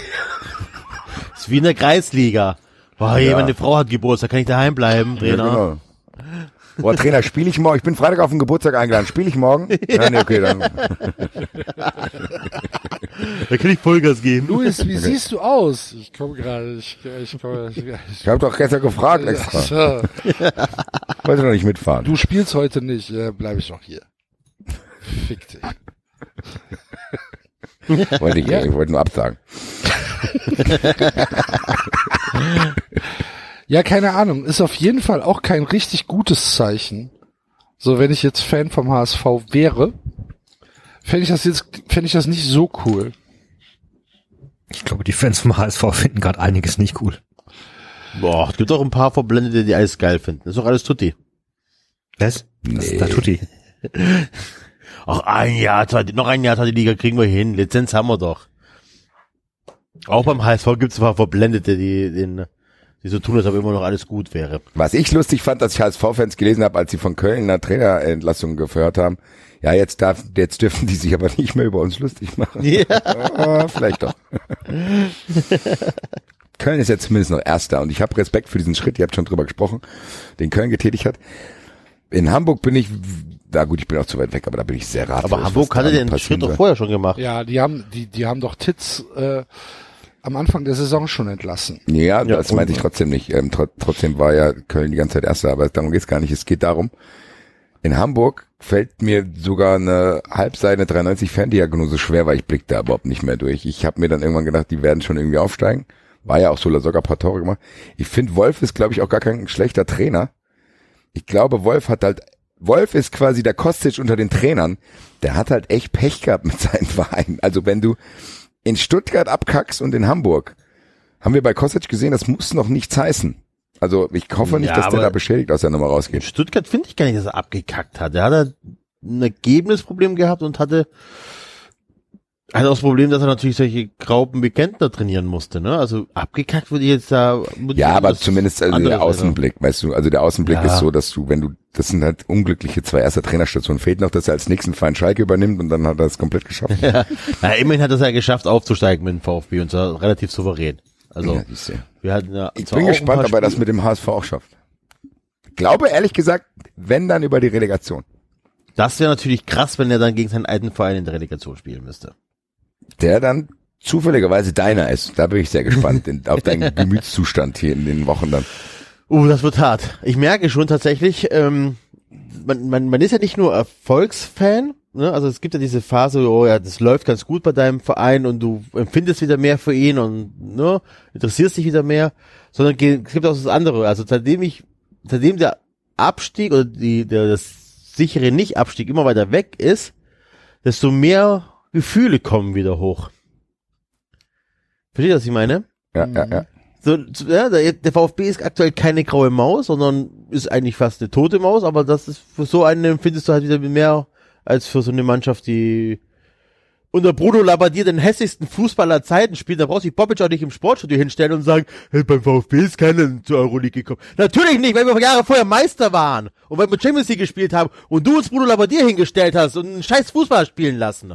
*laughs* ist wie in der Kreisliga. Boah, Ja. ja. meine Frau hat Geburtstag, kann ich daheim bleiben, Ja, Trainer? genau. Boah, Trainer, spiele ich morgen? Ich bin Freitag auf den Geburtstag eingeladen. Spiele ich morgen? *laughs* Ja, nee, okay, dann. Da kann ich Vollgas geben. Luis, wie siehst du aus? Ich komme gerade, ich, ich komme, ich, Ich habe doch gestern gefragt extra. Ja, Wollte noch nicht mitfahren. du spielst heute nicht, äh, bleibe ich doch hier. Fick dich. Wollte ich, ich wollte nur absagen. *laughs* Ja, keine Ahnung. Ist auf jeden Fall auch kein richtig gutes Zeichen. So, wenn ich jetzt Fan vom HSV wäre, fände ich das jetzt, fände ich das nicht so cool. ich glaube, die Fans vom HSV finden gerade einiges nicht cool. Boah, es gibt auch ein paar Verblendete, die alles geil finden. Das ist doch alles Tutti. Was? Das, da tut die. *laughs* Ach, ein Jahr, zwei, noch ein Jahr zweite Liga kriegen wir hin. Lizenz haben wir doch. Auch beim HSV gibt es ein paar Verblendete, die, den, die so tun, als ob immer noch alles gut wäre. Was ich lustig fand, dass ich HSV-Fans gelesen habe, als sie von Köln eine Trainerentlassung gehört haben. Ja, jetzt darf, jetzt dürfen die sich aber nicht mehr über uns lustig machen. Ja. *laughs* Ah, vielleicht doch. *laughs* Köln ist jetzt zumindest noch Erster und ich habe Respekt für diesen Schritt, ihr habt schon drüber gesprochen, den Köln getätigt hat. In Hamburg bin ich, na gut, ich bin auch zu weit weg, aber da bin ich sehr ratlos. Aber Hamburg hatte den Schritt doch vorher schon gemacht. Ja, die haben, die, die haben doch Titz äh, am Anfang der Saison schon entlassen. Ja, Ja, das meinte ich trotzdem nicht. Ähm, tr trotzdem war ja Köln die ganze Zeit Erster, aber darum geht's gar nicht. Es geht darum, in Hamburg fällt mir sogar eine Halbseite 93 Ferndiagnose schwer, weil ich blick da überhaupt nicht mehr durch. Ich habe mir dann irgendwann gedacht, die werden schon irgendwie aufsteigen. War ja auch so, sogar ein paar Tore gemacht. Ich finde, Wolf ist, glaube ich, auch gar kein schlechter Trainer. Ich glaube, Wolf hat halt, Wolf ist quasi der Kostic unter den Trainern. Der hat halt echt Pech gehabt mit seinen Vereinen. Also wenn du in Stuttgart abkackst und in Hamburg, haben wir bei Kostic gesehen, das muss noch nichts heißen. Also ich hoffe nicht, Ja, dass der da beschädigt aus der Nummer In rausgeht. Stuttgart finde ich gar nicht, dass er abgekackt hat. Er hat ein Ergebnisproblem gehabt und hatte, auch das Problem, dass er natürlich solche Graupen wie Kentner trainieren musste. Ne? Also abgekackt würde ich jetzt da... Ja, aber zumindest also der. Außenblick, weißt du, also der Außenblick Ja. ist so, dass du, wenn du, das sind halt unglückliche zwei erste Trainerstationen. Fehlt noch, dass er als nächsten Verein Schalke übernimmt und dann hat er es komplett geschafft. *laughs* Ja, immerhin hat er es ja geschafft, aufzusteigen mit dem VfB und zwar relativ souverän. Also Ja, wir hatten ja Ich bin gespannt, ob er das mit dem HSV auch schafft. Glaube ehrlich gesagt, wenn dann über die Relegation. Das wäre natürlich krass, wenn er dann gegen seinen alten Verein in der Relegation spielen müsste. Der dann zufälligerweise deiner ist. Da bin ich sehr gespannt in, auf deinen *laughs* Gemütszustand hier in den Wochen dann. Uh, das wird hart. Ich merke schon tatsächlich, ähm, man, man, man ist ja nicht nur Erfolgsfan, ne? also es gibt ja diese Phase, oh ja, das läuft ganz gut bei deinem Verein und du empfindest wieder mehr für ihn und ne, interessierst dich wieder mehr, sondern es gibt auch das andere. Also seitdem ich, seitdem der Abstieg oder die, der, das sichere Nicht-Abstieg immer weiter weg ist, desto mehr Gefühle kommen wieder hoch. Versteht ihr, was ich meine? Ja, ja, ja. So, ja, der, der VfB ist aktuell keine graue Maus, sondern ist eigentlich fast eine tote Maus, aber das ist für so einen findest du halt wieder mehr als für so eine Mannschaft, die unter Bruno Labbadia den hässlichsten Fußballer Zeiten spielt, da braucht sich Bobic auch nicht im Sportstudio hinstellen und sagen, hey, beim VfB ist keiner zur Euroleague gekommen. Natürlich nicht, weil wir Jahre vorher Meister waren und weil wir Champions League gespielt haben und du uns Bruno Labbadia hingestellt hast und einen scheiß Fußball spielen lassen.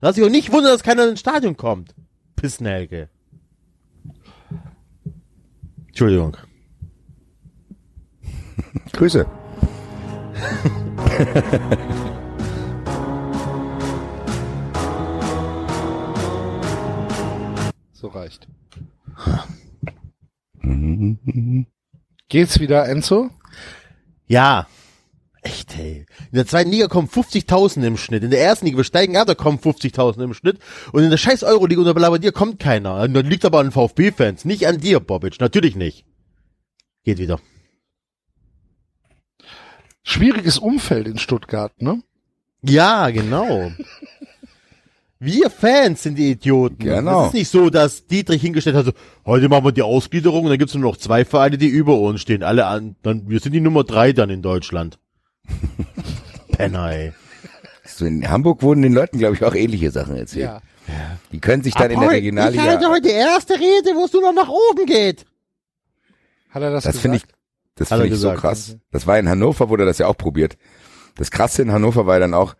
Lass dich auch nicht wundern, dass keiner ins Stadion kommt. Pissnelke. Entschuldigung. *laughs* Grüße. *laughs* So reicht. *laughs* Geht's wieder, Enzo? Ja. Echt, ey. In der zweiten Liga kommen 50.000 im Schnitt. In der ersten Liga, wir steigen ab, da kommen 50.000 im Schnitt. Und in der scheiß Euroliga unter Labadier kommt keiner. Das liegt aber an VfB-Fans. Nicht an dir, Bobic. Natürlich nicht. Geht wieder. Schwieriges Umfeld in Stuttgart, ne? Ja, genau. *laughs* Wir Fans sind die Idioten. Genau. Es ist nicht so, dass Dietrich hingestellt hat, so, heute machen wir die Ausgliederung und dann gibt's nur noch zwei Vereine, die über uns stehen. Alle an, dann, wir sind die Nummer drei dann in Deutschland. *laughs* Penner, ey. So in Hamburg wurden den Leuten, glaube ich, auch ähnliche Sachen erzählt. Ja. Die können sich dann in der Ich Regionalliga. halte heute die erste Rede, wo es nur noch nach oben geht. Hat er das, Das finde ich, gesagt? das finde ich so gesagt. krass. Das war in Hannover, wurde das ja auch probiert. Das Krasse in Hannover war dann auch,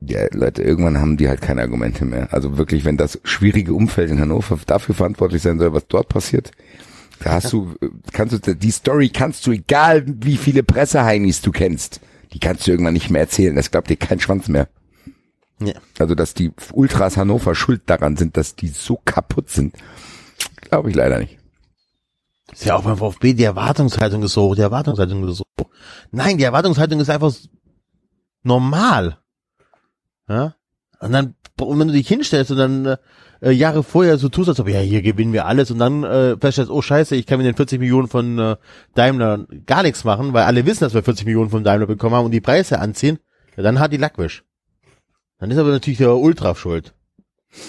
ja, Leute, irgendwann haben die halt keine Argumente mehr. Also wirklich, wenn das schwierige Umfeld in Hannover dafür verantwortlich sein soll, was dort passiert, da hast du, äh, kannst du, die Story kannst du, egal wie viele Presseheinis du kennst, die kannst du irgendwann nicht mehr erzählen. Das glaubt dir kein Schwanz mehr. Ja. Also, dass die Ultras Hannover schuld daran sind, dass die so kaputt sind, glaube ich leider nicht. Ist ja auch beim VfB, die Erwartungshaltung ist so hoch, die Erwartungshaltung ist so hoch. Nein, die Erwartungshaltung ist einfach normal. Ja? Und dann, und wenn du dich hinstellst und dann äh, Jahre vorher so tust, als ob, ja, hier gewinnen wir alles und dann äh, feststellst, oh scheiße, ich kann mit den 40 Millionen von äh, Daimler gar nichts machen, weil alle wissen, dass wir 40 Millionen von Daimler bekommen haben und die Preise anziehen, ja, dann hat die Lackwisch. Dann ist aber natürlich der Ultra schuld.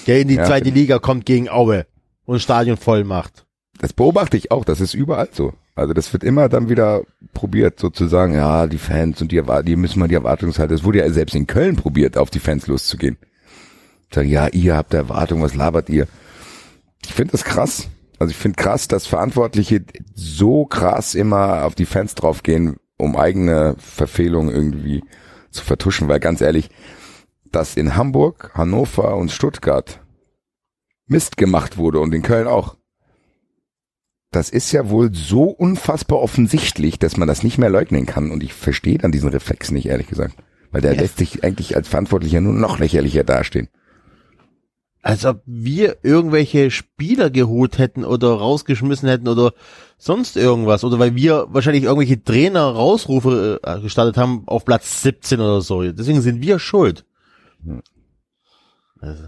Der in die Ja, zweite finde Liga kommt gegen Aue und Stadion voll macht. Das beobachte ich auch, das ist überall so. Also das wird immer dann wieder probiert, sozusagen, ja, die Fans und die, die müssen mal die Erwartungshaltung, es wurde ja selbst in Köln probiert, auf die Fans loszugehen. Sagen, ja, ihr habt Erwartungen, was labert ihr? Ich finde das krass. Also ich finde krass, dass Verantwortliche so krass immer auf die Fans draufgehen, um eigene Verfehlungen irgendwie zu vertuschen, weil ganz ehrlich, dass in Hamburg, Hannover und Stuttgart Mist gemacht wurde und in Köln auch, das ist ja wohl so unfassbar offensichtlich, dass man das nicht mehr leugnen kann. Und ich verstehe dann diesen Reflex nicht, ehrlich gesagt. Weil der Ja. lässt sich eigentlich als Verantwortlicher nur noch lächerlicher dastehen. Als ob wir irgendwelche Spieler geholt hätten oder rausgeschmissen hätten oder sonst irgendwas. Oder weil wir wahrscheinlich irgendwelche Trainer Rausrufe äh, gestartet haben auf Platz 17 oder so. Deswegen sind wir schuld. Also,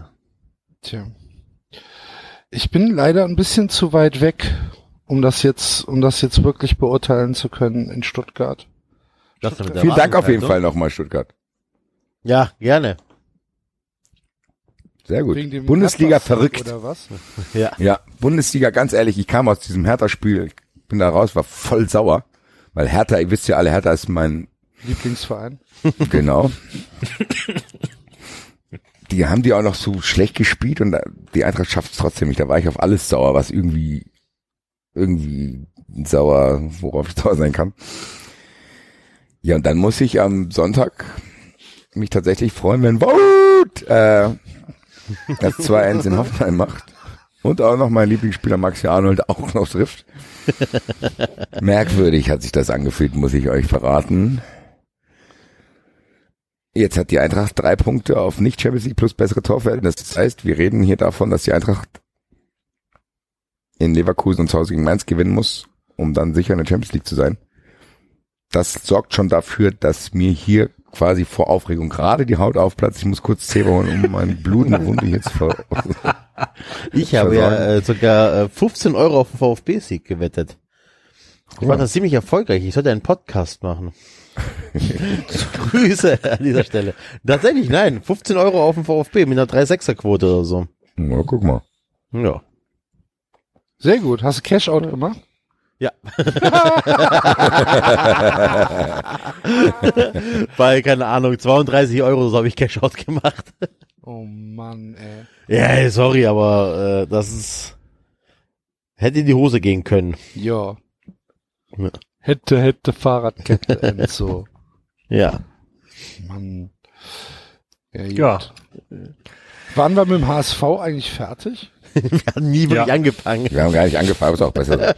Tja. Ich bin leider ein bisschen zu weit weg, um das jetzt, um das jetzt wirklich beurteilen zu können in Stuttgart. der Vielen Dank auf jeden Erwartungshaltung. Fall nochmal, Stuttgart. Ja, gerne. Sehr gut. Wegen dem Bundesliga verrückt. Oder was? *laughs* Ja. Ja, Bundesliga, ganz ehrlich, ich kam aus diesem Hertha-Spiel, bin da raus, war voll sauer. Weil Hertha, ihr wisst ja alle, Hertha ist mein Lieblingsverein. *laughs* Genau. Die haben die auch noch so schlecht gespielt und die Eintracht schafft es trotzdem nicht. Da war ich auf alles sauer, was irgendwie, irgendwie sauer, worauf ich *laughs* sauer sein kann. Ja, und dann muss ich am Sonntag mich tatsächlich freuen, wenn Wout äh, *laughs* das 2-1 in Hoffenheim macht. Und auch noch mein Lieblingsspieler Maxi Arnold auch noch trifft. *laughs* Merkwürdig hat sich das angefühlt, muss ich euch verraten. Jetzt hat die Eintracht drei Punkte auf nicht Champions League plus bessere Torverhältnisse. Das heißt, wir reden hier davon, dass die Eintracht in Leverkusen und zu Hause gegen Mainz gewinnen muss, um dann sicher in der Champions League zu sein. Das sorgt schon dafür, dass mir hier quasi vor Aufregung gerade die Haut aufplatzt. Ich muss kurz Zebra holen, um meine blutende Wunde jetzt vor. *laughs* Ich habe ja äh, sogar äh, 15 Euro auf den VfB-Sieg gewettet. Ich war da ziemlich erfolgreich. Ich sollte einen Podcast machen. *laughs* Grüße an dieser Stelle. Tatsächlich, nein. 15 Euro auf den VfB mit einer 3-6er-Quote oder so. Ja, guck mal. Ja. Sehr gut. Hast du Cash-Out gemacht? Ja. *laughs* Bei, keine Ahnung, 32 Euro, so habe ich Cash-Out gemacht. Oh Mann, ey. Ja, ey, sorry, aber äh, das ist hätte in die Hose gehen können. Ja. Ja. Hätte, hätte Fahrradkette *laughs* Enzo. Ja. Mann. Ja, Ja. Waren wir mit dem HSV eigentlich fertig? *laughs* Wir haben nie wirklich Ja. angefangen. Wir haben gar nicht angefangen, aber ist auch besser.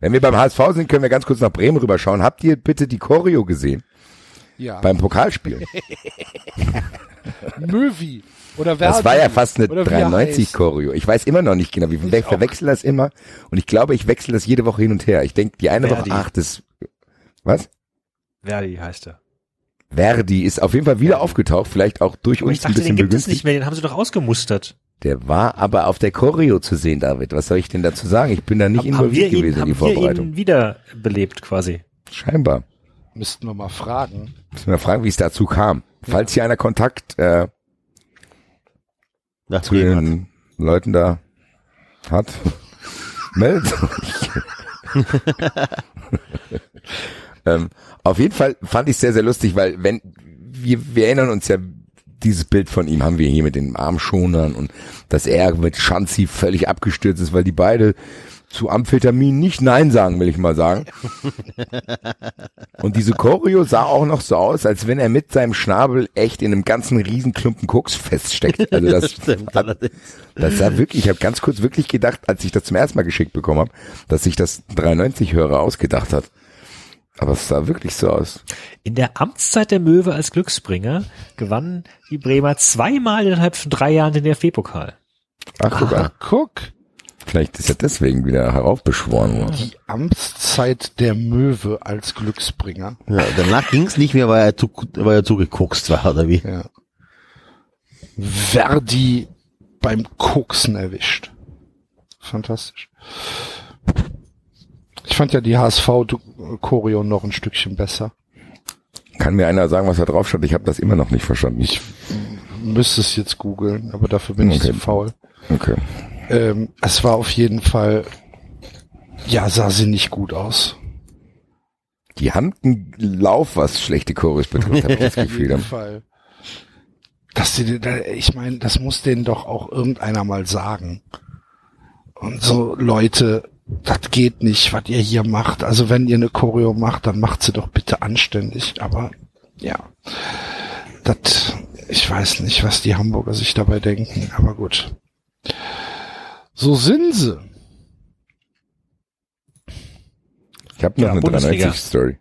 Wenn wir beim HSV sind, können wir ganz kurz nach Bremen rüberschauen. Habt ihr bitte die Choreo gesehen? Ja. Beim Pokalspiel. *laughs* Möwi. Oder Verdi. Das war ja fast eine Oder wie er 93 heißt. Choreo. Ich weiß immer noch nicht genau, wie ich verwechsel das immer. Und ich glaube, ich wechsle das jede Woche hin und her. Ich denke, die eine Verdi. Woche, ach, das, was? Verdi heißt er. Verdi ist auf jeden Fall wieder aufgetaucht, vielleicht auch durch Aber ich uns ein dachte, den bisschen gibt es begünstigt. nicht mehr, den haben sie doch ausgemustert. Der war aber auf der Choreo zu sehen, David. Was soll ich denn dazu sagen? Ich bin da nicht wir involviert ihn, gewesen in haben die wir Vorbereitung. ihn wiederbelebt quasi. Scheinbar. Müssten wir mal fragen. Müssen wir fragen, wie es dazu kam. Falls hier einer Kontakt äh, Nach zu den Leuten da hat, *laughs* meldet euch. *laughs* ähm, auf jeden Fall fand ich sehr, sehr lustig, weil wenn wir, wir erinnern uns ja, dieses Bild von ihm haben wir hier mit den Armschonern und dass er mit Schanzi völlig abgestürzt ist, weil die beide zu Amphetamin nicht Nein sagen, will ich mal sagen. Und diese Choreo sah auch noch so aus, als wenn er mit seinem Schnabel echt in einem ganzen Riesenklumpen Koks feststeckt. Also das, *laughs* Stimmt, hat, das sah wirklich, ich habe ganz kurz wirklich gedacht, als ich das zum ersten Mal geschickt bekommen habe, dass sich das 93-Hörer ausgedacht hat. Aber es sah wirklich so aus. In der Amtszeit der Möwe als Glücksbringer gewannen die Bremer zweimal innerhalb von drei Jahren den DFB-Pokal. Ach, guck an. guck. Vielleicht ist er deswegen wieder heraufbeschworen worden. Die Amtszeit der Möwe als Glücksbringer. Ja, danach ging's nicht mehr, weil er, zu, weil er zugekokst war, oder wie? Ja. Verdi beim Koksen erwischt. Fantastisch. Ich fand ja die HSV-Choreo noch ein Stückchen besser. Kann mir einer sagen, was da drauf stand? Ich habe das immer noch nicht verstanden. Ich müsste es jetzt googeln, aber dafür bin ich Okay. zu faul. okay. Ähm, es war auf jeden Fall, ja, sah sie nicht gut aus. Die haben einen Lauf, was schlechte Choreos betrifft, habe ich das *laughs* Auf Gefühl. jeden Fall. Dass die, ich meine, das muss denen doch auch irgendeiner mal sagen. Und so, Leute, das geht nicht, was ihr hier macht. Also wenn ihr eine Choreo macht, dann macht sie doch bitte anständig. Aber ja, das, ich weiß nicht, was die Hamburger sich dabei denken. Aber gut. So sind sie. Ich habe noch Ja, eine Bundesliga. 93-Story.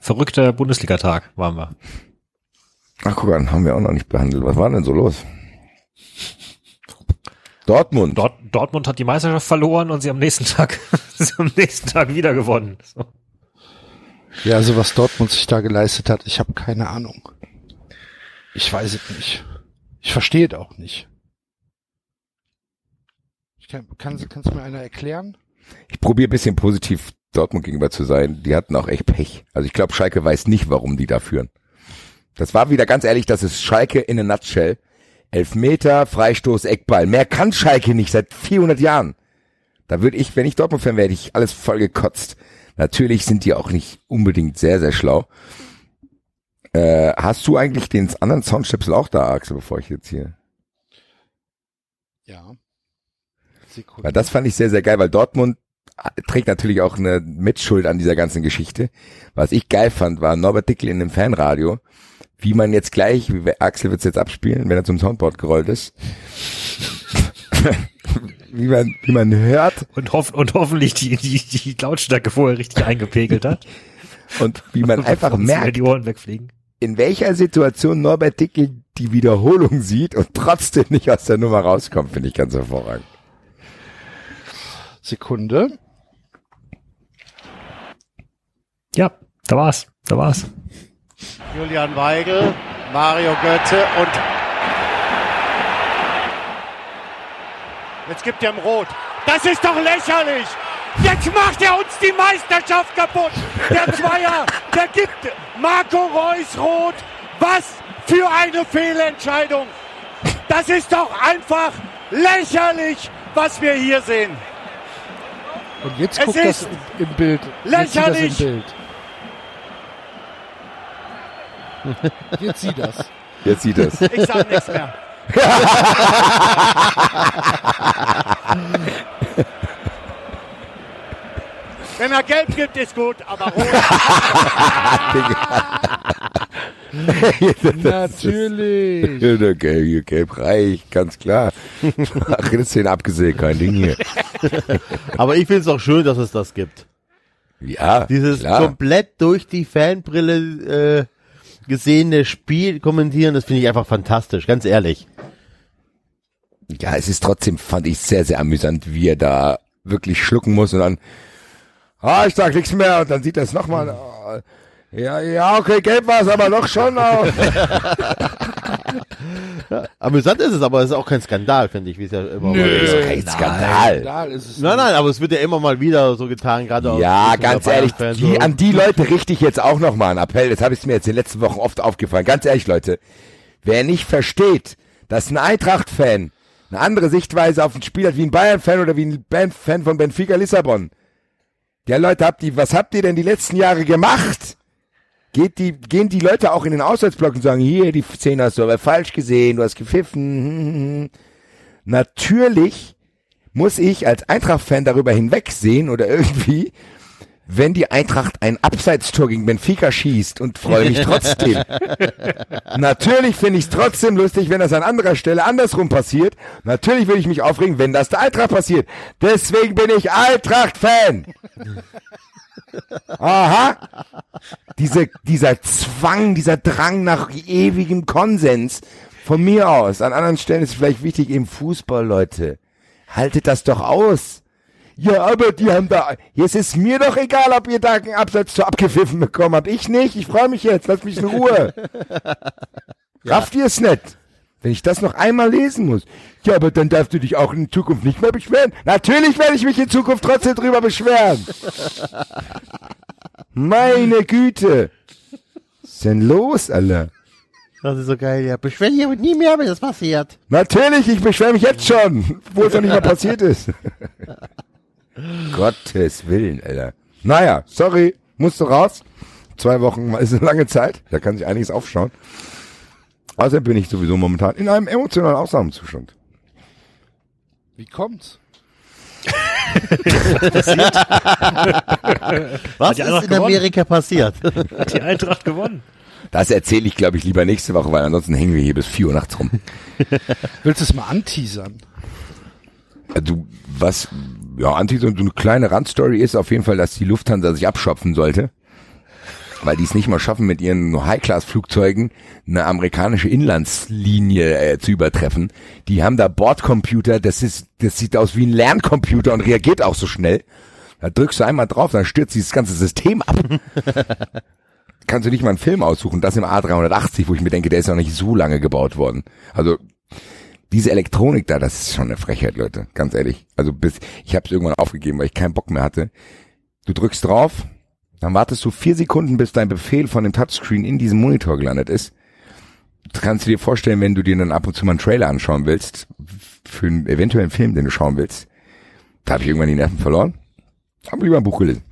Verrückter Bundesligatag waren wir. Ach, guck an, haben wir auch noch nicht behandelt. Was war denn so los? Dortmund. Dort, Dortmund hat die Meisterschaft verloren und sie am nächsten Tag, *laughs* sie am nächsten Tag wieder gewonnen. So. Ja, also was Dortmund sich da geleistet hat, ich habe keine Ahnung. Ich weiß es nicht. Ich verstehe es auch nicht. Ich kann, kann, kannst du mir einer erklären? Ich probiere ein bisschen positiv Dortmund gegenüber zu sein. Die hatten auch echt Pech. Also ich glaube, Schalke weiß nicht, warum die da führen. Das war wieder ganz ehrlich, das ist Schalke in a nutshell. Elfmeter, Freistoß, Eckball. Mehr kann Schalke nicht seit 400 Jahren. Da würde ich, wenn ich Dortmund-Fan wäre, hätte ich alles voll gekotzt. Natürlich sind die auch nicht unbedingt sehr, sehr schlau. Äh, hast du eigentlich den anderen Soundstöpsel auch da, Axel, bevor ich jetzt hier... Ja. Sekunde. Weil das fand ich sehr, sehr geil, weil Dortmund trägt natürlich auch eine Mitschuld an dieser ganzen Geschichte. Was ich geil fand, war Norbert Dickel in dem Fanradio, wie man jetzt gleich, wie Axel wird's jetzt abspielen, wenn er zum Soundboard gerollt ist, *laughs* wie man, wie man hört Und, hoff, und hoffentlich die, die, die Lautstärke vorher richtig eingepegelt hat. *laughs* und wie man einfach merkt, die Ohren wegfliegen. in welcher Situation Norbert Dickel die Wiederholung sieht und trotzdem nicht aus der Nummer rauskommt, finde ich ganz hervorragend. Sekunde. Ja, da war's. Da war's. Julian Weigel, Mario Götze und jetzt gibt er ihm Rot. Das ist doch lächerlich. Jetzt macht er uns die Meisterschaft kaputt. Der Zweier, der gibt Marco Reus Rot. Was für eine Fehlentscheidung. Das ist doch einfach lächerlich, was wir hier sehen. Und jetzt Es guckt das im, Bild. Sieht das im lächerlich. Bild. *laughs* Jetzt sieht das. Jetzt sieht das. Ich sag nichts mehr. *laughs* Wenn er Gelb gibt, ist gut, aber rot. *laughs* Natürlich. Der Gelb, reicht, ganz klar. Achillessehne abgesägt, kein Ding hier. Aber ich finde es auch schön, dass es das gibt. Ja, Dieses klar. komplett durch die Fanbrille äh, gesehene Spiel kommentieren, das finde ich einfach fantastisch, ganz ehrlich. Ja, es ist trotzdem, fand ich sehr, sehr amüsant, wie er da wirklich schlucken muss und dann, ah, ich sag nichts mehr und dann sieht er es nochmal. ah, Ja, ja, okay, gelb war es aber noch schon. *laughs* *laughs* Amüsant ist es, aber es ist auch kein Skandal, finde ich, wie es ja immer mal ist kein nein, Skandal. Skandal ist es Nein, nein, aber es wird ja immer mal wieder so getan, gerade aus Ja, ganz ehrlich, die, so. an die Leute richte ich jetzt auch nochmal einen Appell. Das habe ich mir jetzt in den letzten Wochen oft aufgefallen. Ganz ehrlich, Leute, wer nicht versteht, dass ein Eintracht-Fan eine andere Sichtweise auf ein Spiel hat wie ein Bayern-Fan oder wie ein Ben- Fan von Benfica Lissabon. Ja, Leute, habt ihr, was habt ihr denn die letzten Jahre gemacht? Geht die, gehen die Leute auch in den Auswärtsblock und sagen, hier, die Szene hast du aber falsch gesehen, du hast gepfiffen. hm, hm, hm. Natürlich muss ich als Eintracht-Fan darüber hinwegsehen oder irgendwie, wenn die Eintracht ein Abseitstor gegen Benfica schießt und freue mich trotzdem. *laughs* Natürlich finde ich es trotzdem lustig, wenn das an anderer Stelle andersrum passiert. Natürlich würde ich mich aufregen, wenn das der Eintracht passiert. Deswegen bin ich Eintracht-Fan. Aha. Diese, dieser Zwang, dieser Drang nach ewigem Konsens von mir aus. An anderen Stellen ist es vielleicht wichtig im Fußball, Leute. Haltet das doch aus. Ja, aber die haben da. Jetzt ist mir doch egal, ob ihr da einen Absatz zu abgepfiffen bekommen habt. Ich nicht. Ich freue mich jetzt. Lasst mich in Ruhe. Rafft ihr es nicht? Wenn ich das noch einmal lesen muss. Ja, aber dann darfst du dich auch in Zukunft nicht mehr beschweren. Natürlich werde ich mich in Zukunft trotzdem drüber beschweren. *laughs* Meine Güte. Was ist denn los, Alter? Das ist so geil, ja. Beschwer dich aber nie mehr, wenn das passiert. Natürlich, ich beschwere mich jetzt schon, wo es noch nicht mal passiert ist. *laughs* Gottes Willen, Alter. Naja, sorry, musst du raus. Zwei Wochen ist eine lange Zeit, da kann sich einiges aufschauen. Außerdem bin ich sowieso momentan in einem emotionalen Ausnahmezustand. Wie kommt's? *laughs* Was die ist in gewonnen? Amerika passiert? Hat die Eintracht gewonnen. Das erzähle ich, glaube ich, lieber nächste Woche, weil ansonsten hängen wir hier bis vier Uhr nachts rum. *laughs* Willst du es mal anteasern? Du, was, ja, so so eine kleine Randstory ist auf jeden Fall, dass die Lufthansa sich abschöpfen sollte. Weil die es nicht mal schaffen, mit ihren High-Class-Flugzeugen eine amerikanische Inlandslinie äh, zu übertreffen. Die haben da Bordcomputer, das ist, das sieht aus wie ein Lerncomputer und reagiert auch so schnell. Da drückst du einmal drauf, dann stürzt dieses ganze System ab. *laughs* Kannst du nicht mal einen Film aussuchen, das im A380, wo ich mir denke, der ist noch nicht so lange gebaut worden. Also diese Elektronik da, das ist schon eine Frechheit, Leute. Ganz ehrlich. Also bis ich habe es irgendwann aufgegeben, weil ich keinen Bock mehr hatte. Du drückst drauf, dann wartest du vier Sekunden, bis dein Befehl von dem Touchscreen in diesem Monitor gelandet ist. Das kannst du dir vorstellen, wenn du dir dann ab und zu mal einen Trailer anschauen willst, für einen eventuellen Film, den du schauen willst. Da habe ich irgendwann die Nerven verloren. Hab lieber ein Buch gelesen.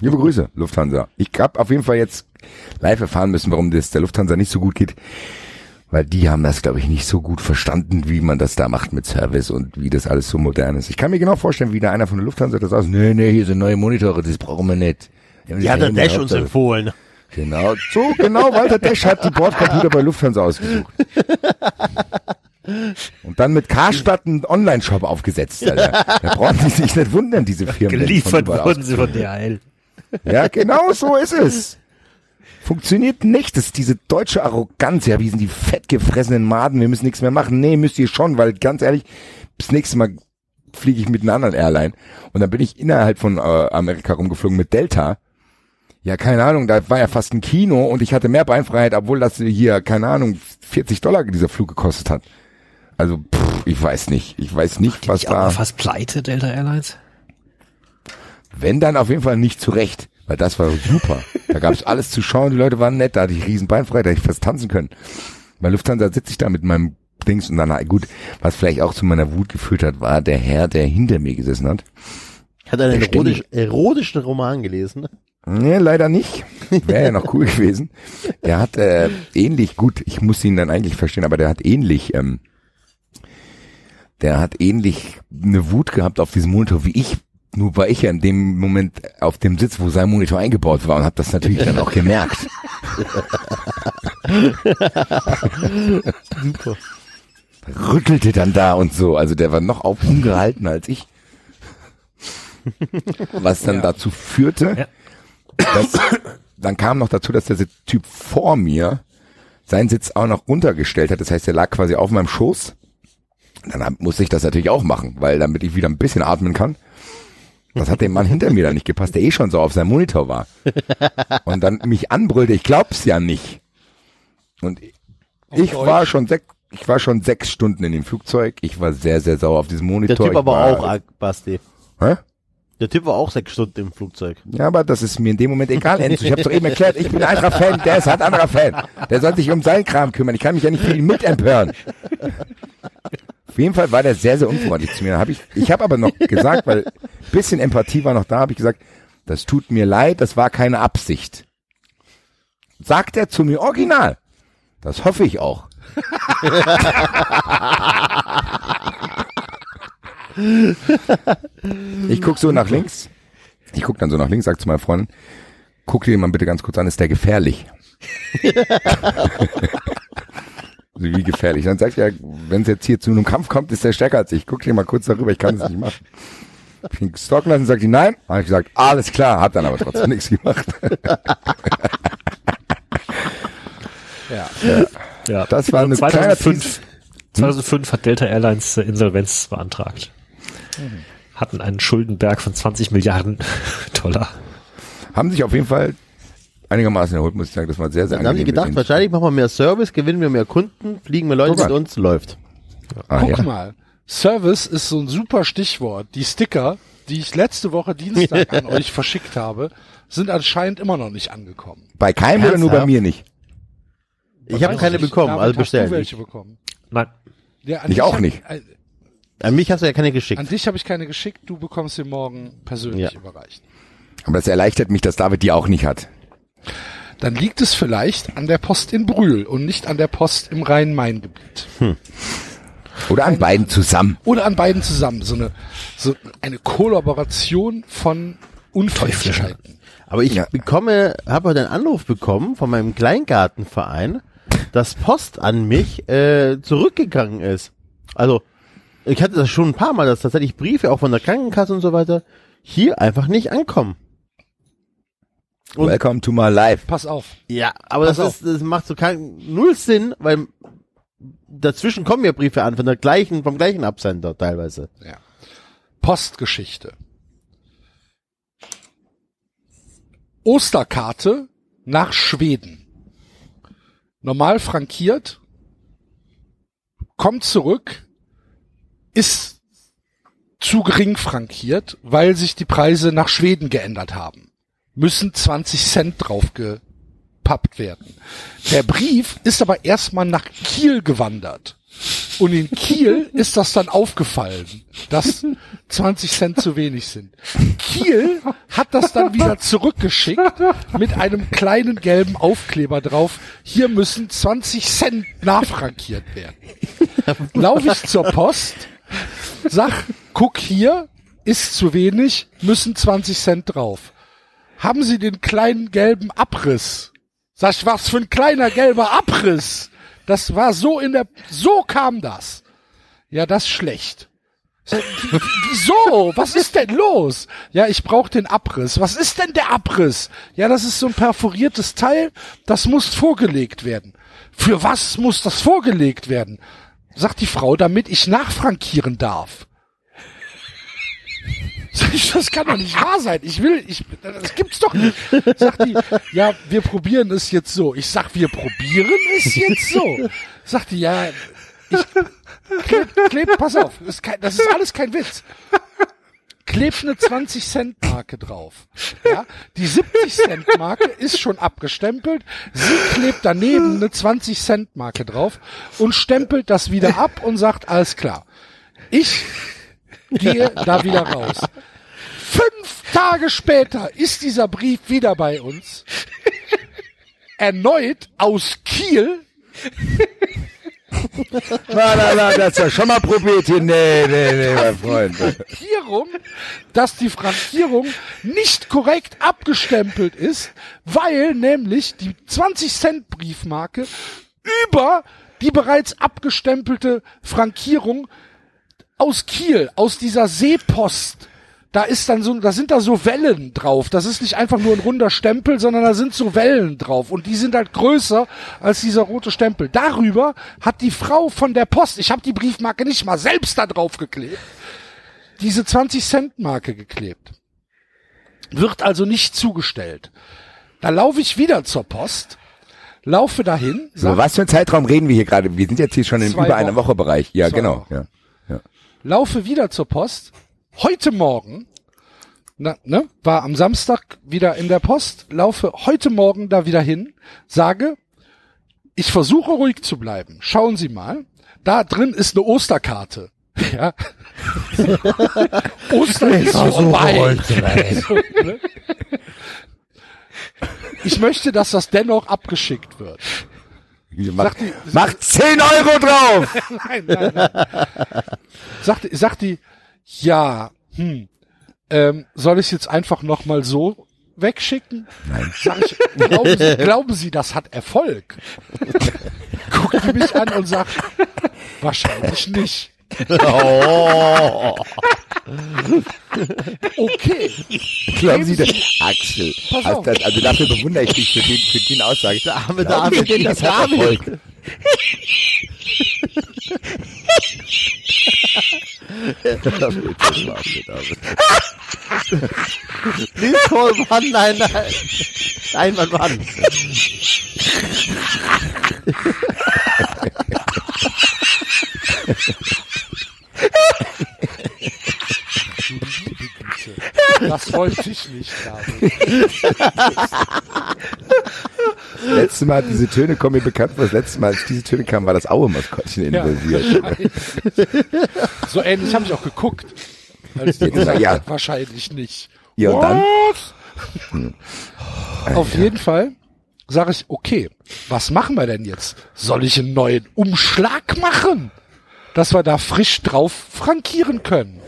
Liebe Grüße, Lufthansa. Ich habe auf jeden Fall jetzt live erfahren müssen, warum das der Lufthansa nicht so gut geht. Weil die haben das, glaube ich, nicht so gut verstanden, wie man das da macht mit Service und wie das alles so modern ist. Ich kann mir genau vorstellen, wie da einer von der Lufthansa das aus, nee, nee, hier sind neue Monitore, das brauchen wir nicht. Die hat der Dash uns empfohlen. Genau, so genau, Walter Dash hat die Bordcomputer bei Lufthansa ausgesucht. Und dann mit Karstadt einen Online-Shop aufgesetzt, Alter. Da brauchen die sich nicht wundern, diese Firmen. Geliefert wurden sie von DHL. ja, genau so ist es. Funktioniert nicht. Das ist diese deutsche Arroganz. Ja, wir sind die fettgefressenen Maden. Wir müssen nichts mehr machen. Nee, müsst ihr schon, weil ganz ehrlich, bis nächstes Mal fliege ich mit einer anderen Airline. Und dann bin ich innerhalb von äh, Amerika rumgeflogen mit Delta. Ja, keine Ahnung, da war ja fast ein Kino und ich hatte mehr Beinfreiheit, obwohl das hier, keine Ahnung, 40 Dollar dieser Flug gekostet hat. Also, pff, ich weiß nicht. Ich weiß nicht, was auch mal da... fast pleite, Delta Airlines. Wenn, dann auf jeden Fall nicht zurecht. Weil das war super. Da gab's alles zu schauen, die Leute waren nett, da hatte ich riesen Beinfreiheit, da hätte ich fast tanzen können. Bei Lufthansa sitze ich da mit meinem Dings und dann, na gut, was vielleicht auch zu meiner Wut geführt hat, war der Herr, der hinter mir gesessen hat. Hat einen Der erotisch, erotischen Roman gelesen. Nee, leider nicht. Wäre ja noch cool gewesen. Der hat äh, ähnlich, gut, ich muss ihn dann eigentlich verstehen, aber der hat ähnlich, ähm, der hat ähnlich eine Wut gehabt auf diesem Monitor wie ich. Nur war ich ja in dem Moment auf dem Sitz, wo sein Monitor eingebaut war und habe das natürlich dann auch gemerkt. Super. Rüttelte dann da und so. Also der war noch auf ungehalten als ich. Was dann dazu führte, Ja. Dass dann kam noch dazu, dass der Typ vor mir seinen Sitz auch noch runtergestellt hat. Das heißt, er lag quasi auf meinem Schoß. Dann musste ich das natürlich auch machen, weil damit ich wieder ein bisschen atmen kann. Das hat dem Mann hinter mir dann nicht gepasst, der eh schon so auf seinem Monitor war. Und dann mich anbrüllte, ich glaub's ja nicht. Und ich war schon sechs, ich war schon sechs Stunden in dem Flugzeug. Ich war sehr, sehr sauer auf diesem Monitor. Der Typ Ich aber war, auch, Basti. Hä? Der Typ war auch sechs Stunden im Flugzeug. Ja, aber das ist mir in dem Moment egal, Enzo. Ich habe doch eben erklärt, ich bin ein anderer Fan, der ist halt ein anderer Fan. Der soll sich um seinen Kram kümmern. Ich kann mich ja nicht für ihn mitempören. Auf jeden Fall war der sehr, sehr unfreundlich zu mir. Hab ich ich habe aber noch gesagt, weil bisschen Empathie war noch da, habe ich gesagt, das tut mir leid, das war keine Absicht. Sagt er zu mir original. Das hoffe ich auch. *laughs* *laughs* ich guck so nach links. Ich guck dann so nach links, sag zu meiner Freundin, guck dir den mal bitte ganz kurz an, ist der gefährlich? *laughs* wie gefährlich? Dann sagt er, wenn es jetzt hier zu einem Kampf kommt, ist der stärker als ich. Guck dir mal kurz darüber, ich kann es nicht machen. Hab ihn stalken lassen, sagt die nein. Habe ich gesagt, alles klar, hab dann aber trotzdem nichts gemacht. *laughs* Ja. Das war eine kleine 2005, 2005 hat Delta Airlines äh, Insolvenz beantragt. Hatten einen Schuldenberg von 20 Milliarden *laughs* Dollar. Haben sich auf jeden Fall einigermaßen erholt, muss ich sagen. Das war sehr, sehr Dann haben die gedacht, wahrscheinlich machen wir mehr Service, gewinnen wir mehr Kunden, fliegen mehr Leute Guck mit uns, läuft. Ah, Guck ja. mal. Service ist so ein super Stichwort. Die Sticker, die ich letzte Woche Dienstag *laughs* an euch verschickt habe, sind anscheinend immer noch nicht angekommen. Bei keinem oder nur bei Ernsthaft? mir nicht? Ich habe keine nicht. bekommen, David, also hast du bestellt. welche bekommen? Nein. Ja, Ich dich auch hab- nicht. An mich hast du ja keine geschickt. An dich habe ich keine geschickt, du bekommst sie morgen persönlich Ja. überreicht. Aber das erleichtert mich, dass David die auch nicht hat. Dann liegt es vielleicht an der Post in Brühl und nicht an der Post im Rhein-Main-Gebiet. Oder an beiden zusammen. Oder an beiden zusammen. So eine, so eine Kollaboration von Unfähigkeiten. Aber ich Ja. bekomme, habe heute einen Anruf bekommen von meinem Kleingartenverein, dass Post an mich äh, zurückgegangen ist. Also ich hatte das schon ein paar Mal, dass tatsächlich Briefe auch von der Krankenkasse und so weiter hier einfach nicht ankommen. Und- Welcome to my life. Pass auf. Ja, aber Pass das, auf. ist, das macht so keinen null Sinn, weil dazwischen kommen ja Briefe an von der gleichen, vom gleichen Absender teilweise. Ja. Postgeschichte. Osterkarte nach Schweden. Normal frankiert, kommt zurück, ist zu gering frankiert, weil sich die Preise nach Schweden geändert haben. Müssen 20 Cent drauf gepappt werden. Der Brief ist aber erstmal nach Kiel gewandert. Und in Kiel *laughs* ist das dann aufgefallen, dass 20 Cent zu wenig sind. Kiel hat das dann wieder zurückgeschickt mit einem kleinen gelben Aufkleber drauf. Hier müssen 20 Cent nachfrankiert werden. Lauf ich zur Post, sag, guck hier, ist zu wenig, müssen 20 Cent drauf. Haben Sie den kleinen gelben Abriss? Sag ich, was für ein kleiner gelber Abriss? Das war so in der, so kam das. Ja, das ist schlecht. Sag, Wieso? Was ist denn los? Ja, ich brauche den Abriss. Was ist denn der Abriss? Ja, das ist so ein perforiertes Teil, das muss vorgelegt werden. Für was muss das vorgelegt werden? Sagt die Frau, damit ich nachfrankieren darf. Sag ich, das kann doch nicht wahr sein. Ich will, ich, das gibt's doch nicht. Sagt die, ja, wir probieren es jetzt so. Ich sag, wir probieren es jetzt so. Sagt die, ja, ich kleb, kleb, pass auf, das ist, kein, das ist alles kein Witz. Klebt eine 20 Cent Marke drauf. Ja, die 70 Cent Marke ist schon abgestempelt. Sie klebt daneben eine 20 Cent Marke drauf und stempelt das wieder ab und sagt, alles klar. Ich gehe da wieder raus. Fünf Tage später ist dieser Brief wieder bei uns. Erneut aus Kiel. *laughs* Na, na, na, das ist ja schon mal probiert hier. Nee, nee, nee, mein Freund. Frankierung, dass die Frankierung nicht korrekt abgestempelt ist, weil nämlich die 20 Cent Briefmarke über die bereits abgestempelte Frankierung aus Kiel, aus dieser Seepost, da ist dann so, da sind da so Wellen drauf. Das ist nicht einfach nur ein runder Stempel, sondern da sind so Wellen drauf und die sind halt größer als dieser rote Stempel. Darüber hat die Frau von der Post, ich habe die Briefmarke nicht mal selbst da drauf geklebt, diese 20 Cent Marke geklebt. Wird also nicht zugestellt. Da laufe ich wieder zur Post, laufe dahin, So, was für ein Zeitraum reden wir hier gerade? Wir sind jetzt hier schon in über einer Wochen. Woche Bereich. Ja, Zwei genau. Wochen. Ja. laufe wieder zur Post. Heute Morgen, na, ne, war am Samstag wieder in der Post, laufe heute Morgen da wieder hin, sage, ich versuche ruhig zu bleiben. Schauen Sie mal, da drin ist eine Osterkarte. *laughs* Ja. *laughs* Ostern ist vorbei. *laughs* So, ne? Ich möchte, dass das dennoch abgeschickt wird. Mach, die- mach 10 Euro drauf! Nein, nein, nein. Sagt, sagt die, ja, hm, ähm, soll ich jetzt einfach noch mal so wegschicken? Nein. Sag ich, glauben Sie, glauben Sie, das hat Erfolg? *laughs* Guckt mich an und sagt, wahrscheinlich nicht. Oh. Okay. Glauben Sie das? Axel. Also, das, also dafür bewundere ich dich für den, für den Aussage. Der arme David, denn, das hat. Erfolg. David, David. Please call one, nein, nein. Nein, Mann, Mann. Das wollte ich nicht, David. Letztes Mal, diese Töne kommen mir bekannt vor. Das letzte Mal, als diese Töne kamen, war das Aue-Maskottchen Ja, involviert. wahrscheinlich. *laughs* so ähnlich habe ich auch geguckt. Als die gesagt Ja. wahrscheinlich nicht. Ja, und dann? What? Auf jeden Fall sage ich, okay, was machen wir denn jetzt? Soll ich einen neuen Umschlag machen? Dass wir da frisch drauf frankieren können.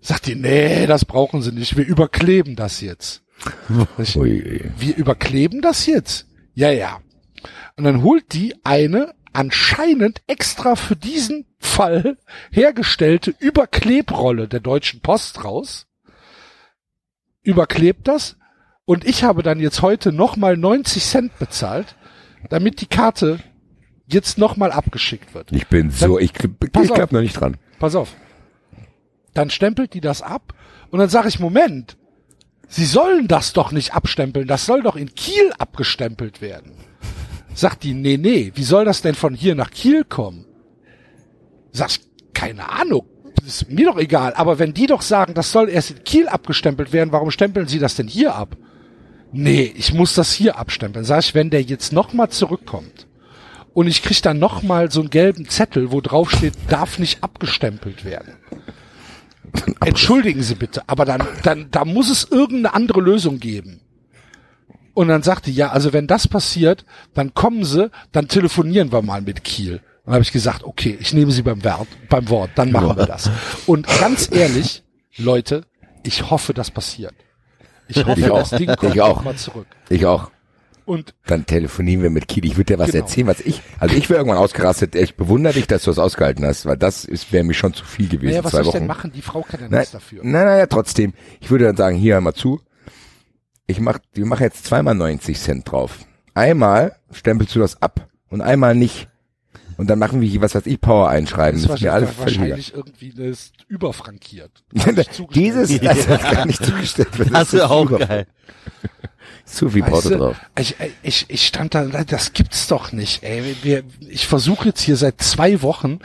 Sagt die, nee, das brauchen sie nicht. Wir überkleben das jetzt. *laughs* Ich, wir überkleben das jetzt. Ja, ja. Und dann holt die eine anscheinend extra für diesen Fall hergestellte Überklebrolle der Deutschen Post raus, überklebt das und ich habe dann jetzt heute nochmal 90 Cent bezahlt, damit die Karte jetzt nochmal abgeschickt wird. Ich bin so, ich, ich Pass auf. glaub noch nicht dran. Pass auf. Dann stempelt die das ab und dann sage ich, Moment, Sie sollen das doch nicht abstempeln, das soll doch in Kiel abgestempelt werden. Sagt die, nee, nee, wie soll das denn von hier nach Kiel kommen? Sag ich, keine Ahnung, das ist mir doch egal, aber wenn die doch sagen, das soll erst in Kiel abgestempelt werden, warum stempeln Sie das denn hier ab? Nee, ich muss das hier abstempeln. Sag ich, wenn der jetzt nochmal zurückkommt und ich krieg dann nochmal so einen gelben Zettel, wo drauf steht, darf nicht abgestempelt werden. Entschuldigen Sie bitte, aber dann, dann, da muss es irgendeine andere Lösung geben. Und dann sagte, ja, also wenn das passiert, dann kommen Sie, dann telefonieren wir mal mit Kiel. Dann habe ich gesagt, okay, ich nehme Sie beim Wort, beim Wort, dann machen wir das. Und ganz ehrlich, Leute, ich hoffe, das passiert. Ich hoffe, Ich auch. das Ding kommt Ich auch. mal zurück. Ich auch. Und Dann telefonieren wir mit Kiel. Ich würde dir was Genau. erzählen, was ich, also ich wäre irgendwann ausgerastet. Ich bewundere dich, dass du das ausgehalten hast, weil das ist, wäre mir schon zu viel gewesen. naja, was zwei soll ich Wochen. denn machen? Die Frau kann ja nichts dafür. nein, naja, trotzdem. Ich würde dann sagen, hier hör mal zu. Ich mach, wir machen jetzt zweimal 90 Cent drauf. Einmal stempelst du das ab und einmal nicht. Und dann machen wir hier, was weiß ich, Power einschreiben. Das Das ist mir alles wahrscheinlich, irgendwie das ist überfrankiert. *laughs* Dieses, *laughs* das hat gar nicht zugestellt. wird. Das ist ist auch zu- geil. Zu viel Weißt Porto du, drauf. ich, ich, ich stand da, das gibt's doch nicht. Ey. Wir, ich versuche jetzt hier seit zwei Wochen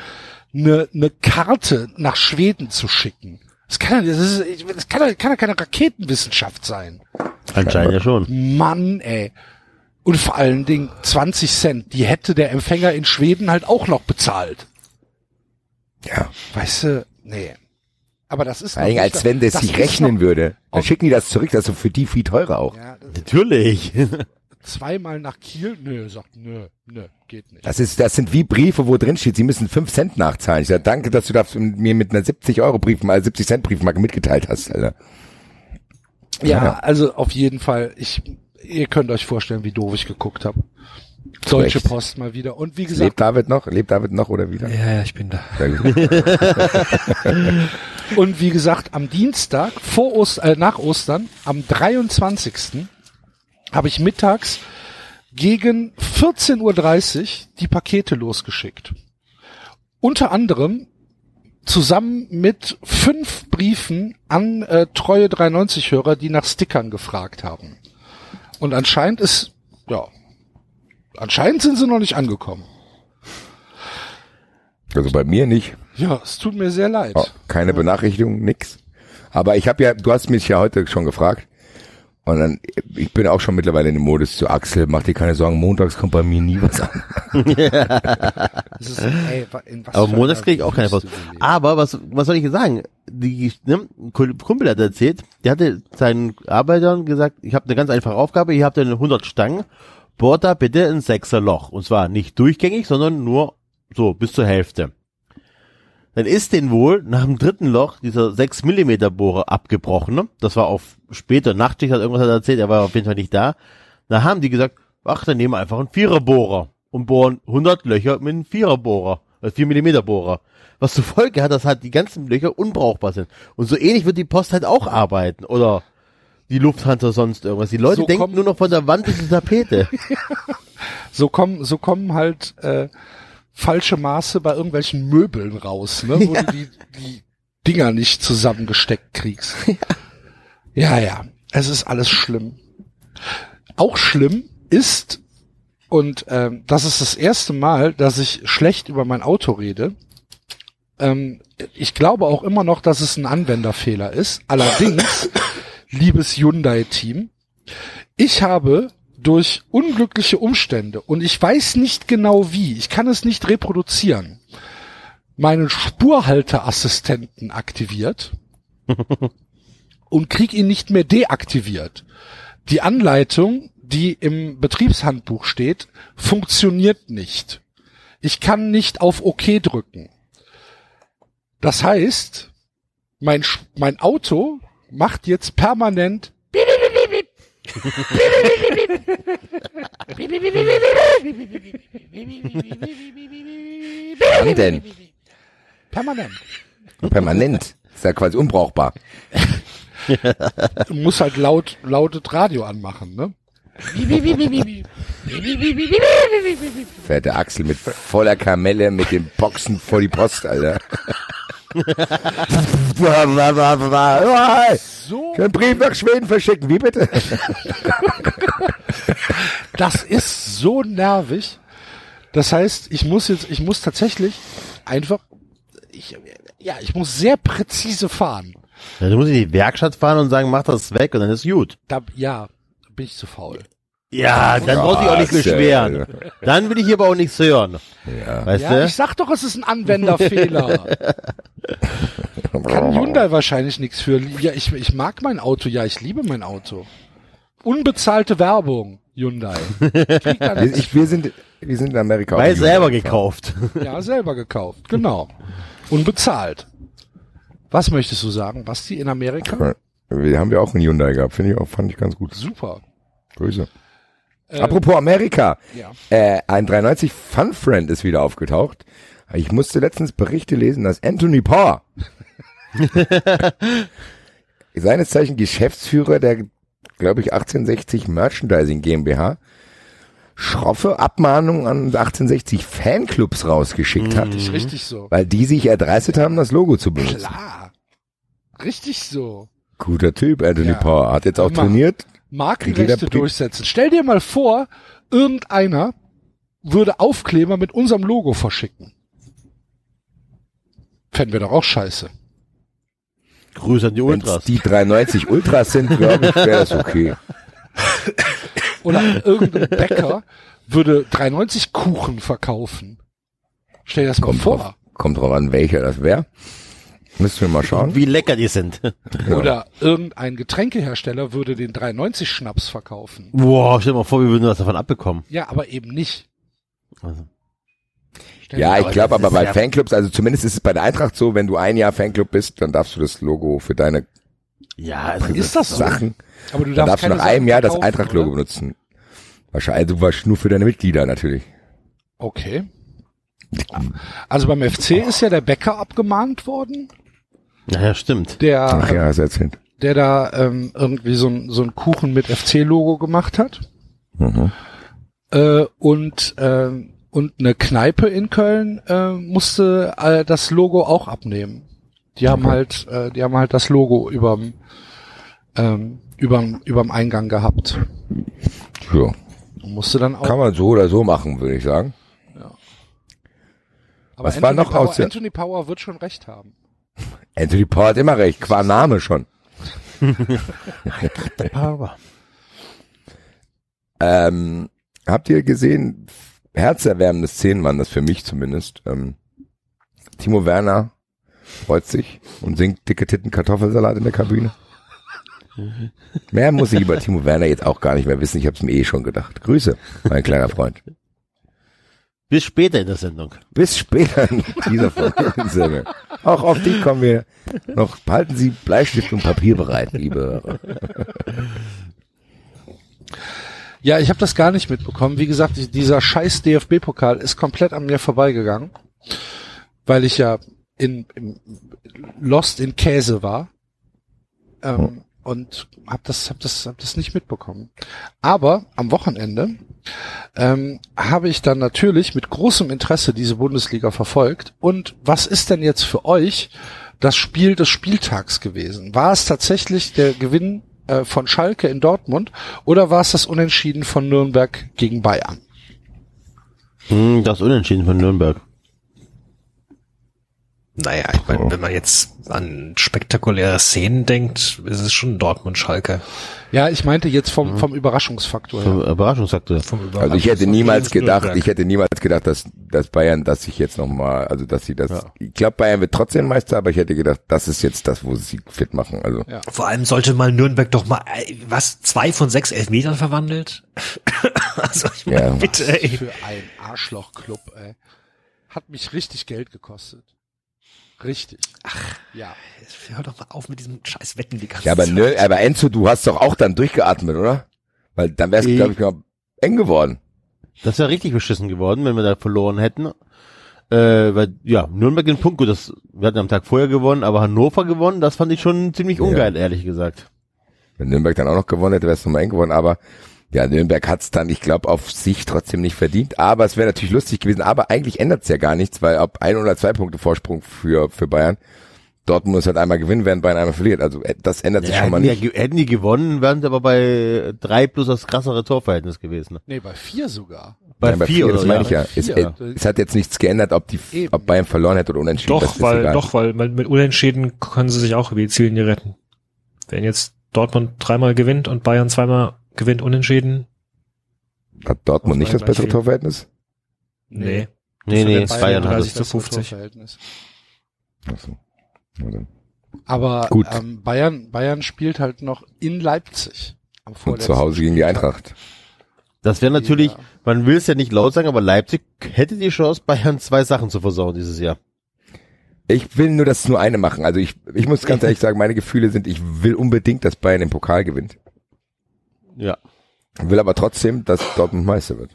eine, eine Karte nach Schweden zu schicken. Das kann, ja- das ist, das kann, ja- kann ja keine Raketenwissenschaft sein. Anscheinend ja schon. Mann, ey. Und vor allen Dingen 20 Cent, die hätte der Empfänger in Schweden halt auch noch bezahlt. Ja. Weißt du, nee. Aber das ist Vor allem, als wenn das, das sich rechnen noch- würde. Dann schicken die das zurück, das ist für die viel teurer auch. Ja, Natürlich. *laughs* zweimal nach Kiel? Nö, sagt, nö, nö, geht nicht. Das ist, das sind wie Briefe, wo drin steht, sie müssen fünf Cent nachzahlen. Ich sage, danke, dass du das mir mit einer 70 Euro Briefmarke, 70 Cent Briefmarke mitgeteilt hast, Alter. Ja, Ja. also auf jeden Fall, ich, ihr könnt euch vorstellen, wie doof ich geguckt habe. Deutsche Recht. Post mal wieder. Und wie Lebt gesagt, David noch? Lebt David noch oder wieder? Ja, ja, ich bin da. *laughs* Und wie gesagt, am Dienstag, vor Ost, äh, nach Ostern, am 23. habe ich mittags gegen 14.30 Uhr die Pakete losgeschickt. Unter anderem zusammen mit fünf Briefen an äh, treue 93-Hörer, die nach Stickern gefragt haben. Und anscheinend ist, ja, anscheinend sind sie noch nicht angekommen. Also bei mir nicht. Ja, es tut mir sehr leid. Oh, keine Benachrichtigung, nix. Aber ich habe ja, du hast mich ja heute schon gefragt. Und dann, ich bin auch schon mittlerweile in dem Modus zu Axel, mach dir keine Sorgen, montags kommt bei mir nie was an. *laughs* Ist, ey, wa- in was Aber montags kriege ich auch keine Post. Aber was, was soll ich jetzt sagen? Die, ne, ein Kumpel hat erzählt, der hatte seinen Arbeitern gesagt, ich habe eine ganz einfache Aufgabe, ihr habt eine 100 Stangen, bohrt da bitte ein sechser Loch. Und zwar nicht durchgängig, sondern nur so bis zur Hälfte. Dann ist den wohl nach dem dritten Loch dieser 6 Millimeter Bohrer abgebrochen. Ne? Das war auf später Nachtschicht, hat irgendwas er erzählt, er war auf jeden Fall nicht da. Da haben die gesagt, ach, dann nehmen wir einfach einen Viererbohrer und bohren 100 Löcher mit einem Viererbohrer, äh, 4 Millimeter Bohrer. Was zur Folge hat, dass halt die ganzen Löcher unbrauchbar sind. Und so ähnlich wird die Post halt auch arbeiten. Oder die Lufthansa sonst irgendwas. Die Leute So denken kommen- nur noch von der Wand bis zur Tapete. *laughs* So kommen, so kommen halt äh, falsche Maße bei irgendwelchen Möbeln raus, ne? wo *laughs* du die, die Dinger nicht zusammengesteckt kriegst. *laughs* Ja, ja, es ist alles schlimm. Auch schlimm ist, und ähm, das ist das erste Mal, dass ich schlecht über mein Auto rede. Ähm, ich glaube auch immer noch, dass es ein Anwenderfehler ist. Allerdings, *coughs* liebes Hyundai-Team, ich habe durch unglückliche Umstände und ich weiß nicht genau wie, ich kann es nicht reproduzieren, meinen Spurhalteassistenten aktiviert *laughs* und krieg ihn nicht mehr deaktiviert. Die Anleitung, die im Betriebshandbuch steht, funktioniert nicht. Ich kann nicht auf OK drücken. Das heißt, mein, mein Auto macht jetzt permanent Wann denn? permanent. Permanent. Ist ja quasi unbrauchbar. Du musst halt laut, lautes Radio anmachen, ne? Fährt der Axel mit voller Kamelle mit den Boxen vor die Post, Alter. So, *laughs* Einen Brief nach Schweden verschicken, wie bitte? *laughs* das ist so nervig. Das heißt, ich muss jetzt, ich muss tatsächlich einfach, ich, ja, ich muss sehr präzise fahren. Ja, du musst in die Werkstatt fahren und sagen, mach das weg und dann ist gut. Da, ja, bin ich zu faul. Ja, dann du dich auch nicht beschweren. Dann will ich hier aber auch nichts hören. Ja. Weißt Ja, du? ich sag doch, es ist ein Anwenderfehler. *laughs* Kann Hyundai wahrscheinlich nichts für. Ja, ich, ich mag mein Auto, ja, ich liebe mein Auto. Unbezahlte Werbung, Hyundai. Wir, *laughs* ich, wir, sind, wir sind in Amerika. Weil selber Hyundai gekauft. Ja, selber gekauft, genau. Unbezahlt. Was möchtest du sagen, Basti, in Amerika? Wir haben ja auch einen Hyundai gehabt, finde ich auch, fand ich ganz gut. Super. Grüße. Apropos Amerika. ja. Äh, ein 390 Fun Friend ist wieder aufgetaucht. Ich musste letztens Berichte lesen, dass Anthony Parr, *laughs* seines Zeichen Geschäftsführer der, glaube ich, 1860 Merchandising GmbH, schroffe Abmahnungen an 1860 Fanclubs rausgeschickt hat, Ist richtig so. weil die sich erdreistet haben, das Logo zu benutzen. Klar. Richtig so. Guter Typ, Anthony Ja. Parr. Hat jetzt auch Immer. trainiert. Markenrechte durchsetzen. Stell dir mal vor, irgendeiner würde Aufkleber mit unserem Logo verschicken. Fänden wir doch auch scheiße. Grüße an die Wenn Ultras. die 390 Ultras sind, glaube ich, wäre das okay. *laughs* Oder irgendein Bäcker würde 390 Kuchen verkaufen. Stell dir das mal Kommt vor. drauf, kommt drauf an, welcher das wäre. Müssen wir mal schauen. Wie lecker die sind. *laughs* Oder irgendein Getränkehersteller würde den 390 Schnaps verkaufen. Boah, stell dir mal vor, wir würden was davon abbekommen. Ja, aber eben nicht. Also. Ja, ich glaube aber bei ja- Fanclubs, also zumindest ist es bei der Eintracht so, wenn du ein Jahr Fanclub bist, dann darfst du das Logo für deine Ja, also Ist das so? Sachen, Aber du darfst darfst du nach einem Jahr das Eintracht-Logo benutzen. Wahrscheinlich, also wahrscheinlich nur für deine Mitglieder natürlich. Okay. Also beim FC ist ja der Bäcker abgemahnt worden, ja, ja, stimmt. der, Ach ja, du erzählt. der da ähm, irgendwie so ein, so ein Kuchen mit FC-Logo gemacht hat. Mhm. Äh, und, ähm, und eine Kneipe in Köln äh, musste äh, das Logo auch abnehmen. Die haben Okay. halt, äh, die haben halt das Logo überm, ähm, überm, überm Eingang gehabt. Ja. Und musste dann auch. Kann man so oder so machen, würde ich sagen. aber was war Anthony noch Power, aus Anthony Power wird schon recht haben. *laughs* Anthony Paul hat immer recht, qua Name schon. Aber. Ähm, habt ihr gesehen, herzerwärmende Szenen waren das für mich zumindest. Ähm, Timo Werner freut sich und singt dicke Titten Kartoffelsalat in der Kabine. Mehr muss ich über Timo Werner jetzt auch gar nicht mehr wissen. Ich habe es mir eh schon gedacht. Grüße, mein kleiner Freund. Bis später in der Sendung. Bis später in dieser Folge. *laughs* Auch auf dich kommen wir noch. Halten Sie Bleistift und Papier bereit, liebe. Hörer. Ja, ich habe das gar nicht mitbekommen. Wie gesagt, die- dieser scheiß DFB-Pokal ist komplett an mir vorbeigegangen, weil ich ja in, in Lost in Käse war ähm, und habe das, hab das, hab das nicht mitbekommen. Aber am Wochenende ähm, habe ich dann natürlich mit großem Interesse diese Bundesliga verfolgt. Und was ist denn jetzt für euch das Spiel des Spieltags gewesen? War es tatsächlich der Gewinn äh, von Schalke in Dortmund oder war es das Unentschieden von Nürnberg gegen Bayern? Hm, das Unentschieden von Nürnberg. Naja, ich meine, wenn man jetzt an spektakuläre Szenen denkt, ist es schon Dortmund-Schalke. Ja, ich meinte jetzt vom, vom Überraschungsfaktor her. Vom Überraschungsfaktor. Vom Also ich hätte niemals gedacht, ich hätte niemals gedacht, dass, dass Bayern, dass sich jetzt nochmal, also dass sie das, ich glaube Bayern wird trotzdem Meister, aber ich hätte gedacht, das ist jetzt das, wo sie fit machen. Also Ja. Vor allem sollte mal Nürnberg doch mal, äh, was, zwei von sechs Elfmetern verwandelt? *laughs* also ich meine, Ja. bitte, ey. Für ein Arschlochclub, ey. Hat mich richtig Geld gekostet. Richtig. Ach, ja. Hör doch mal auf mit diesem scheiß Wetten die ganze ja, aber, Zeit. nö, aber Enzo, du hast doch auch dann durchgeatmet, oder? Weil dann wär's, Ich- glaube ich, mal eng geworden. Das wäre richtig beschissen geworden, wenn wir da verloren hätten. Äh, weil, ja, Nürnberg den Punkt, gut, das, wir hatten am Tag vorher gewonnen, aber Hannover gewonnen, das fand ich schon ziemlich ungeil, ehrlich gesagt. Wenn Nürnberg dann auch noch gewonnen hätte, wäre es nochmal eng geworden. Aber ja, Nürnberg hat's dann, ich glaube, auf sich trotzdem nicht verdient. Aber es wäre natürlich lustig gewesen. Aber eigentlich ändert's ja gar nichts, weil ob ein oder zwei Punkte Vorsprung für, für Bayern, Dortmund muss halt einmal gewinnen, während Bayern einmal verliert. Also äh, das ändert sich Ja, schon mal nicht. ja hätten die gewonnen, wären sie aber bei drei plus das krassere Torverhältnis gewesen. Nee, bei vier sogar. Bei, Nein, bei vier, vier, oder das meine ich ja. ja. Es, äh, es hat jetzt nichts geändert, ob die, Eben. ob Bayern verloren hätte oder unentschieden. Doch, weil, doch, weil mit, mit Unentschieden können sie sich auch über die Ziellinie retten. Wenn jetzt Dortmund dreimal gewinnt und Bayern zweimal gewinnt unentschieden, Hat Dortmund nicht das bessere. Torverhältnis? nee. Nee, nee, den Bayern, Bayern hat 30 es. zu Bessere 50. Torverhältnis. Achso. Aber Gut. Ähm, Bayern, Bayern spielt halt noch in Leipzig. Am Und zu Hause gegen die. Eintracht. Das wäre natürlich, Ja. man will es ja nicht laut sagen, aber Leipzig hätte die Chance, Bayern zwei Sachen zu versauen dieses Jahr. Ich will nur das nur eine machen. Also ich, ich muss ganz *laughs* ehrlich sagen, meine Gefühle sind, ich will unbedingt, dass Bayern den Pokal gewinnt. Ja. Will aber trotzdem, dass Dortmund Meister wird.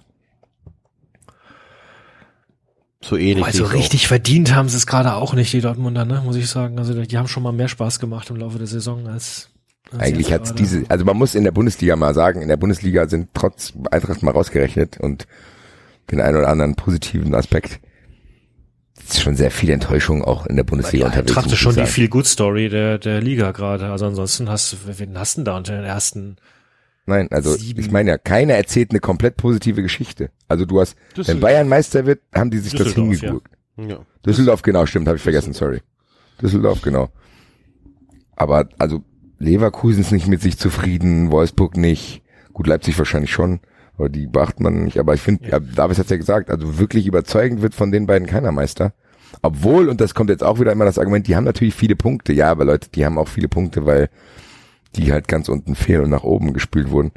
So ähnlich. Also ich richtig verdient haben sie es gerade auch nicht, die Dortmunder, ne, muss ich sagen. Also die haben schon mal mehr Spaß gemacht im Laufe der Saison als, als Eigentlich hat's diese, also man muss in der Bundesliga mal sagen, in der Bundesliga sind trotz Eintracht mal rausgerechnet und den einen oder anderen positiven Aspekt ist schon sehr viel Enttäuschung auch in der Bundesliga ja, unterwegs. Eintracht muss ist ich schon die. Feel Good Story der der Liga gerade. Also ansonsten hast du, wen hast du denn da unter den ersten? Nein, also sieben. ich meine ja, keiner erzählt eine komplett positive Geschichte. Also du hast, wenn Düsseldorf. Bayern Meister wird, haben die sich das Düsseldorf, hingegurkt. Ja. Düsseldorf, genau, stimmt, habe ich vergessen, sorry. Düsseldorf, genau. Aber also Leverkusen ist nicht mit sich zufrieden, Wolfsburg nicht, gut, Leipzig wahrscheinlich schon, aber die beachtet man nicht. Aber ich finde, ja. Davis hat's ja gesagt, also wirklich überzeugend wird von den beiden keiner Meister. Obwohl, und das kommt jetzt auch wieder immer das Argument, die haben natürlich viele Punkte. Ja, aber Leute, die haben auch viele Punkte, weil die halt ganz unten fehlen und nach oben gespült wurden.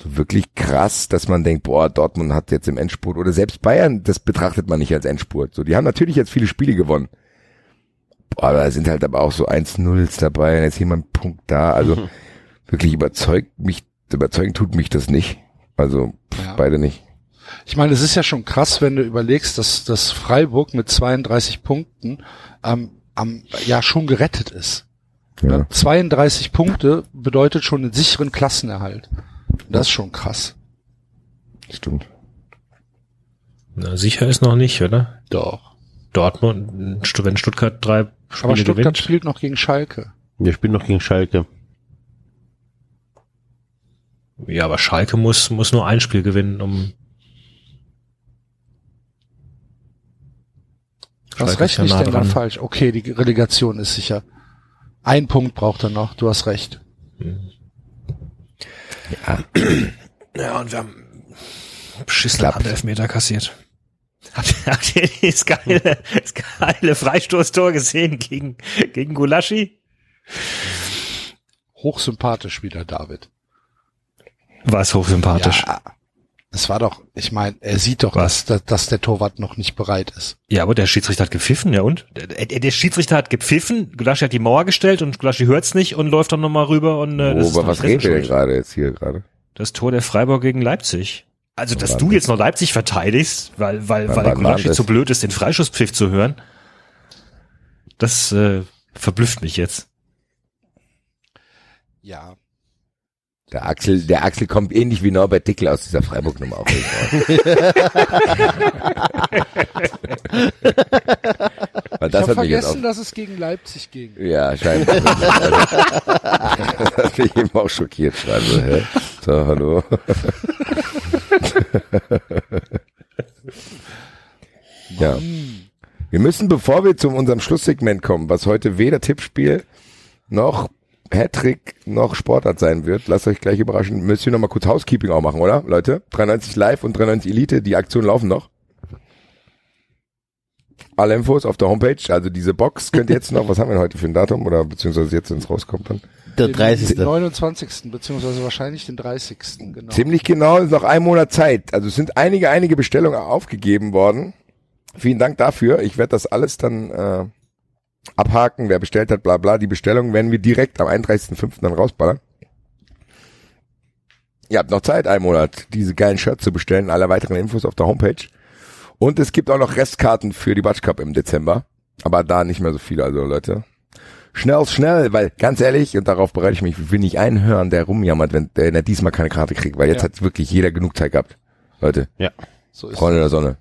So wirklich krass, dass man denkt, boah, Dortmund hat jetzt im Endspurt oder selbst Bayern, das betrachtet man nicht als Endspurt. So, die haben natürlich jetzt viele Spiele gewonnen. Boah, aber da sind halt aber auch so 1-0s dabei, jetzt jemand ein Punkt da. Also Mhm. wirklich überzeugt mich, überzeugen tut mich das nicht. Also pff, Ja. beide nicht. Ich meine, es ist ja schon krass, wenn du überlegst, dass, dass Freiburg mit 32 Punkten ähm, am, ja schon gerettet ist. Ja. Ne? 32 Punkte bedeutet schon einen sicheren Klassenerhalt. Das ist schon krass. Stimmt. Na, sicher ist noch nicht, oder? Doch. Dortmund, wenn Stuttgart drei Spiele Aber Stuttgart gewinnt. spielt noch gegen Schalke. Wir spielen noch gegen Schalke. Ja, aber Schalke muss, muss nur ein Spiel gewinnen, um. Was Schalke rechne ich denn dann falsch? Okay, die Relegation ist sicher. Ein Punkt braucht er noch, du hast recht. Ja, und wir haben beschissene Klappt. Handelfmeter kassiert. Habt ihr, habt ihr das geile, das geile Freistoßtor gesehen gegen, gegen Gulaschi? Hochsympathisch wieder, David. War es hochsympathisch. Ja. Es war doch, ich meine, er sieht doch, Was? dass, dass, der Torwart noch nicht bereit ist. Ja, aber der Schiedsrichter hat gepfiffen, ja und? Der, der Schiedsrichter hat gepfiffen, Gulaschi hat die Mauer gestellt und Gulaschi hört's nicht und läuft dann nochmal rüber und äh, das oh, ist aber was redet ihr denn gerade jetzt hier gerade? Das Tor der Freiburg gegen Leipzig. Also, dass du das? jetzt noch Leipzig verteidigst, weil, weil, weil Gulaschi das? zu blöd ist, den Freischusspfiff zu hören, das äh, verblüfft mich jetzt. Ja. Der Axel, der Axel kommt ähnlich wie Norbert Dickel aus dieser Freiburg-Nummer auch. raus. *laughs* Weil Ich das habe hat mich jetzt auch vergessen, dass es gegen Leipzig ging. Ja, scheinbar. *laughs* *laughs* das hat mich eben auch schockiert. Schreibe, hä? So, hallo. ja. Wir müssen, bevor wir zu unserem Schlusssegment kommen, was heute weder Tippspiel noch Hattrick noch Sportart sein wird, lasst euch gleich überraschen, müsst ihr noch mal kurz Housekeeping auch machen, oder? Leute, 93 Live und 93 Elite, die Aktionen laufen noch. Alle Infos auf der Homepage, also diese Box könnt ihr jetzt noch, was haben wir denn heute für ein Datum oder beziehungsweise jetzt, wenn es rauskommt dann? Der Den 30. 29. beziehungsweise wahrscheinlich den 30. Genau. Ziemlich genau, ist noch ein Monat Zeit. Also es sind einige, einige Bestellungen aufgegeben worden. Vielen Dank dafür. Ich werde das alles dann äh, abhaken, wer bestellt hat, bla bla. Die Bestellungen werden wir direkt am 31.05. dann rausballern. Ihr habt noch Zeit, einen Monat, diese geilen Shirts zu bestellen. Alle weiteren Infos auf der Homepage. Und es gibt auch noch Restkarten für die Batsch Cup im Dezember. Aber da nicht mehr so viele, also Leute. Schnell, schnell, weil ganz ehrlich, und darauf bereite ich mich, ich will nicht einen hören, der rumjammert, wenn der, der diesmal keine Karte kriegt, weil jetzt Ja. hat wirklich jeder genug Zeit gehabt. Leute, Ja. So ist Freunde der Sonne.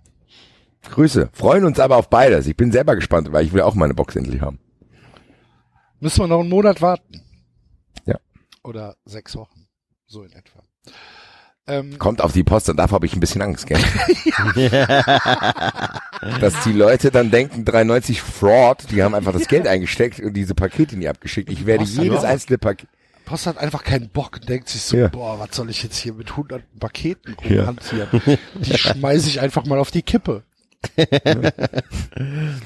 Grüße. Freuen uns aber auf beides. Ich bin selber gespannt, weil ich will auch meine Box endlich haben. Müssen wir noch einen Monat warten. Ja. Oder sechs Wochen. So in etwa. Ähm, Kommt auf die Post und davor habe ich ein bisschen Angst, gell? *laughs* Dass die Leute dann denken, 93 Fraud, die haben einfach das Geld eingesteckt und diese Pakete nie abgeschickt. Ich werde Post, jedes ja. einzelne Paket, Post hat einfach keinen Bock und denkt sich so, Ja. boah, was soll ich jetzt hier mit hunderten Paketen Ja. rumhantieren? Die *laughs* schmeiße ich einfach mal auf die Kippe. *laughs*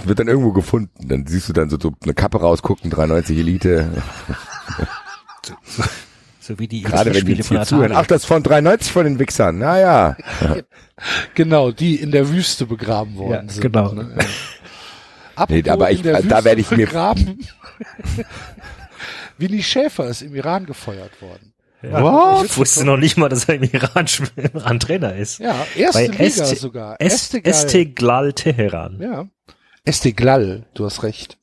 wird dann irgendwo gefunden. Dann siehst du dann so, so eine Kappe rausgucken, 93 Elite. So wie die Gerade wenn die Spiele jetzt hier zuhören. Ach, das von 93 von den Wichsern. Naja. *laughs* Genau, die in der Wüste begraben worden Ja, sind. genau. Ne? *laughs* Apropos aber ich- da Wüste werde ich mir-. Willi Schäfer ist im Iran gefeuert worden. Ja, ich wusste noch nicht mal, dass er im Iran, *laughs* im Iran Trainer ist. Ja, erste Bei Liga ST sogar. Esteghlal Teheran. Ja. Esteghlal, du hast recht.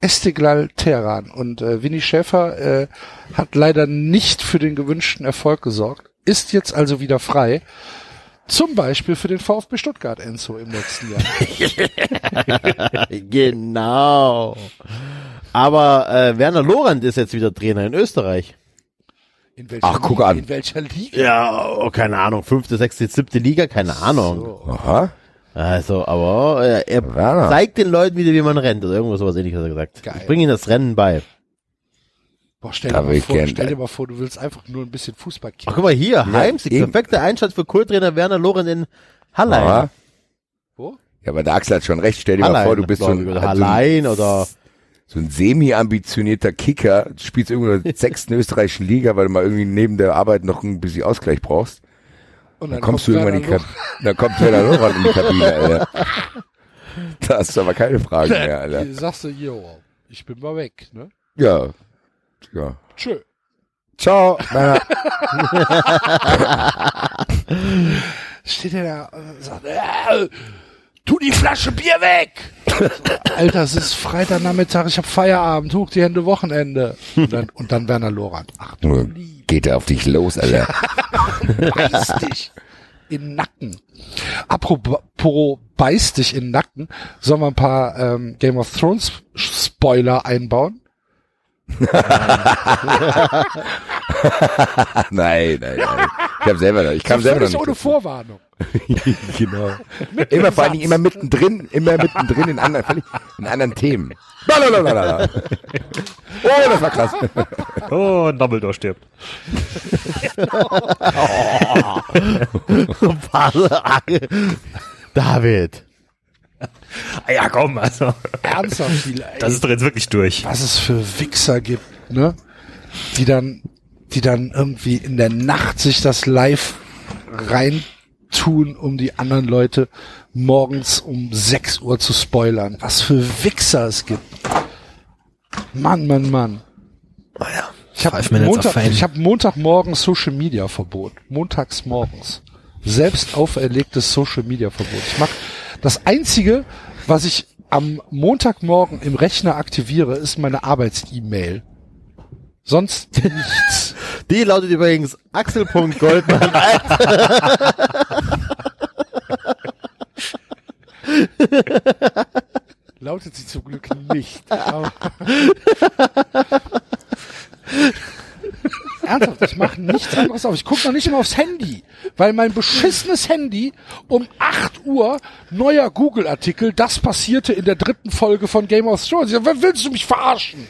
Esteghlal Teheran. Und äh, Winnie Schäfer äh, hat leider nicht für den gewünschten Erfolg gesorgt, ist jetzt also wieder frei. Zum Beispiel für den VfB Stuttgart Enzo im nächsten Jahr. *laughs* genau. Aber äh, Werner Lorand ist jetzt wieder Trainer in Österreich. In welcher Ach, guck Liga, an. In welcher Liga? Ja, oh, keine Ahnung, fünfte, sechste, siebte Liga, keine Ahnung. So. Aha. Also, aber äh, er Werner. zeigt den Leuten wieder, wie man rennt oder irgendwas sowas ähnliches hat er gesagt. Geil. Ich bringe ihnen das Rennen bei. Boah, stell dir, mal vor, stell dir mal vor, du willst einfach nur ein bisschen Fußball Ach, kicken. guck mal hier, Heimsieg, eben. perfekter Einstand für Kulttrainer Werner Lorenz in Hallein. Aha. Wo? Ja, aber der Axel hat schon recht. Stell dir mal vor, du bist so ein, ich, oder so ein, allein oder so ein semi-ambitionierter Kicker, spielst irgendwo in der *laughs* sechsten österreichischen Liga, weil du mal irgendwie neben der Arbeit noch ein bisschen Ausgleich brauchst. Und Dann kommst du irgendwann in die Kabine. Dann kommt Werner Lorand in die Kabine, Alter. Da hast du aber keine Fragen mehr, Alter. Sagst du, yo, ich bin mal weg, ne? Ja. Ja. Tschö. Ciao. *laughs* Steht er da und sagt, äh, tu die Flasche Bier weg! *laughs* Alter, es ist Freitagnachmittag, ich hab Feierabend, hoch die Hände Wochenende. Und dann, und dann Werner Lorand. Ach du Nur Geht er auf dich los, Alter. *laughs* beiß dich in Nacken. Apropos beiß dich in Nacken, sollen wir ein paar ähm, Game of Thrones Spoiler einbauen? *laughs* nein, nein, nein. Ich hab selber noch, ich kam selber noch nicht ohne. Vorwarnung. *laughs* genau. Immer vor allen Dingen immer mittendrin, immer mittendrin in anderen, in anderen Themen. Lalalala. *laughs* Oh, das war krass. Oh, Dumbledore stirbt. *laughs* David. Ah ja, komm, also. Ernsthaft viel, ey. Das ist doch jetzt wirklich durch. was es für Wichser gibt, ne? Die dann, die dann irgendwie in der Nacht sich das live reintun, um die anderen Leute morgens um 6 Uhr zu spoilern. Was für Wichser es gibt. Mann, Mann, Mann. Ich habe Five Minutes of Montag, ich hab Montagmorgen Social Media Verbot. Montags morgens. Selbst auferlegtes Social Media Verbot. Ich mach das einzige, was ich am Montagmorgen im Rechner aktiviere, ist meine Arbeits-E-Mail. Sonst *laughs* nichts. Die lautet übrigens Axel.goldmann. *laughs* Lautet sie zum Glück nicht. Ernsthaft, ich mache nichts anderes auf. Ich gucke noch nicht immer aufs Handy, weil mein beschissenes Handy um 8 Uhr neuer Google-Artikel, das passierte in der dritten Folge von Game of Thrones. Ja, wer willst du mich verarschen?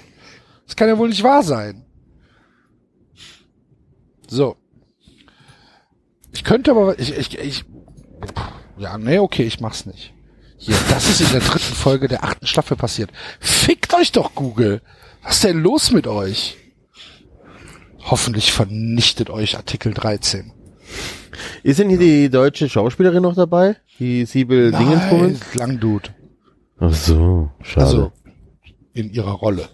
Das kann ja wohl nicht wahr sein. So. Ich könnte aber, ich, ich, ich, ja, nee, okay, ich mach's nicht. Hier, das ist in der dritten Folge der achten Staffel passiert. Fickt euch doch, Google. Was ist denn los mit euch? Hoffentlich vernichtet euch Artikel 13. Ist denn hier die deutsche Schauspielerin noch dabei? Die Siebel Dingensbummens? Langdude. Ach so, schade. Also, in ihrer Rolle.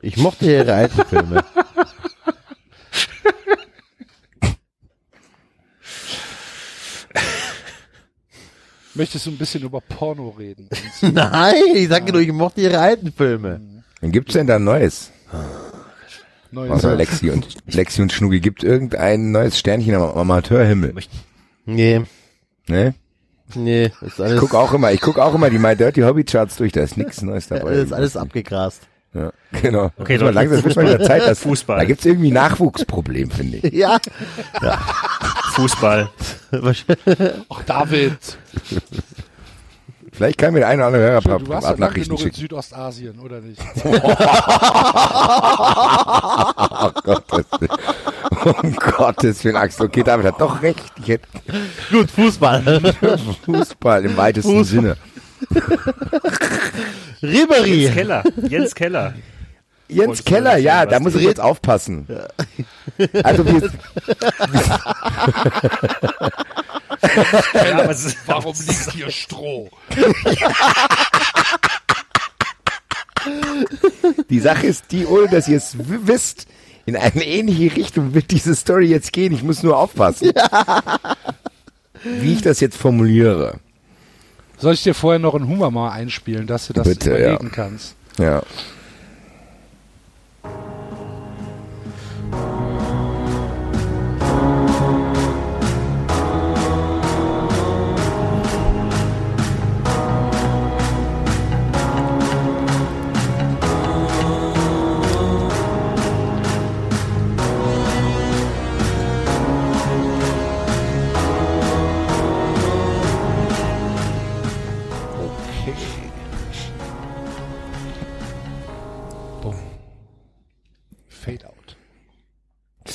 ich mochte ihre alten Filme. *laughs* Möchtest du ein bisschen über Porno reden? *laughs* Nein, ich sag nur, ich mochte ihre alten Filme. Wen gibt's denn da Neues? Neues Außer Lexi und, Lexi und Schnugi. Gibt irgendein neues Sternchen am Amateurhimmel? Nee, Ne? nee, ist Ich alles, guck auch immer, ich guck auch immer die My Dirty Hobby Charts durch, da ist nichts *laughs* Neues dabei. ist alles abgegrast. Ja, *laughs* genau. Okay, Leute, langsam wird mal wieder Zeit, dass, Fußball. Da gibt's irgendwie Nachwuchsproblem, finde ich. *laughs* Ja. Fußball. *laughs* Ach, David. Vielleicht kann mir der eine oder andere Hörer ein paar Privatnachrichten genug in schicken. Südostasien, oder nicht? Oh Gottes Willen. Um Gottes Willen, Axel. Okay, David hat doch recht. Ich hätte Gut, Fußball. Fußball im weitesten Fußball. Sinne. *laughs* Ribery. Jens Keller. Jens Keller. Jens Keller, ja, da die muss ich jetzt aufpassen. Also wir, Ja, ist, Warum liegt hier Stroh? die Sache ist die, ohne dass ihr es wisst, in eine ähnliche Richtung wird diese Story jetzt gehen. Ich muss nur aufpassen. Wie ich das jetzt formuliere. Soll ich dir vorher noch einen Humor mal einspielen, dass du das Bitte, überlegen ja. kannst? Ja.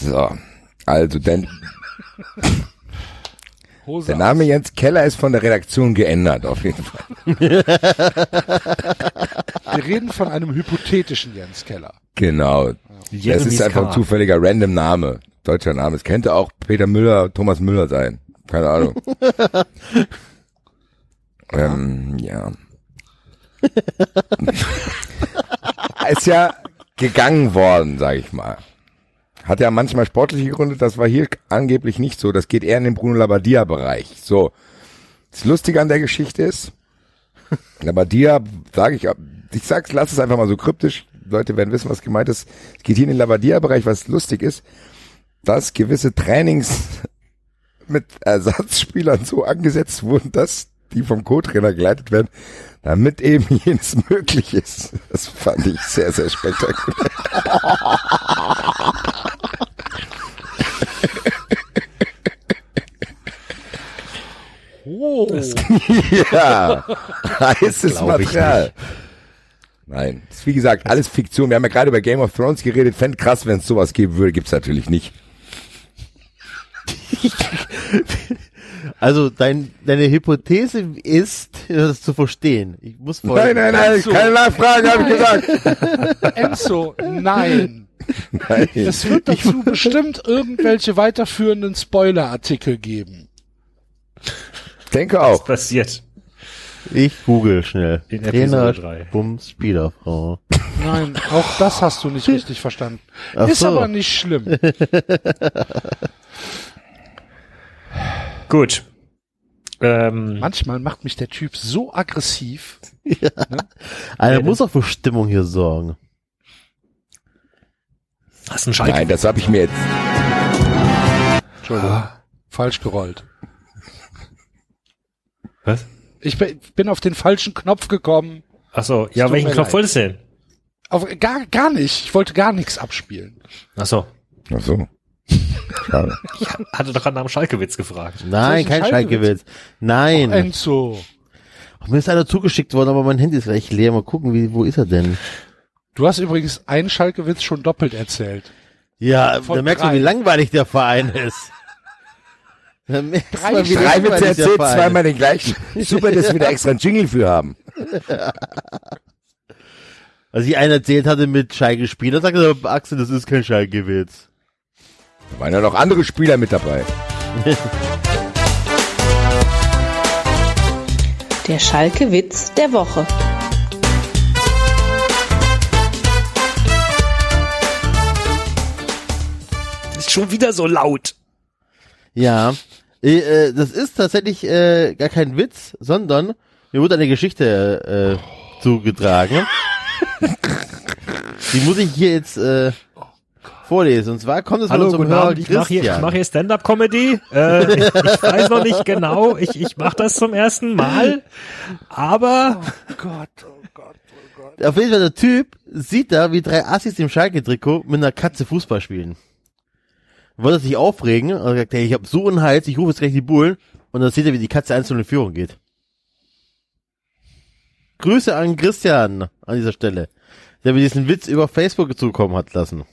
So. Also, denn Hose Der Name Jens Keller ist von der Redaktion geändert, auf jeden Fall. *laughs* Wir reden von einem hypothetischen Jens Keller. Genau. Das ist einfach ein zufälliger random Name. Deutscher Name. Es könnte auch Peter Müller, Thomas Müller sein. Keine Ahnung. *laughs* ähm, ja. *laughs* ist ja gegangen worden, sage ich mal. Hat ja manchmal sportliche Gründe, das war hier angeblich nicht so. Das geht eher in den Bruno Labbadia-Bereich. So. Das Lustige an der Geschichte ist, *laughs* Labbadia, sage ich, ich sag's, lass es einfach mal so kryptisch. Leute werden wissen, was gemeint ist. Es geht hier in den Labbadia-Bereich, was lustig ist, dass gewisse Trainings *laughs* mit Ersatzspielern so angesetzt wurden, dass die vom Co-Trainer geleitet werden, damit eben *laughs* jenes möglich ist. Das fand ich sehr, sehr spektakulär. Oh, *laughs* ja, heißes Material. Nein, ist wie gesagt alles Fiktion. Wir haben ja gerade über Game of Thrones geredet. Fände krass, wenn es sowas geben würde. Gibt's natürlich nicht. *laughs* Also dein, deine Hypothese ist, das zu verstehen. Ich muss Nein, nein, nein, Enzo. keine Nachfrage, habe ich gesagt. *laughs* Enzo, nein. Nein. Es wird dazu bestimmt irgendwelche weiterführenden Spoiler-Artikel geben. denke auch. passiert. Ich google schnell. In Trainer, Episode drei. Bums, Spielerfrau. Nein, auch das hast du nicht *laughs* richtig verstanden. Ach Ist so. aber nicht schlimm. *laughs* Gut. Ähm, Manchmal macht mich der Typ so aggressiv. *laughs* Einer muss auch für Stimmung hier sorgen. hast du einen Schalke? Nein, das habe ich mir jetzt. Entschuldigung. Falsch gerollt. Was? Ich bin, auf den falschen Knopf gekommen. Ach so, ja, welchen Knopf leid. wolltest du denn? Auf, gar, gar nicht. Ich wollte gar nichts abspielen. Ach so. Ach so. Schade. Ich hatte doch gerade nach dem Schalkewitz gefragt. Nein, kein Schalkewitz. Nein. Enzo, Ach, mir ist einer zugeschickt worden, aber mein Handy ist gleich leer. Mal gucken, wie, wo ist er denn? du hast übrigens einen Schalkewitz schon doppelt erzählt. Ja, Von da merkst du, drei. wie langweilig der Verein ist. Da merkst Drei du, wie Drei Witze erzählt, Verein zweimal den gleichen. Super, dass wir da extra einen Jingle für haben. *laughs* Als ich einen erzählt hatte mit Schalke-Spieler, sagte er, Axel, das ist kein Schalke-Witz. Da waren ja noch andere Spieler mit dabei. *laughs* Der Schalke-Witz der Woche. Ist schon wieder so laut. Ja, äh, äh, das ist tatsächlich äh, gar kein Witz, sondern mir wurde eine Geschichte äh, zugetragen. *laughs* Die muss ich hier jetzt äh, vorlesen. Und zwar kommt es von Hallo, unserem guten Hörer Abend. Ich mache hier, ich Christian. mach hier Stand-Up-Comedy. Äh, ich, ich weiß noch nicht genau. Ich, ich mache das zum ersten Mal. Aber Gott, oh Gott. Auf jeden Fall der Typ sieht da, wie drei Assis im Schalke-Trikot mit einer Katze Fußball spielen. Wollte sich aufregen und sagt, hey, ich habe so einen Hals, ich rufe jetzt gleich die Bullen und dann sieht er, wie die Katze einzeln in Führung geht. Grüße an Christian an dieser Stelle, der mir diesen Witz über Facebook zukommen hat lassen.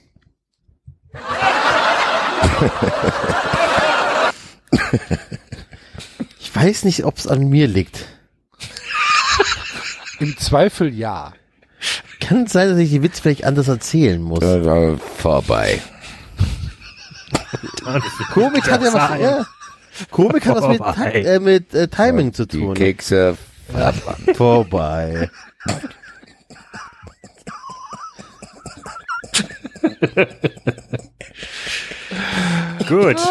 *laughs* ich weiß nicht, ob es an mir liegt. Im Zweifel ja. Kann es sein, dass ich die Witz vielleicht anders erzählen muss. Ja, vorbei. Komik hat ja was, ja. Komik hat was mit, Vorbei. äh, mit äh, Timing zu Die tun. Kekse. Vorbei. *laughs* gut. *laughs*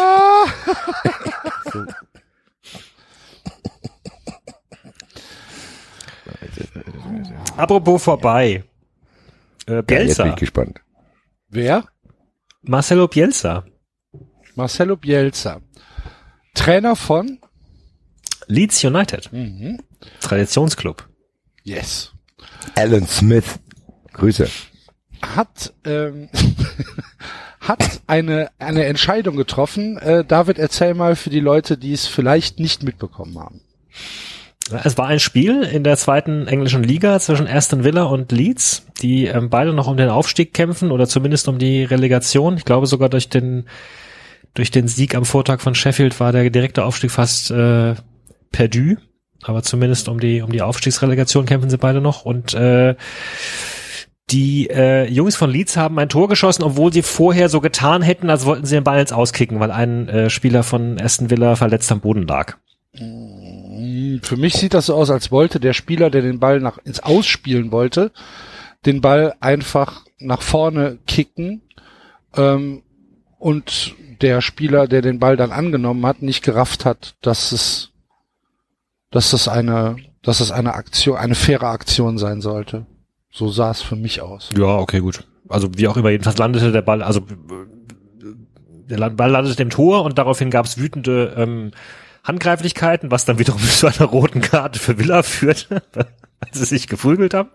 Apropos vorbei. Äh, Ja, jetzt bin Bielsa. ich gespannt. Wer? Marcelo Bielsa. Marcelo Bielsa. Trainer von? Leeds United. Traditionsclub. Yes. Alan Smith. Grüße. Hat, ähm, *laughs* hat eine, eine Entscheidung getroffen. Äh, David, erzähl mal für die Leute, die es vielleicht nicht mitbekommen haben. Es war ein Spiel in der zweiten englischen Liga zwischen Aston Villa und Leeds, die ähm, beide noch um den Aufstieg kämpfen oder zumindest um die Relegation. Ich glaube sogar durch den durch den Sieg am Vortag von Sheffield war der direkte Aufstieg fast äh, perdu. Aber zumindest um die um die Aufstiegsrelegation kämpfen sie beide noch und äh, die äh, Jungs von Leeds haben ein Tor geschossen, obwohl sie vorher so getan hätten, als wollten sie den Ball jetzt auskicken, weil ein äh, Spieler von Aston Villa verletzt am Boden lag. Für mich sieht das so aus, als wollte der Spieler, der den Ball nach ins Ausspielen wollte, den Ball einfach nach vorne kicken ähm, und der Spieler, der den Ball dann angenommen hat, nicht gerafft hat, dass es, dass es eine, dass es eine Aktion, eine faire Aktion sein sollte. So sah es für mich aus. Ja, okay, gut. Also wie auch immer, jedenfalls landete der Ball, also der Ball landete im Tor und daraufhin gab es wütende ähm, Handgreiflichkeiten, was dann wiederum *laughs* zu einer roten Karte für Villa führte, *laughs* als sie sich geprügelt haben.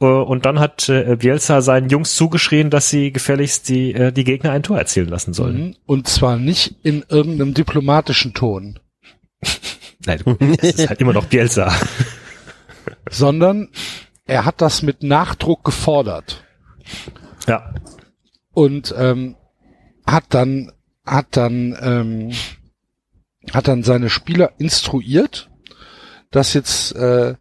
Äh, Und dann hat äh, Bielsa seinen Jungs zugeschrien, dass sie gefälligst die, äh, die Gegner ein Tor erzielen lassen sollen. Mhm. Und zwar nicht in irgendeinem diplomatischen Ton, *laughs* Nein, es ist halt immer noch Bielsa. sondern er hat das mit Nachdruck gefordert. Ja. und ähm, hat dann hat dann ähm, hat dann seine Spieler instruiert, dass jetzt äh,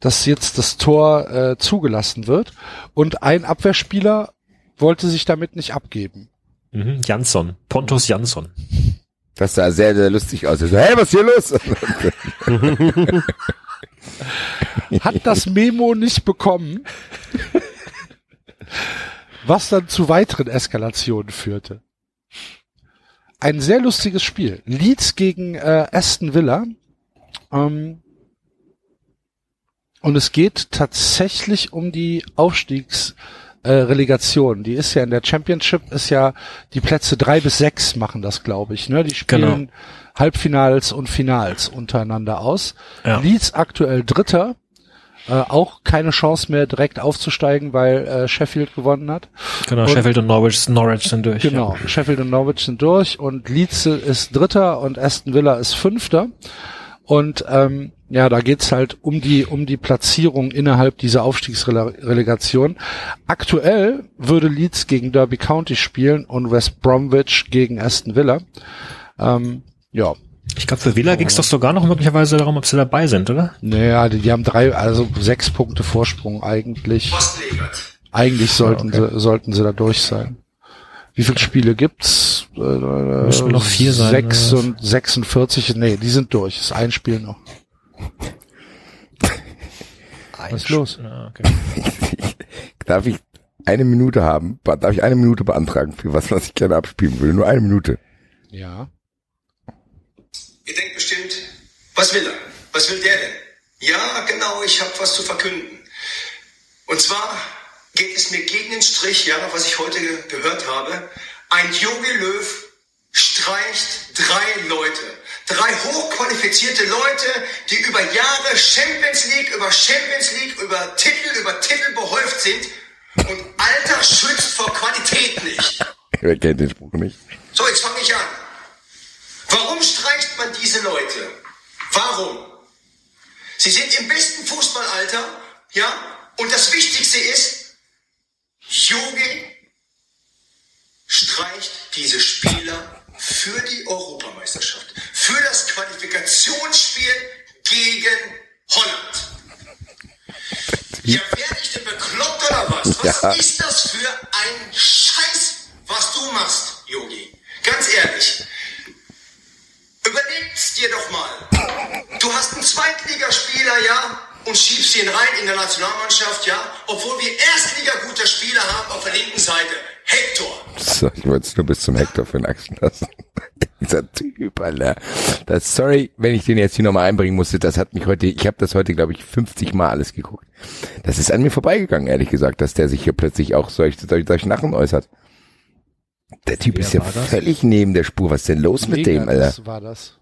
dass jetzt das Tor äh, zugelassen wird und ein Abwehrspieler wollte sich damit nicht abgeben. Mhm. Jansson. Pontus Jansson. Das sah sehr, sehr lustig aus. So, hey, was ist hier los? *laughs* *laughs* Hat das Memo nicht bekommen, *laughs* was dann zu weiteren Eskalationen führte. Ein sehr lustiges Spiel. Leeds gegen äh, Aston Villa. Ähm, und es geht tatsächlich um die Aufstiegsrelegation. Äh, die ist ja in der Championship, ist ja die Plätze drei bis sechs machen das, glaube ich. Ne? Die spielen Halbfinals und Finals untereinander aus. Ja. Leeds aktuell Dritter. Äh, auch keine Chance mehr direkt aufzusteigen, weil äh, Sheffield gewonnen hat. Genau, Und- Sheffield und Norwich, Norwich sind durch. Genau, Sheffield und Norwich sind durch und Leeds ist Dritter und Aston Villa ist Fünfter. Und ähm, ja, da geht's halt um die um die Platzierung innerhalb dieser Aufstiegsrelegation. Aktuell würde Leeds gegen Derby County spielen und West Bromwich gegen Aston Villa. Ähm, ja, Ich glaube, für Villa ging es doch sogar noch möglicherweise darum, ob sie dabei sind, oder? naja, die, die haben drei, also sechs Punkte Vorsprung eigentlich. Eigentlich sollten sie sollten sie da durch sein. Wie viele Spiele gibt's? Äh, Müssen noch vier sein, Sechs und 46, nee, die sind durch. Ist ein Spiel noch. Was ist los? Ja, *laughs* okay. Darf ich eine Minute haben? Darf ich eine Minute beantragen für was, was ich gerne abspielen will? Nur eine Minute. Ja. Ihr denkt bestimmt, was will er? Was will der denn? Ja, genau, ich habe was zu verkünden. Und zwar geht es mir gegen den Strich, ja, was ich heute ge gehört habe. Ein Jogi Löw streicht drei Leute. Drei hochqualifizierte Leute, die über Jahre Champions League, über Champions League, über Titel, über Titel behäuft sind. Und Alter schützt vor Qualität nicht. *laughs* Wer kennt den Spruch nicht? So, jetzt fange ich an. Warum streicht man diese Leute? Warum? Sie sind im besten Fußballalter, ja? Und das Wichtigste ist, Jogi streicht diese Spieler für die Europameisterschaft, für das Qualifikationsspiel gegen Holland. Ja, werde ich denn bekloppt oder was? Was Ja. ist das für ein Scheiß, was du machst, Yogi? Ganz ehrlich. Überleg's dir doch mal. Du hast einen Zweitligaspieler, ja, und schiebst ihn rein in der Nationalmannschaft, ja, obwohl wir Erstliga guter Spieler haben auf der linken Seite. Hector. So, ich wollte es nur bis zum Hektar für ihn Achsen lassen. *laughs* Dieser Typ, Alter. Das, sorry, wenn ich den jetzt hier nochmal einbringen musste, das hat mich heute, ich habe das heute, glaube ich, 50 Mal alles geguckt. Das ist an mir vorbeigegangen, ehrlich gesagt, dass der sich hier plötzlich auch solche, solche, Nachen äußert. Der Typ Wer ist ja war das? völlig neben der Spur. Was ist denn los mit dem, Alter? Das war das.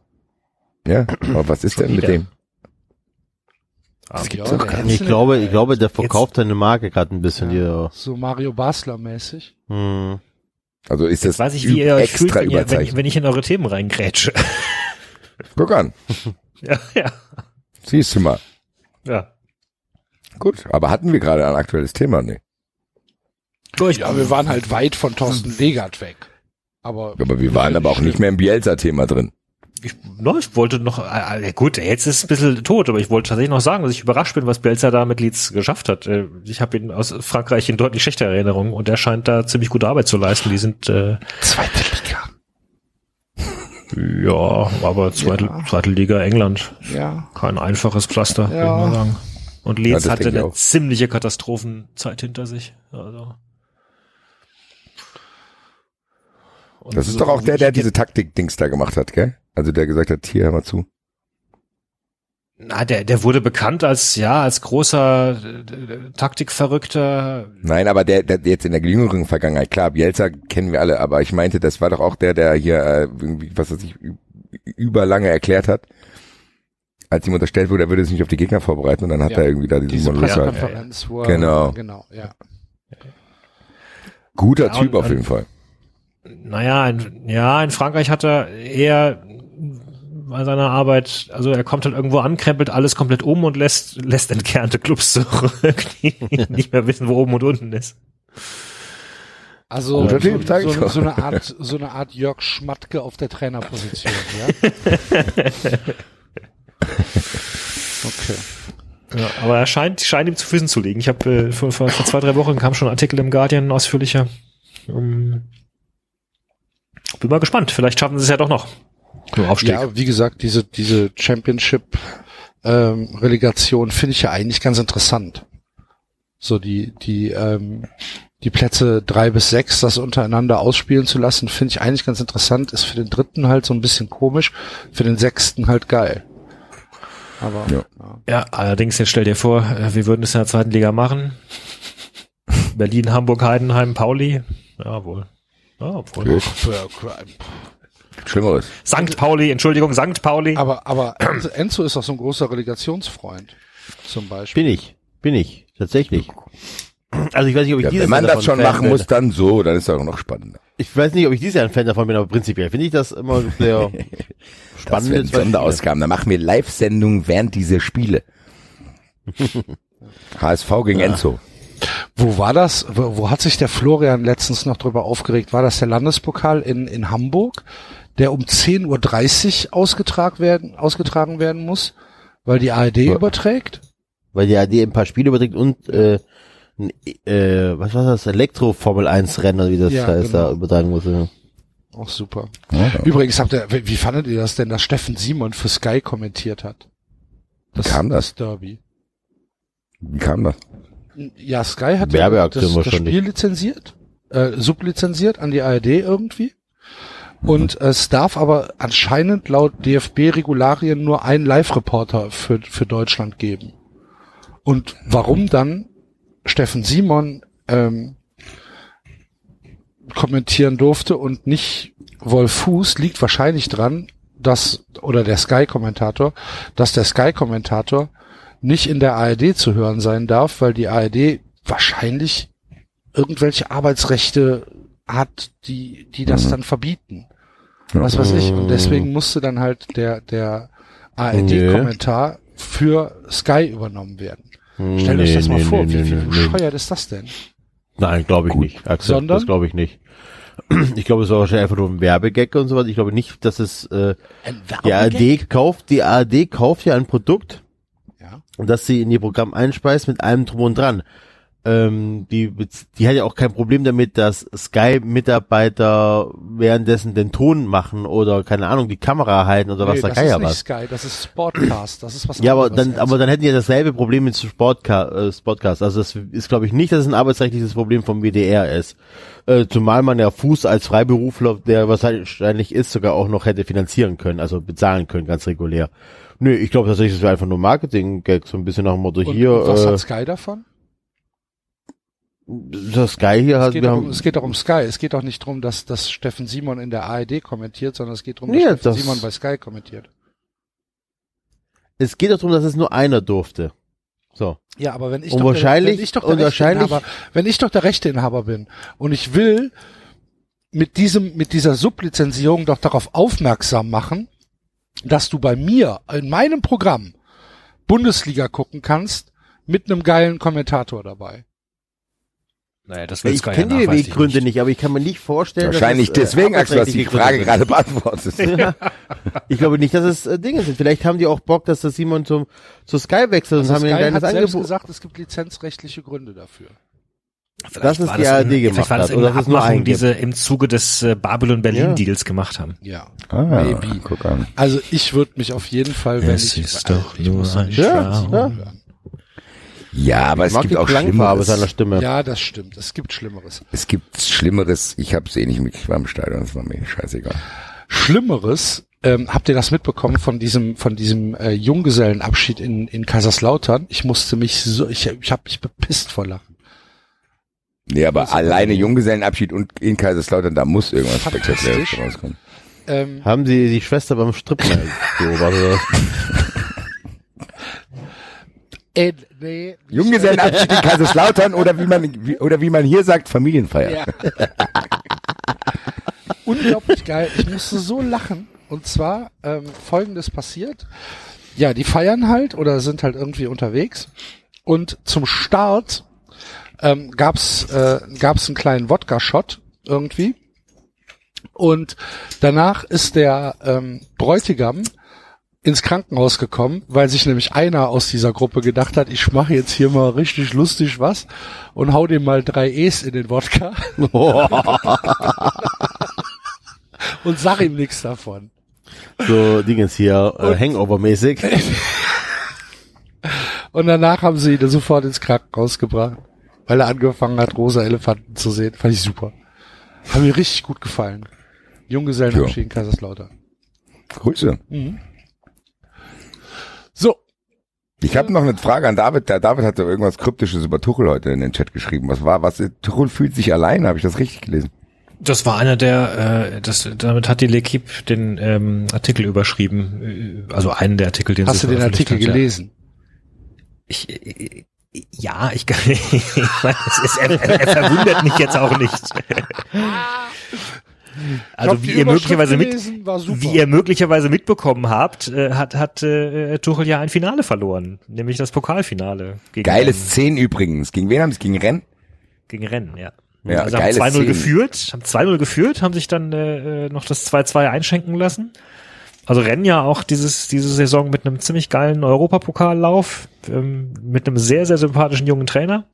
Ja, aber was ist denn mit wieder. dem? Das gibt's Ja, doch gar Ich nicht. Einzelne- glaube, ich glaube, der verkauft seine Marke gerade ein bisschen Ja, hier. so Mario Basler mäßig. Hm. Also ist das Jetzt weiß ich, wie ihr euch fühlt, extra wenn, ihr, wenn, überzeichnet. wenn ich in eure Themen reingrätsche. *laughs* Guck an, *laughs* ja, ja. siehst du mal. Ja. Gut, aber hatten wir gerade ein aktuelles Thema? Nee. Durch. Ja, wir waren halt weit von Thorsten Legert weg. Aber, Aber wir waren aber auch nicht mehr im Bielsa-Thema drin. Ich, no, ich wollte noch, äh, äh, gut, jetzt ist es ein bisschen tot, aber ich wollte tatsächlich noch sagen, dass ich überrascht bin, was Bielsa da mit Leeds geschafft hat. Äh, Ich habe ihn aus Frankreich in deutlich schlechter Erinnerung und er scheint da ziemlich gute Arbeit zu leisten. Die sind äh, Zweite Liga. ja, aber zweite, Ja. zweite Liga England. Ja. Kein einfaches Pflaster, würde ich Ja. mal sagen. Und Ja, Leeds das hatte eine ziemliche Katastrophenzeit hinter sich. Also. Und Das ist so doch auch der, der diese Taktik-Dings da gemacht hat, gell? Also der gesagt hat, hier, hör mal zu. Na, der, der wurde bekannt als, ja, als großer äh, Taktikverrückter. Nein, aber der, der jetzt in der jüngeren Vergangenheit, klar, Bielsa kennen wir alle, aber ich meinte, das war doch auch der, der hier äh, irgendwie, was er sich überlange erklärt hat, als ihm unterstellt wurde, er würde sich nicht auf die Gegner vorbereiten und dann hat Ja. er irgendwie da diesen Diese. Pressekonferenz, wo er, Genau. genau, ja. Guter Ja, Typ und- auf jeden Fall. Naja, in, ja, in Frankreich hat er eher bei seiner Arbeit, also er kommt halt irgendwo an, krempelt alles komplett um und lässt, lässt entkernte Clubs zurück, *laughs* die nicht mehr wissen, wo oben und unten ist. Also so, so, so eine Art, so eine Art Jörg Schmatke auf der Trainerposition, ja. Okay. Ja, aber er scheint, scheint ihm zu Füßen zu liegen. Ich habe äh, vor, vor, vor zwei, drei Wochen kam schon ein Artikel im Guardian ausführlicher. Um, bin mal gespannt. Vielleicht schaffen sie es ja doch noch. Nur Aufstieg. Ja, wie gesagt, diese, diese Championship ähm, Relegation finde ich ja eigentlich ganz interessant. So die, die, ähm, die Plätze drei bis sechs, das untereinander ausspielen zu lassen, finde ich eigentlich ganz interessant. Ist für den dritten halt so ein bisschen komisch, für den sechsten halt geil. Aber Ja. ja. Ja, allerdings, jetzt stell dir vor, äh, wir würden es in der zweiten Liga machen. *laughs* Berlin, Hamburg, Heidenheim, Pauli. Ja, Ja, obwohl. Gut. Ja, Schlimmeres. Sankt Pauli, Entschuldigung, Sankt Pauli. Aber, aber Enzo, ist auch so ein großer Relegationsfreund. Zum Beispiel. Bin ich. Bin ich. Tatsächlich. Also ich weiß nicht, ob ich Ja, dieses wenn man Jahr das schon Fan machen bin. muss, dann so, dann ist das auch noch spannender. Ich weiß nicht, ob ich dieses Jahr ein Fan davon bin, aber prinzipiell finde ich das immer sehr *laughs* Das spannend. werden Sonderausgaben. Dann machen wir Live-Sendungen während dieser Spiele. *laughs* HSV gegen Enzo. Wo war das? Wo, wo hat sich der Florian letztens noch drüber aufgeregt? War das der Landespokal in, in Hamburg, der um 10.30 Uhr ausgetragen werden, ausgetragen werden muss, weil die ARD Ja. überträgt? Weil die AD ein paar Spiele überträgt und äh, ein, äh, was war das? Elektro-Formel 1 Rennen, oder wie das Ja, heißt, da genau. übertragen muss. Ja. Auch super. Ja. Übrigens habt ihr, wie wie fandet ihr das denn, dass Steffen Simon für Sky kommentiert hat? Wie kam das? Derby. Wie kam das? Ja, Sky hat Werbeaktion das, das. Spiel lizenziert, äh, sublizenziert an die ARD irgendwie. Und es darf aber anscheinend laut DFB-Regularien nur einen Live-Reporter für, für Deutschland geben. Und warum dann Steffen Simon ähm, kommentieren durfte und nicht Wolf Fuß, liegt wahrscheinlich dran, dass, oder der Sky-Kommentator, dass der Sky-Kommentator nicht in der ARD zu hören sein darf, weil die ARD wahrscheinlich irgendwelche Arbeitsrechte hat, die, die das Mhm. dann verbieten. Was weiß ich. Und deswegen musste dann halt der, der ARD-Kommentar für Sky übernommen werden. Stellt euch Nee, das mal nee, vor, nee, wie, nee, wie nee. bescheuert ist das denn? Nein, glaube ich Gut. nicht. Axel, Sondern? das glaube ich nicht. Ich glaube, es war wahrscheinlich einfach nur ein Werbegag und so was. Ich glaube nicht, dass es äh, die? ARD kauft, die ARD kauft ja ein Produkt, Ja. das sie in ihr Programm einspeist mit allem drum und dran. Ähm, die, die hat ja auch kein Problem damit, dass Sky-Mitarbeiter währenddessen den Ton machen oder keine Ahnung, die Kamera halten oder was Nee, da das kann ist ja nicht was. Sky, das ist Sportcast, das ist was Ja, aber dann, aber dann hätten die ja dasselbe Problem mit Sportca äh, Sportcast. Also das ist, glaube ich, nicht, dass es ein arbeitsrechtliches Problem vom WDR ist. Äh, zumal man ja Fuß als Freiberufler, der wahrscheinlich ist, sogar auch noch hätte finanzieren können, also bezahlen können, ganz regulär. Nö, ich glaube tatsächlich, es wäre einfach nur Marketing-Gag, so ein bisschen nach dem Motto und, hier, und was äh, hat Sky davon? das Sky hier Es hat, geht, wir doch haben, es geht doch um Sky. Es geht doch nicht darum, dass, dass Steffen Simon in der ARD kommentiert, sondern es geht darum, dass Ja, Steffen das- Simon bei Sky kommentiert. es geht doch darum, dass es nur einer durfte. So. Ja, aber wenn ich Und doch wahrscheinlich- der, wenn ich doch der Rechteinhaber, wenn ich doch der Rechteinhaber bin und ich will mit diesem, mit dieser Sublizenzierung doch darauf aufmerksam machen, dass du bei mir in meinem Programm Bundesliga gucken kannst mit einem geilen Kommentator dabei. Naja, das will Ich ja kenne die Weggründe nicht, aber ich kann mir nicht vorstellen, Wahrscheinlich dass es, äh, deswegen, Axel, du die Frage gerade beantwortet. sind. *laughs* Ich glaube nicht, dass es äh, Dinge sind. Vielleicht haben die auch Bock, dass der Simon zum zu Sky wechselt und Also haben mir Sky ein hat kleines selbst Angebot. gesagt, es gibt lizenzrechtliche Gründe dafür. Das ist war die in- ARD gemacht vielleicht war das hat, in oder der das ist nur Abmachung, die sie im Zuge des äh, Babylon-Berlin-Deals gemacht haben. Ja. Ah, Maybe. guck an. Also ich würde mich auf jeden Fall, wenn Es ich, ist doch ich nur muss ein Ja, ja. Ja, aber Ich es gibt auch Klangfarbe seiner Schlimmeres. Stimme. Ja, das stimmt. Es gibt Schlimmeres. Es gibt Schlimmeres. Ich habe es eh nicht mit. Ich war im Stadion. Das war mir scheißegal. Schlimmeres, ähm, habt ihr das mitbekommen von diesem von diesem äh, Junggesellenabschied in in Kaiserslautern? Ich musste mich so, ich ich habe mich bepisst vor Lachen. Nee, aber alleine Junggesellenabschied und in Kaiserslautern, da muss irgendwas. Spektakuläres rauskommen. Ähm, Haben sie die Schwester beim Strippen *laughs* beobachtet? oder? äh, nee, Junggesellenabschied in Kaiserslautern oder wie man wie, oder wie man hier sagt Familienfeier. Ja. *laughs* Unglaublich geil. Ich musste so lachen. Und zwar ähm, folgendes passiert. Ja, die feiern halt oder sind halt irgendwie unterwegs. Und zum Start ähm, gab's äh, gab's einen kleinen Wodka-Shot irgendwie. Und danach ist der ähm, Bräutigam ins Krankenhaus gekommen, weil sich nämlich einer aus dieser Gruppe gedacht hat, ich mache jetzt hier mal richtig lustig was und hau dem mal drei E's in den Wodka *laughs* und sag ihm nichts davon. so Dingens hier, äh, Hangover-mäßig. *laughs* Und danach haben sie ihn sofort ins Krankenhaus gebracht, weil er angefangen hat, rosa Elefanten zu sehen. Fand ich super. Hat mir richtig gut gefallen. Junggesellenabschied in Kaiserslautern. Grüße. So, Ich habe noch eine Frage an David. Der David hatte irgendwas Kryptisches über Tuchel heute in den Chat geschrieben. Was war, was, Tuchel fühlt sich allein, habe ich das richtig gelesen? Das war einer der, äh, das, damit hat die L'Equipe den ähm, Artikel überschrieben, äh, also einen der Artikel, den hast du sie den Artikel hat, ja. gelesen? Ich, äh, ja, ich, kann- *laughs* ich meine, es ist, er, er, er verwundert mich jetzt auch nicht. Also wie ihr möglicherweise mit, gelesen, super. wie ihr möglicherweise mitbekommen habt, äh, hat hat äh, Tuchel ja ein Finale verloren, nämlich das Pokalfinale gegen Geile Rennes. Szenen übrigens. Gegen wen haben sie gegen Rennes? gegen Rennen, ja. Ja, also haben geile 2-0 Szenen. geführt, haben 2-0 geführt, haben sich dann äh, äh, noch das 2-2 einschenken lassen. Also Rennen ja auch dieses diese Saison mit einem ziemlich geilen Europapokallauf, ähm, mit einem sehr, sehr sympathischen jungen Trainer.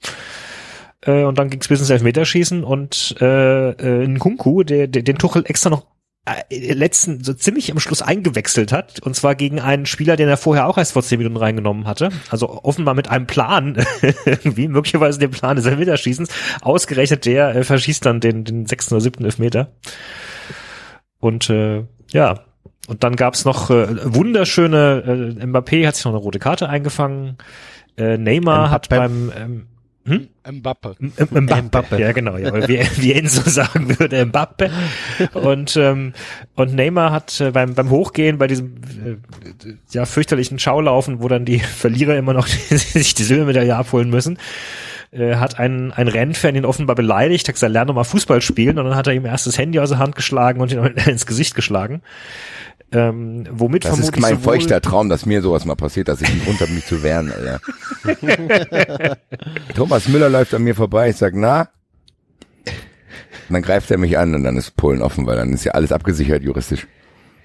Äh, und dann ging's bis ins Elfmeterschießen und äh, äh, Nkunku, der, der den Tuchel extra noch äh, letzten so ziemlich am Schluss eingewechselt hat und zwar gegen einen Spieler, den er vorher auch erst vor zehn Minuten reingenommen hatte. Also offenbar mit einem Plan, *laughs* irgendwie möglicherweise den Plan des Elfmeterschießens. Ausgerechnet der äh, verschießt dann den, den sechsten oder siebten Elfmeter. Und äh, ja, und dann gab's noch äh, wunderschöne, äh, Mbappé hat sich noch eine rote Karte eingefangen. Äh, Neymar hat Mbappé. beim ähm, hm? Mbappe. M- Mbappe. Ja, genau, ja, wie, wie Enzo sagen würde, Mbappe. Und, ähm, und Neymar hat äh, beim, beim Hochgehen, bei diesem äh, ja, fürchterlichen Schaulaufen, wo dann die Verlierer immer noch *laughs* sich die Silbermedaille abholen müssen, äh, hat ein, ein Rennfan ihn offenbar beleidigt, hat gesagt, lern doch mal Fußball spielen und dann hat er ihm erst das Handy aus der Hand geschlagen und ihn *laughs* ins Gesicht geschlagen. Ähm, womit Das ist mein feuchter Traum, dass mir sowas mal passiert, dass ich nicht runter mich zu wehren, Alter. *laughs* Thomas Müller läuft an mir vorbei, ich sag, na? Und dann greift er mich an und dann ist Polen offen, weil dann ist ja alles abgesichert juristisch.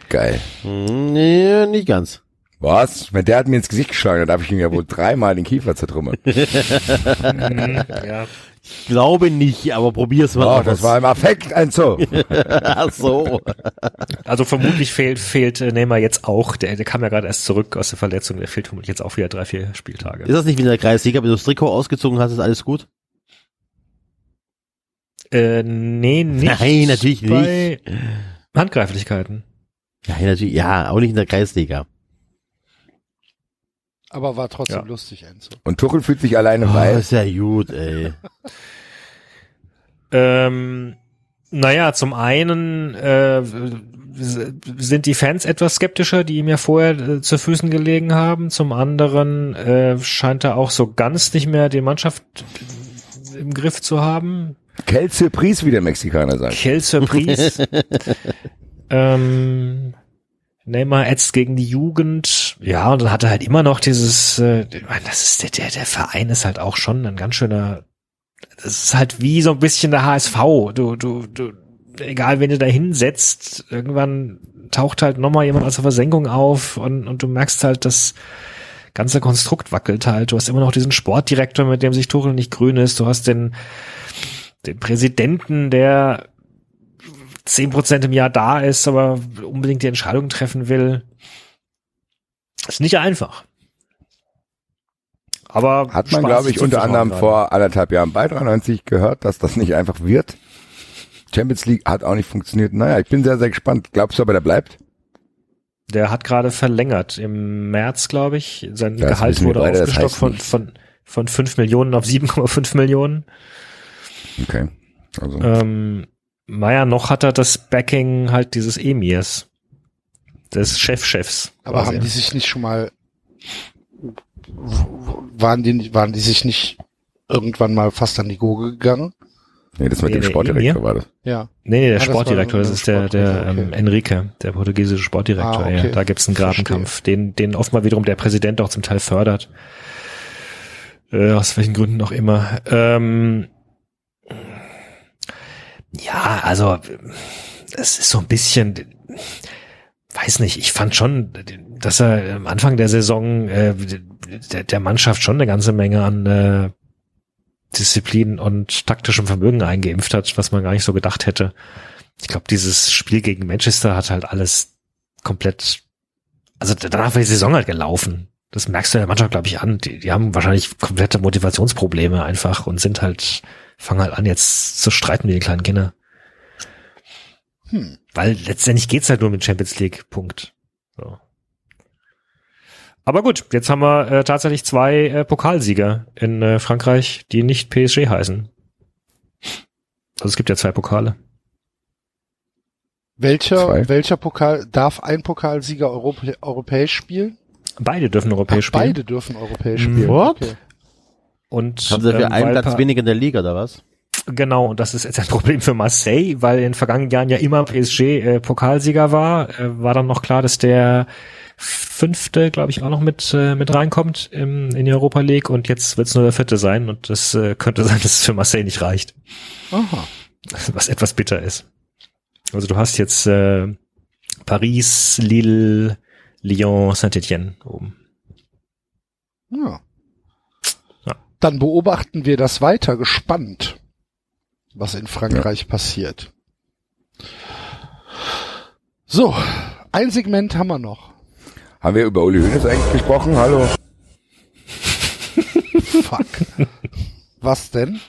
Geil. Hm, Nee, nicht ganz. Was? Ich meine, der hat mir ins Gesicht geschlagen, dann darf ich ihm ja wohl dreimal den Kiefer zertrümmern. *laughs* ja. Ich glaube nicht, aber probier's mal Oh, das war im Affekt, ein so. *laughs* Ach so. Also vermutlich fehlt, fehlt äh, Neymar jetzt auch, der, der kam ja gerade erst zurück aus der Verletzung, der fehlt vermutlich jetzt auch wieder drei, vier Spieltage. Ist das nicht wie in der Kreisliga, wenn du das Trikot ausgezogen hast, ist alles gut? Äh, nee, nicht. *laughs* Nein, natürlich bei Handgreiflichkeiten. Ja, natürlich, ja, auch nicht in der Kreisliga. Aber war trotzdem Ja. lustig, Enzo. Und Tuchel fühlt sich alleine, Oh, weil ist ja gut, ey. *laughs* Ähm, naja, zum einen äh, sind die Fans etwas skeptischer, die ihm ja vorher äh, zu Füßen gelegen haben. Zum anderen äh, scheint er auch so ganz nicht mehr die Mannschaft im Griff zu haben. Quelle Surprise, wie der Mexikaner sagt. Quelle Surprise. *laughs* ähm, Neymar ätzt gegen die Jugend. Ja, und dann hat er halt immer noch dieses, äh, das ist der, der, der Verein ist halt auch schon ein ganz schöner das ist halt wie so ein bisschen der HSV. Du, du, du, egal wen du da hinsetzt, irgendwann taucht halt nochmal jemand aus der Versenkung auf und, und du merkst halt, das ganze Konstrukt wackelt halt. Du hast immer noch diesen Sportdirektor, mit dem sich Tuchel nicht grün ist. Du hast den, den Präsidenten, der zehn Prozent im Jahr da ist, aber unbedingt die Entscheidung treffen will. ist nicht einfach. Aber Hat man, glaube ich, unter anderem gerade. vor anderthalb Jahren bei 93 gehört, dass das nicht einfach wird. Champions League hat auch nicht funktioniert. Naja, ich bin sehr, sehr gespannt. Glaubst du aber, der bleibt? Der hat gerade verlängert im März, glaube ich. Sein Das Gehalt wurde beide, das aufgestockt heißt von, von, von 5 Millionen auf 7,5 Millionen. Okay. Also, Ähm, naja, noch hat er das Backing halt dieses Emirs. Des Chefchefs. Aber haben die sich nicht schon mal, waren die, waren die sich nicht irgendwann mal fast an die Gurgel gegangen? nee, das mit Nee, dem Sportdirektor Emir? war das. Ja. Nee, nee, der Ah, das Sportdirektor, das ein ist der, der Sportdirektor, ähm, okay. Enrique, der portugiesische Sportdirektor. Ah, okay. ja, da gibt's einen Grabenkampf, den, den oftmal wiederum der Präsident auch zum Teil fördert. Äh, aus welchen Gründen auch immer. Ähm, ja, also es ist so ein bisschen, weiß nicht, ich fand schon, dass er am Anfang der Saison äh, der, der Mannschaft schon eine ganze Menge an äh, Disziplin und taktischem Vermögen eingeimpft hat, was man gar nicht so gedacht hätte. Ich glaube, dieses Spiel gegen Manchester hat halt alles komplett, also danach war die Saison halt gelaufen. Das merkst du der Mannschaft, glaube ich, an. Die, die haben wahrscheinlich komplette Motivationsprobleme einfach und sind halt, fangen halt an, jetzt zu streiten mit den kleinen Kindern. Hm. Weil letztendlich geht's halt nur mit Champions League. Punkt. So. Aber gut, jetzt haben wir äh, tatsächlich zwei äh, Pokalsieger in äh, Frankreich, die nicht PSG heißen. Also es gibt ja zwei Pokale. Welcher, Zwei. welcher Pokal, darf ein Pokalsieger Europä europäisch spielen? Beide dürfen Ach, europäisch spielen. beide dürfen europäisch spielen. What? Okay. Und Haben sie dafür ähm, einen Platz weniger in der Liga, oder was? Genau, und das ist jetzt ein *laughs* Problem für Marseille, weil in den vergangenen Jahren ja immer PSG äh, Pokalsieger war. Äh, war dann noch klar, dass der fünfte, glaube ich, auch noch mit äh, mit reinkommt im, in die Europa League und jetzt wird es nur der vierte sein und das äh, könnte *laughs* sein, dass es für Marseille nicht reicht, Aha. *laughs* was etwas bitter ist. Also du hast jetzt äh, Paris, Lille, Lyon, Saint-Etienne oben. Ja. Ja. Dann beobachten wir das weiter gespannt, was in Frankreich passiert. So, ein Segment haben wir noch. Haben wir über Uli Hoeneß eigentlich gesprochen? Hallo? Fuck. was denn?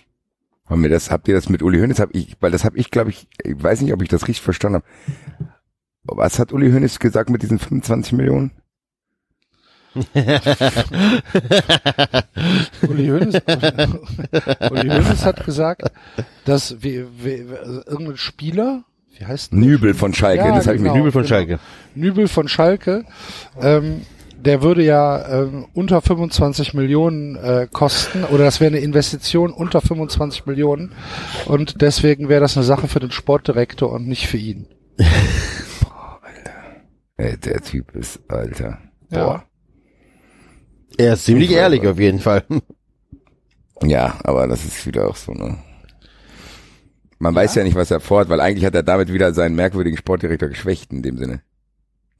Haben wir das, habt ihr das mit Uli Hoeneß? Hab ich, weil das habe ich, glaube ich, ich weiß nicht, ob ich das richtig verstanden habe. Was hat Uli Hoeneß gesagt mit diesen 25 Millionen? Uli Hoeneß, Uli Hoeneß hat gesagt, dass wir, wir, irgendein Spieler, wie heißt der Nübel von Schalke, Ja, das habe ich genau. mir Nübel von genau. Schalke. Nübel von Schalke, ähm, der würde ja ähm, unter 25 Millionen äh, kosten oder das wäre eine Investition unter 25 Millionen und deswegen wäre das eine Sache für den Sportdirektor und nicht für ihn. *laughs* Ey, der Typ ist, Alter. Ja. Er ist ziemlich ehrlich auf jeden Fall. *laughs* Ja, aber das ist wieder auch so, ne? Man weiß ja nicht, was er vorhat, weil eigentlich hat er damit wieder seinen merkwürdigen Sportdirektor geschwächt in dem Sinne.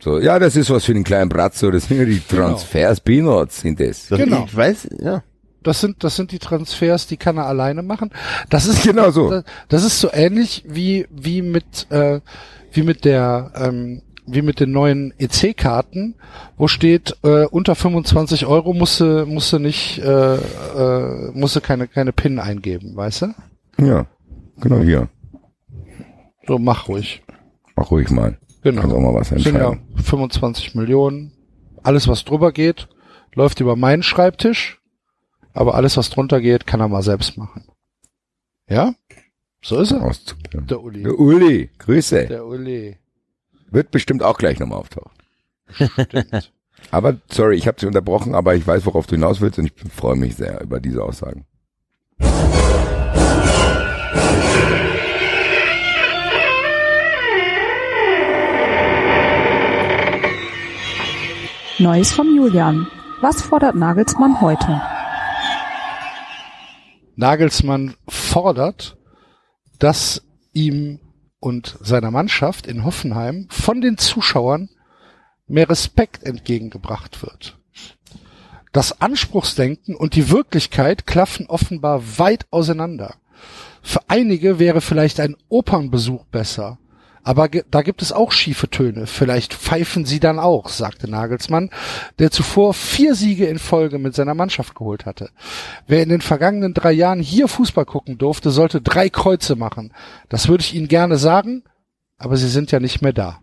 So, ja, das ist was für den kleinen Bratzo, das sind ja die Genau. Transfers, Peanuts sind das. Das, Genau. Ich weiß, ja. Das sind, das sind die Transfers, die kann er alleine machen. Das ist *laughs* Genau so. Das, das ist so ähnlich wie wie mit äh, wie mit der ähm, wie mit den neuen EC-Karten, wo steht äh, unter 25 Euro musste musste nicht äh, äh, musste keine keine PIN eingeben, weißt du? Ja, genau hier. So mach ruhig. Mach ruhig mal. Genau. Kannst auch mal was sind ja entscheiden. 25 Millionen. Alles was drüber geht, läuft über meinen Schreibtisch, aber alles was drunter geht, kann er mal selbst machen. Ja? So ist er. Der Uli. Der Uli, Grüße. Der Uli. Wird bestimmt auch gleich nochmal auftauchen. Stimmt. *laughs* Aber, sorry, ich habe Sie unterbrochen, aber ich weiß, worauf du hinaus willst und ich freue mich sehr über diese Aussagen. Neues vom Julian. Was fordert Nagelsmann heute? Nagelsmann fordert, dass ihm und seiner Mannschaft in Hoffenheim von den Zuschauern mehr Respekt entgegengebracht wird. Das Anspruchsdenken und die Wirklichkeit klaffen offenbar weit auseinander. Für einige wäre vielleicht ein Opernbesuch besser. Aber da gibt es auch schiefe Töne. Vielleicht pfeifen sie dann auch, sagte Nagelsmann, der zuvor vier Siege in Folge mit seiner Mannschaft geholt hatte. Wer in den vergangenen drei Jahren hier Fußball gucken durfte, sollte drei Kreuze machen. Das würde ich Ihnen gerne sagen, aber sie sind ja nicht mehr da.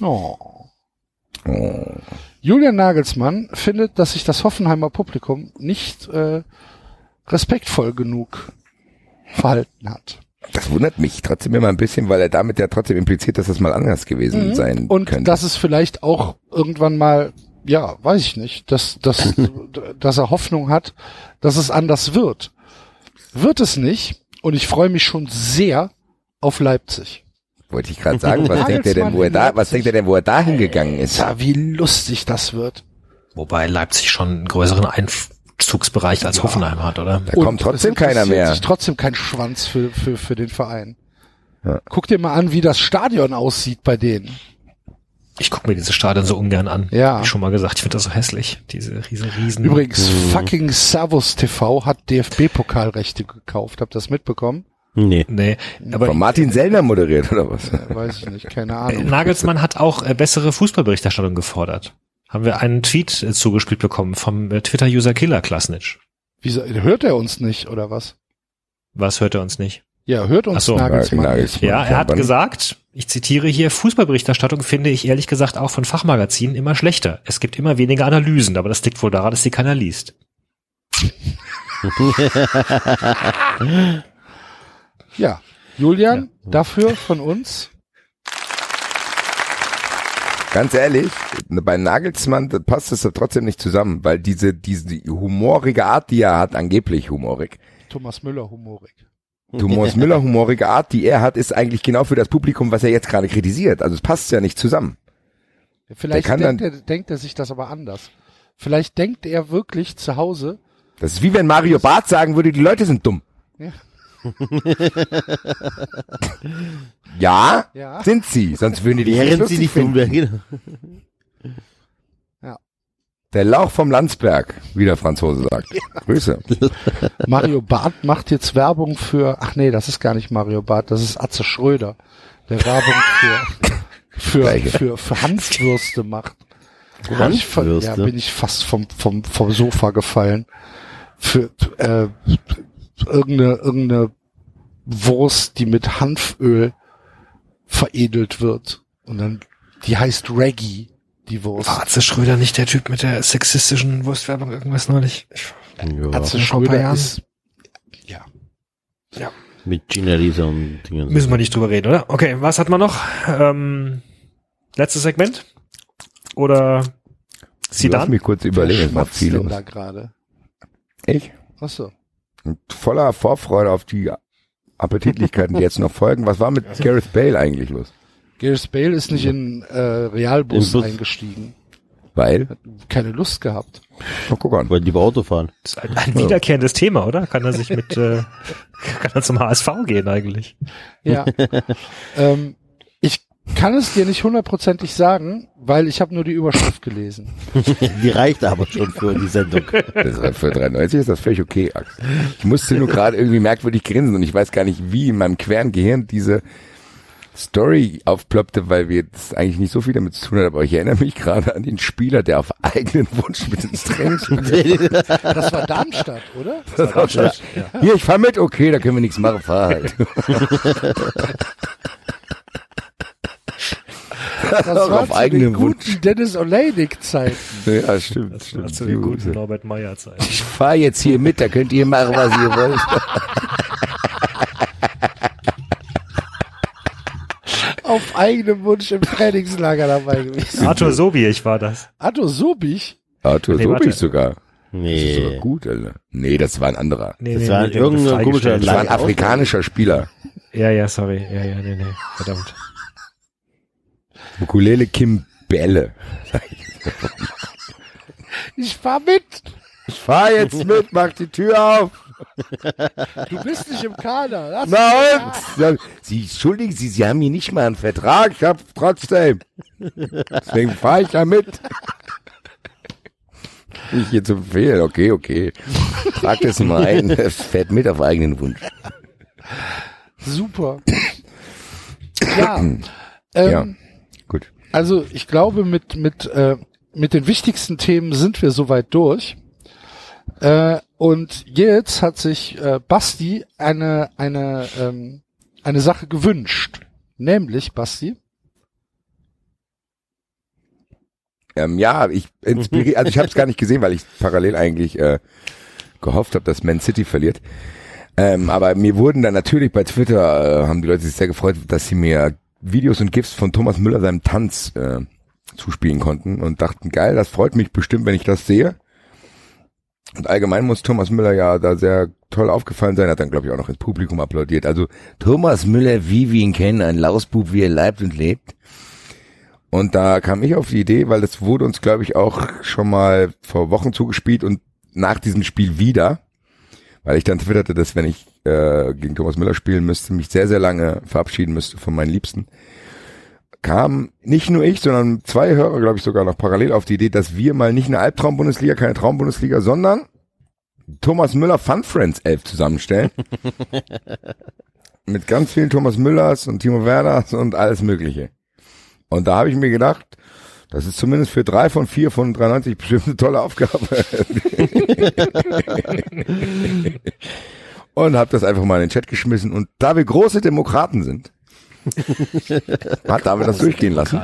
Oh. Julian Nagelsmann findet, dass sich das Hoffenheimer Publikum nicht äh, respektvoll genug verhalten hat. Das wundert mich trotzdem immer ein bisschen, weil er damit ja trotzdem impliziert, dass das mal anders gewesen sein Und könnte. dass es vielleicht auch irgendwann mal, ja, weiß ich nicht, dass, dass, *laughs* dass er Hoffnung hat, dass es anders wird. Wird es nicht. Und ich freue mich schon sehr auf Leipzig. Wollte ich gerade sagen, was denkt er denn, wo er da, was denkt er denn, wo er da hingegangen ist? Ja, wie lustig das wird. Wobei Leipzig schon einen größeren Einzugsbereich als Hoffenheim hat, oder? Da kommt trotzdem es keiner mehr. sich trotzdem kein Schwanz für, für, für den Verein. Ja. Guck dir mal an, wie das Stadion aussieht bei denen. Ich gucke mir diese Stadion so ungern an. Ja. Hab ich schon mal gesagt, ich finde das so hässlich. Diese riesen, riesen. Übrigens, fucking Servus TV hat DFB-Pokalrechte gekauft. Habt ihr das mitbekommen? Nee. Nee, aber Von Martin Sellner moderiert, oder was? Weiß ich nicht, keine Ahnung. Nagelsmann hat auch äh, bessere Fußballberichterstattung gefordert. Haben wir einen Tweet äh, zugespielt bekommen vom äh, Twitter-User Killer Klasnitsch. Wieso, hört er uns nicht, oder was? Was hört er uns nicht? Ja, hört uns Ach so. Nagelsmann Ja, nicht. Ja, er hat gesagt, ich zitiere hier, Fußballberichterstattung finde ich ehrlich gesagt auch von Fachmagazinen immer schlechter. Es gibt immer weniger Analysen, aber das liegt wohl daran, dass sie keiner liest. *laughs* Ja, Julian, dafür von uns. Ganz ehrlich, bei Nagelsmann passt es doch trotzdem nicht zusammen, weil diese, diese humorige Art, die er hat, angeblich humorig, Thomas Müller humorig. Thomas *laughs* Müller humorige Art, die er hat, ist eigentlich genau für das Publikum, was er jetzt gerade kritisiert. Also es passt ja nicht zusammen. Vielleicht kann denkt, dann- er, denkt er sich das aber anders. Vielleicht denkt er wirklich zu Hause, Das ist wie wenn Mario Barth sagen würde, die Leute sind dumm. Ja. Ja, Ja. sind sie, sonst würden die dich Während lustig sie nicht finden. wären. Der Lauch vom Landsberg, wie der Franzose sagt. Grüße. *laughs* Mario Barth macht jetzt Werbung für, ach nee, das ist gar nicht Mario Barth, das ist Atze Schröder, der Werbung für, für, Gleiche. für, für Hanfwürste macht. Da bin ich fa- Ja, Hanfwürste? bin ich fast vom, vom, vom Sofa gefallen. Für, äh, irgendeine, irgendeine Wurst, die mit Hanföl veredelt wird. Und dann, die heißt Reggie, die Wurst. War Atze Schröder nicht der Typ mit der sexistischen Wurstwerbung irgendwas neulich? Ich, Ja, Atze Schröder ist, ja. mit Gina Lisa und Dingen. müssen wir nicht drüber reden, oder? Okay, was hat man noch? Ähm, letztes Segment? Oder Lass Sidan? mich kurz überlegen, es war viel da gerade? Ich? Ach so. Und voller Vorfreude auf die Appetitlichkeiten, die jetzt noch folgen. Was war mit Gareth Bale eigentlich los? Gareth Bale ist nicht in äh, Realbus Bus. eingestiegen. Weil? Keine Lust gehabt. Oh, guck an. Wollen lieber Auto fahren. Das ist ein, ein wiederkehrendes Thema, oder? Kann er sich mit, äh, *laughs* kann er zum HSV gehen eigentlich? Ja. *laughs* ähm, ich kann es dir nicht hundertprozentig sagen, weil ich habe nur die Überschrift gelesen. *laughs* Die reicht aber schon für die Sendung. Das ist, für 93 ist das völlig okay, Axel. Ich musste nur gerade irgendwie merkwürdig grinsen und ich weiß gar nicht, wie in meinem queren Gehirn diese Story aufploppte, weil wir das eigentlich nicht so viel damit zu tun haben, aber ich erinnere mich gerade an den Spieler, der auf eigenen Wunsch mit ins Training *laughs* Das war Darmstadt, oder? Das war schon, Hier, ich fahr mit, okay, da können wir nichts machen, fahr halt. *laughs* Das war auf zu eigenen den guten Dennis Oleinik-Zeiten. Ja, stimmt, Das war stimmt. zu den guten Gut. Norbert Meyer Zeiten. Ich fahr jetzt hier mit, da könnt ihr machen, was ihr wollt. *laughs* Auf eigenem Wunsch im Trainingslager dabei gewesen. Arthur Sobiech war das. Atto Sobich? Arthur Nee, nee. Sobich sogar. Das ist Nee. sogar gut, Alter. Nee, das war ein anderer. Nee, Das war der wurde irgendein komischer. Das war ein afrikanischer Spieler. Ja, ja, sorry. Ja, ja, nee, nee. Verdammt. Ukulele Kim Bälle. Ich fahr mit. Ich fahr jetzt mit, mach die Tür auf. Du bist nicht im Kader. Lass Na und? Ja, Sie, entschuldigen Sie, Sie haben hier nicht mal einen Vertrag. Ich hab trotzdem. Deswegen fahre ich da mit. Ich hier zum Fehl. Okay, okay. Trag das mal ein. Es fährt mit auf eigenen Wunsch. Super. *clears throat* Ja. Ähm, Ja. Also ich glaube, mit, mit, äh, mit den wichtigsten Themen sind wir soweit durch. Äh, und jetzt hat sich äh, Basti eine, eine, ähm, eine Sache gewünscht. Nämlich, Basti, Ähm, ja, ich inspiriere, also ich habe es gar nicht gesehen, weil ich parallel eigentlich äh, gehofft habe, dass Man City verliert. Ähm, aber mir wurden dann natürlich bei Twitter, äh, haben die Leute sich sehr gefreut, dass sie mir Videos und GIFs von Thomas Müller seinem Tanz äh, zuspielen konnten und dachten, geil, das freut mich bestimmt, wenn ich das sehe. Und allgemein muss Thomas Müller ja da sehr toll aufgefallen sein, hat dann glaube ich auch noch ins Publikum applaudiert. Also Thomas Müller, wie wir ihn kennen, ein Lausbub, wie er leibt und lebt. Und da kam ich auf die Idee, weil das wurde uns, glaube ich, auch schon mal vor Wochen zugespielt und nach diesem Spiel wieder, weil ich dann twitterte, dass wenn ich äh, gegen Thomas Müller spielen müsste, mich sehr, sehr lange verabschieden müsste von meinen Liebsten, kam nicht nur ich, sondern zwei Hörer, glaube ich, sogar noch parallel auf die Idee, dass wir mal nicht eine Albtraum-Bundesliga, keine Traum-Bundesliga, sondern Thomas Müller Fun Friends 11 zusammenstellen. *laughs* Mit ganz vielen Thomas Müllers und Timo Werners und alles Mögliche. Und da habe ich mir gedacht, das ist zumindest für drei von vier von 93 bestimmt eine tolle Aufgabe. *laughs* und habe das einfach mal in den Chat geschmissen. Und da wir große Demokraten sind, hat David das durchgehen lassen.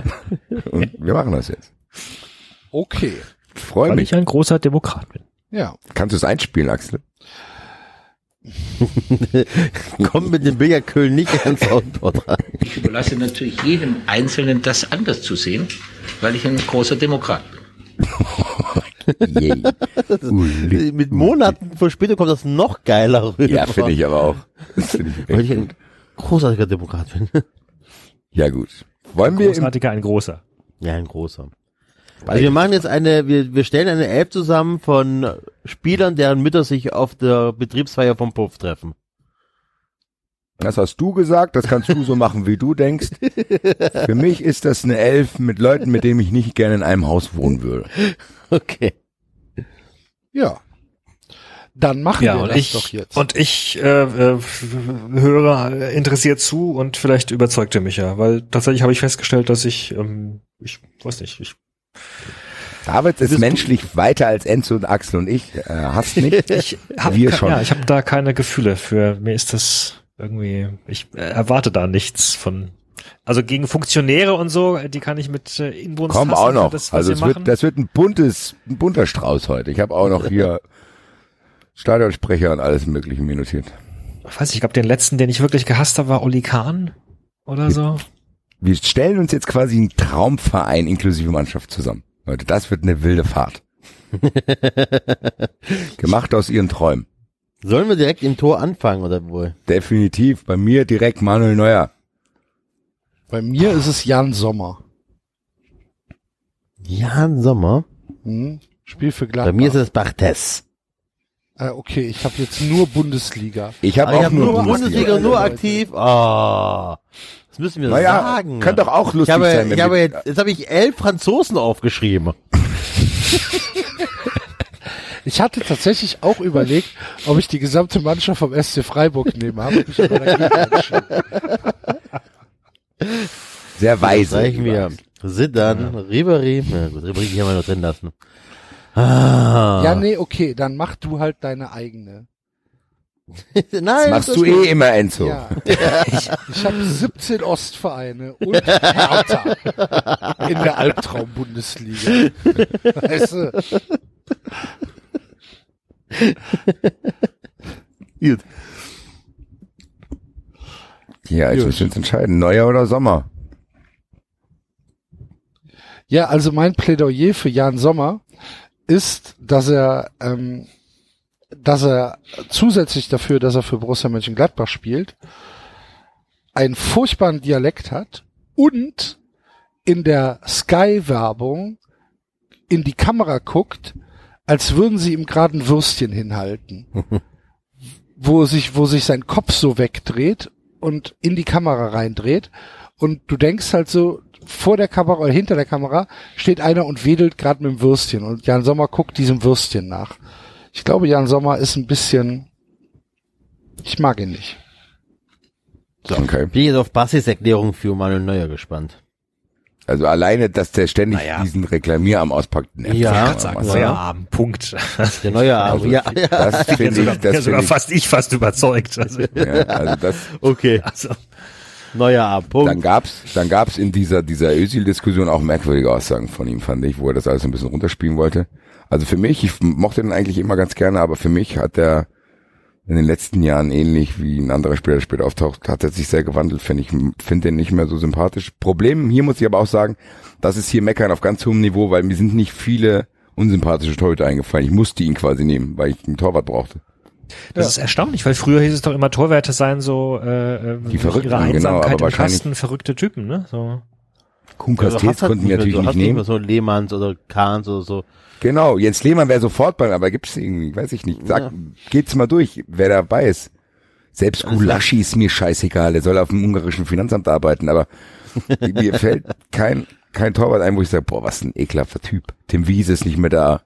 Und wir machen das jetzt. okay. Freue Weil mich. ich ein großer Demokrat bin. Ja. Kannst du es einspielen, Axel? *laughs* Komm mit dem Billardköln nicht ans Soundboard ran. Ich überlasse natürlich jedem Einzelnen das anders zu sehen, weil ich ein großer Demokrat bin. *laughs* Yay. Uli. Mit Monaten Verspätung kommt das noch geiler rüber. Ja, finde ich aber auch. Ich Weil ich ein großartiger Demokrat bin. *laughs* Ja, gut. Wollen wir Großartiger, ein großer. Ja, ein großer. Also wir machen jetzt eine, wir, wir stellen eine App zusammen von Spielern, deren Mütter sich auf der Betriebsfeier vom Puff treffen. Das hast du gesagt, das kannst du so machen, wie du denkst. Für mich ist das eine Elf mit Leuten, mit denen ich nicht gerne in einem Haus wohnen würde. Okay. Ja. Dann machen Ja, wir und das ich, doch jetzt. und ich äh, äh, höre äh, interessiert zu und vielleicht überzeugt er mich ja, weil tatsächlich habe ich festgestellt, dass ich, ähm, ich weiß nicht, ich, David ist menschlich weiter als Enzo und Axel und ich. Äh, hast nicht. *laughs* ich hab, Wir schon. Ja, ich habe da keine Gefühle für. Mir ist das irgendwie, ich äh, erwarte da nichts von. Also gegen Funktionäre und so, die kann ich mit äh, Inbrunst Komm auch noch. Das, also es machen. wird, das wird ein buntes, ein bunter Strauß heute. Ich habe auch noch hier *laughs* Stadionsprecher und alles mögliche mir notiert. ich weiß nicht, ich glaube, den letzten, den ich wirklich gehasst habe, war Oli Kahn oder so. Wir stellen uns jetzt quasi einen Traumverein inklusive Mannschaft zusammen. Leute, das wird eine wilde Fahrt. *laughs* Gemacht aus ihren Träumen. Sollen wir direkt im Tor anfangen oder wohl? Definitiv. Bei mir direkt Manuel Neuer. Bei mir ist es Jan Sommer. Jan Sommer. Hm? Spiel für Bei Gladbach. mir ist es Bartes. äh, okay, ich habe jetzt nur Bundesliga. Ich habe Ah, ich auch hab nur nur Bundesliga. Bundesliga, nur aktiv. Ah, das müssen wir Naja, sagen. kann doch auch ich lustig habe, sein, ich habe jetzt, jetzt habe ich elf Franzosen aufgeschrieben. *laughs* Ich hatte tatsächlich auch überlegt, ob ich die gesamte Mannschaft vom SC Freiburg nehme, habe mich aber dagegen entschieden. Sehr weise. Reichen wir. Sidan, Ribery. Na gut, Ribery können wir noch drin lassen. Ah. Ja, nee, okay, dann mach du halt deine eigene. *laughs* Nein, Das machst ist du eh immer, Enzo. Ja. Ich, ich habe 17 Ostvereine und Hertha in der Albtraum-Bundesliga. Weißt du? *laughs* Gut. Ja, jetzt Gut. müssen wir uns entscheiden. Neuer oder Sommer? Ja, also mein Plädoyer für Jan Sommer ist, dass er, ähm, dass er zusätzlich dafür, dass er für Borussia Mönchengladbach spielt, einen furchtbaren Dialekt hat und in der Sky-Werbung in die Kamera guckt, als würden sie ihm gerade ein Würstchen hinhalten. *laughs* wo sich, wo sich sein Kopf so wegdreht und in die Kamera reindreht. Und du denkst halt so, vor der Kamera oder hinter der Kamera steht einer und wedelt gerade mit dem Würstchen. Und Jan Sommer guckt diesem Würstchen nach. Ich glaube, Jan Sommer ist ein bisschen, ich mag ihn nicht. So, Okay. bin jetzt auf Bassis Erklärung für Manuel Neuer gespannt. Also alleine, dass der ständig Naja. diesen Reklamierarm auspackt. Ja, mich ich schon wollte Sag, mal. neuer Abend, Punkt. *laughs* Der neue Arm. Also, ja, ja. Das Bin finde sogar, ich, das sogar finde ich, fast ich fast überzeugt. Also, *laughs* ja, also das, Okay, also, neuer Arm. Punkt. dann gab's, dann gab's in dieser, dieser Özil-Diskussion auch merkwürdige Aussagen von ihm, fand ich, wo er das alles ein bisschen runterspielen wollte. Also für mich, ich mochte ihn eigentlich immer ganz gerne, aber für mich hat er in den letzten Jahren ähnlich wie ein anderer Spieler, der später auftaucht, hat er sich sehr gewandelt, finde ich, finde den nicht mehr so sympathisch. Problem hier muss ich aber auch sagen, das ist hier Meckern auf ganz hohem Niveau, weil mir sind nicht viele unsympathische Torhüter eingefallen. Ich musste ihn quasi nehmen, weil ich einen Torwart brauchte. das ist erstaunlich, weil früher hieß es doch immer, Torwärte seien so äh, ähm, Die Verrückten, ihre genau, Einsamkeit aber im Kasten verrückte Typen, ne? So. Kuhn Also Castells konnten wir natürlich du nicht hast nicht nehmen. mehr so Lehmanns oder Kahns oder so. Genau, Jens Lehmann wäre sofort bei, aber gibt's irgendwie, weiß ich nicht. Sag, Ja. geht's mal durch, wer dabei ist. Selbst Also- Gulaschi ist mir scheißegal, der soll auf dem ungarischen Finanzamt arbeiten, aber *laughs* mir fällt kein, kein Torwart ein, wo ich sage, boah, was ein ekelhafter Typ. Tim Wiese ist nicht mehr da.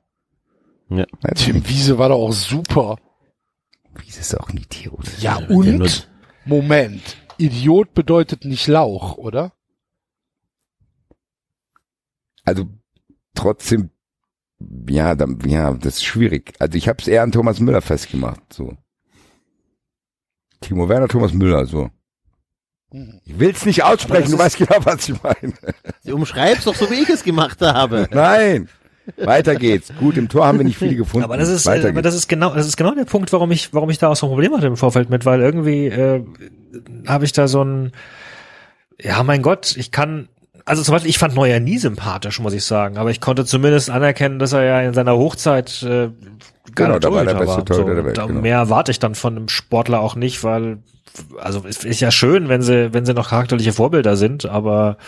Ja. Tim Wiese war doch auch super. Wiese ist auch ein Idiot. Ja, und? Moment. Idiot bedeutet nicht Lauch, oder? Also trotzdem, ja, dann, ja, das ist schwierig. Also ich habe es eher an Thomas Müller festgemacht, so. Timo Werner, Thomas Müller, so. Ich will's nicht aussprechen, du weißt genau, was ich meine. Du umschreibst doch so, wie ich es gemacht habe. Nein. Weiter geht's. Gut, im Tor haben wir nicht viele gefunden. Aber das ist, Weiter äh, aber das ist genau, das ist genau der Punkt, warum ich, warum ich da auch so ein Problem hatte im Vorfeld mit, weil irgendwie äh, habe ich da so ein, ja, mein Gott, ich kann, also zum Beispiel, ich fand Neuer nie sympathisch, muss ich sagen, aber ich konnte zumindest anerkennen, dass er ja in seiner Hochzeit äh, Genau, da war der beste Torhüter der Welt, da genau. Mehr erwarte ich dann von einem Sportler auch nicht, weil, also es ist ja schön, wenn sie, wenn sie noch charakterliche Vorbilder sind, aber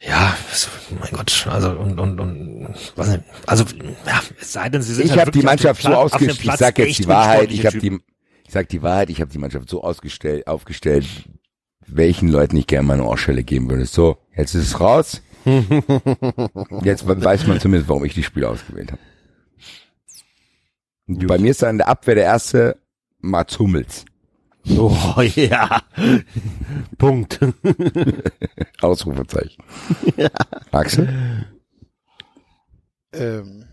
ja, so, mein Gott, also und und und was denn, also ja, es sei denn, sie sind ich halt habe die Mannschaft so Platz- ausgestellt. Ich sag jetzt die Wahrheit. Ich habe die, ich sag die Wahrheit. Ich habe die Mannschaft so ausgestellt, aufgestellt, welchen Leuten ich gerne meine Ohrschelle geben würde. So, jetzt ist es raus. *laughs* Jetzt weiß man zumindest, warum ich die Spiele ausgewählt habe. Und Bei mir ist dann in der Abwehr der erste Mats Hummels. Oh *laughs* ja. Punkt. *laughs* Ausrufezeichen. Axel? Ähm.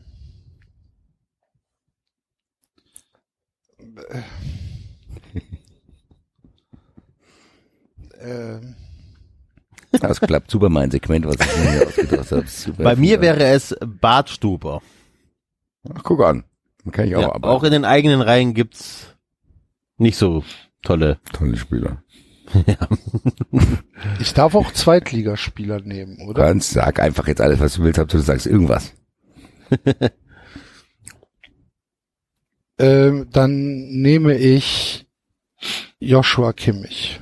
Ähm. Das klappt super, mein Segment, was ich mir hier *laughs* ausgedacht habe. Super. Bei mir wäre es Bartstuber. Ach, guck an. Kann ich auch Ja, arbeiten. auch in den eigenen Reihen gibt's nicht so tolle. Tolle Spieler. *laughs* Ich darf auch Zweitligaspieler nehmen, oder? kannst, sag einfach jetzt alles, was du willst, du sagst irgendwas. *laughs* Ähm, dann nehme ich Joshua Kimmich.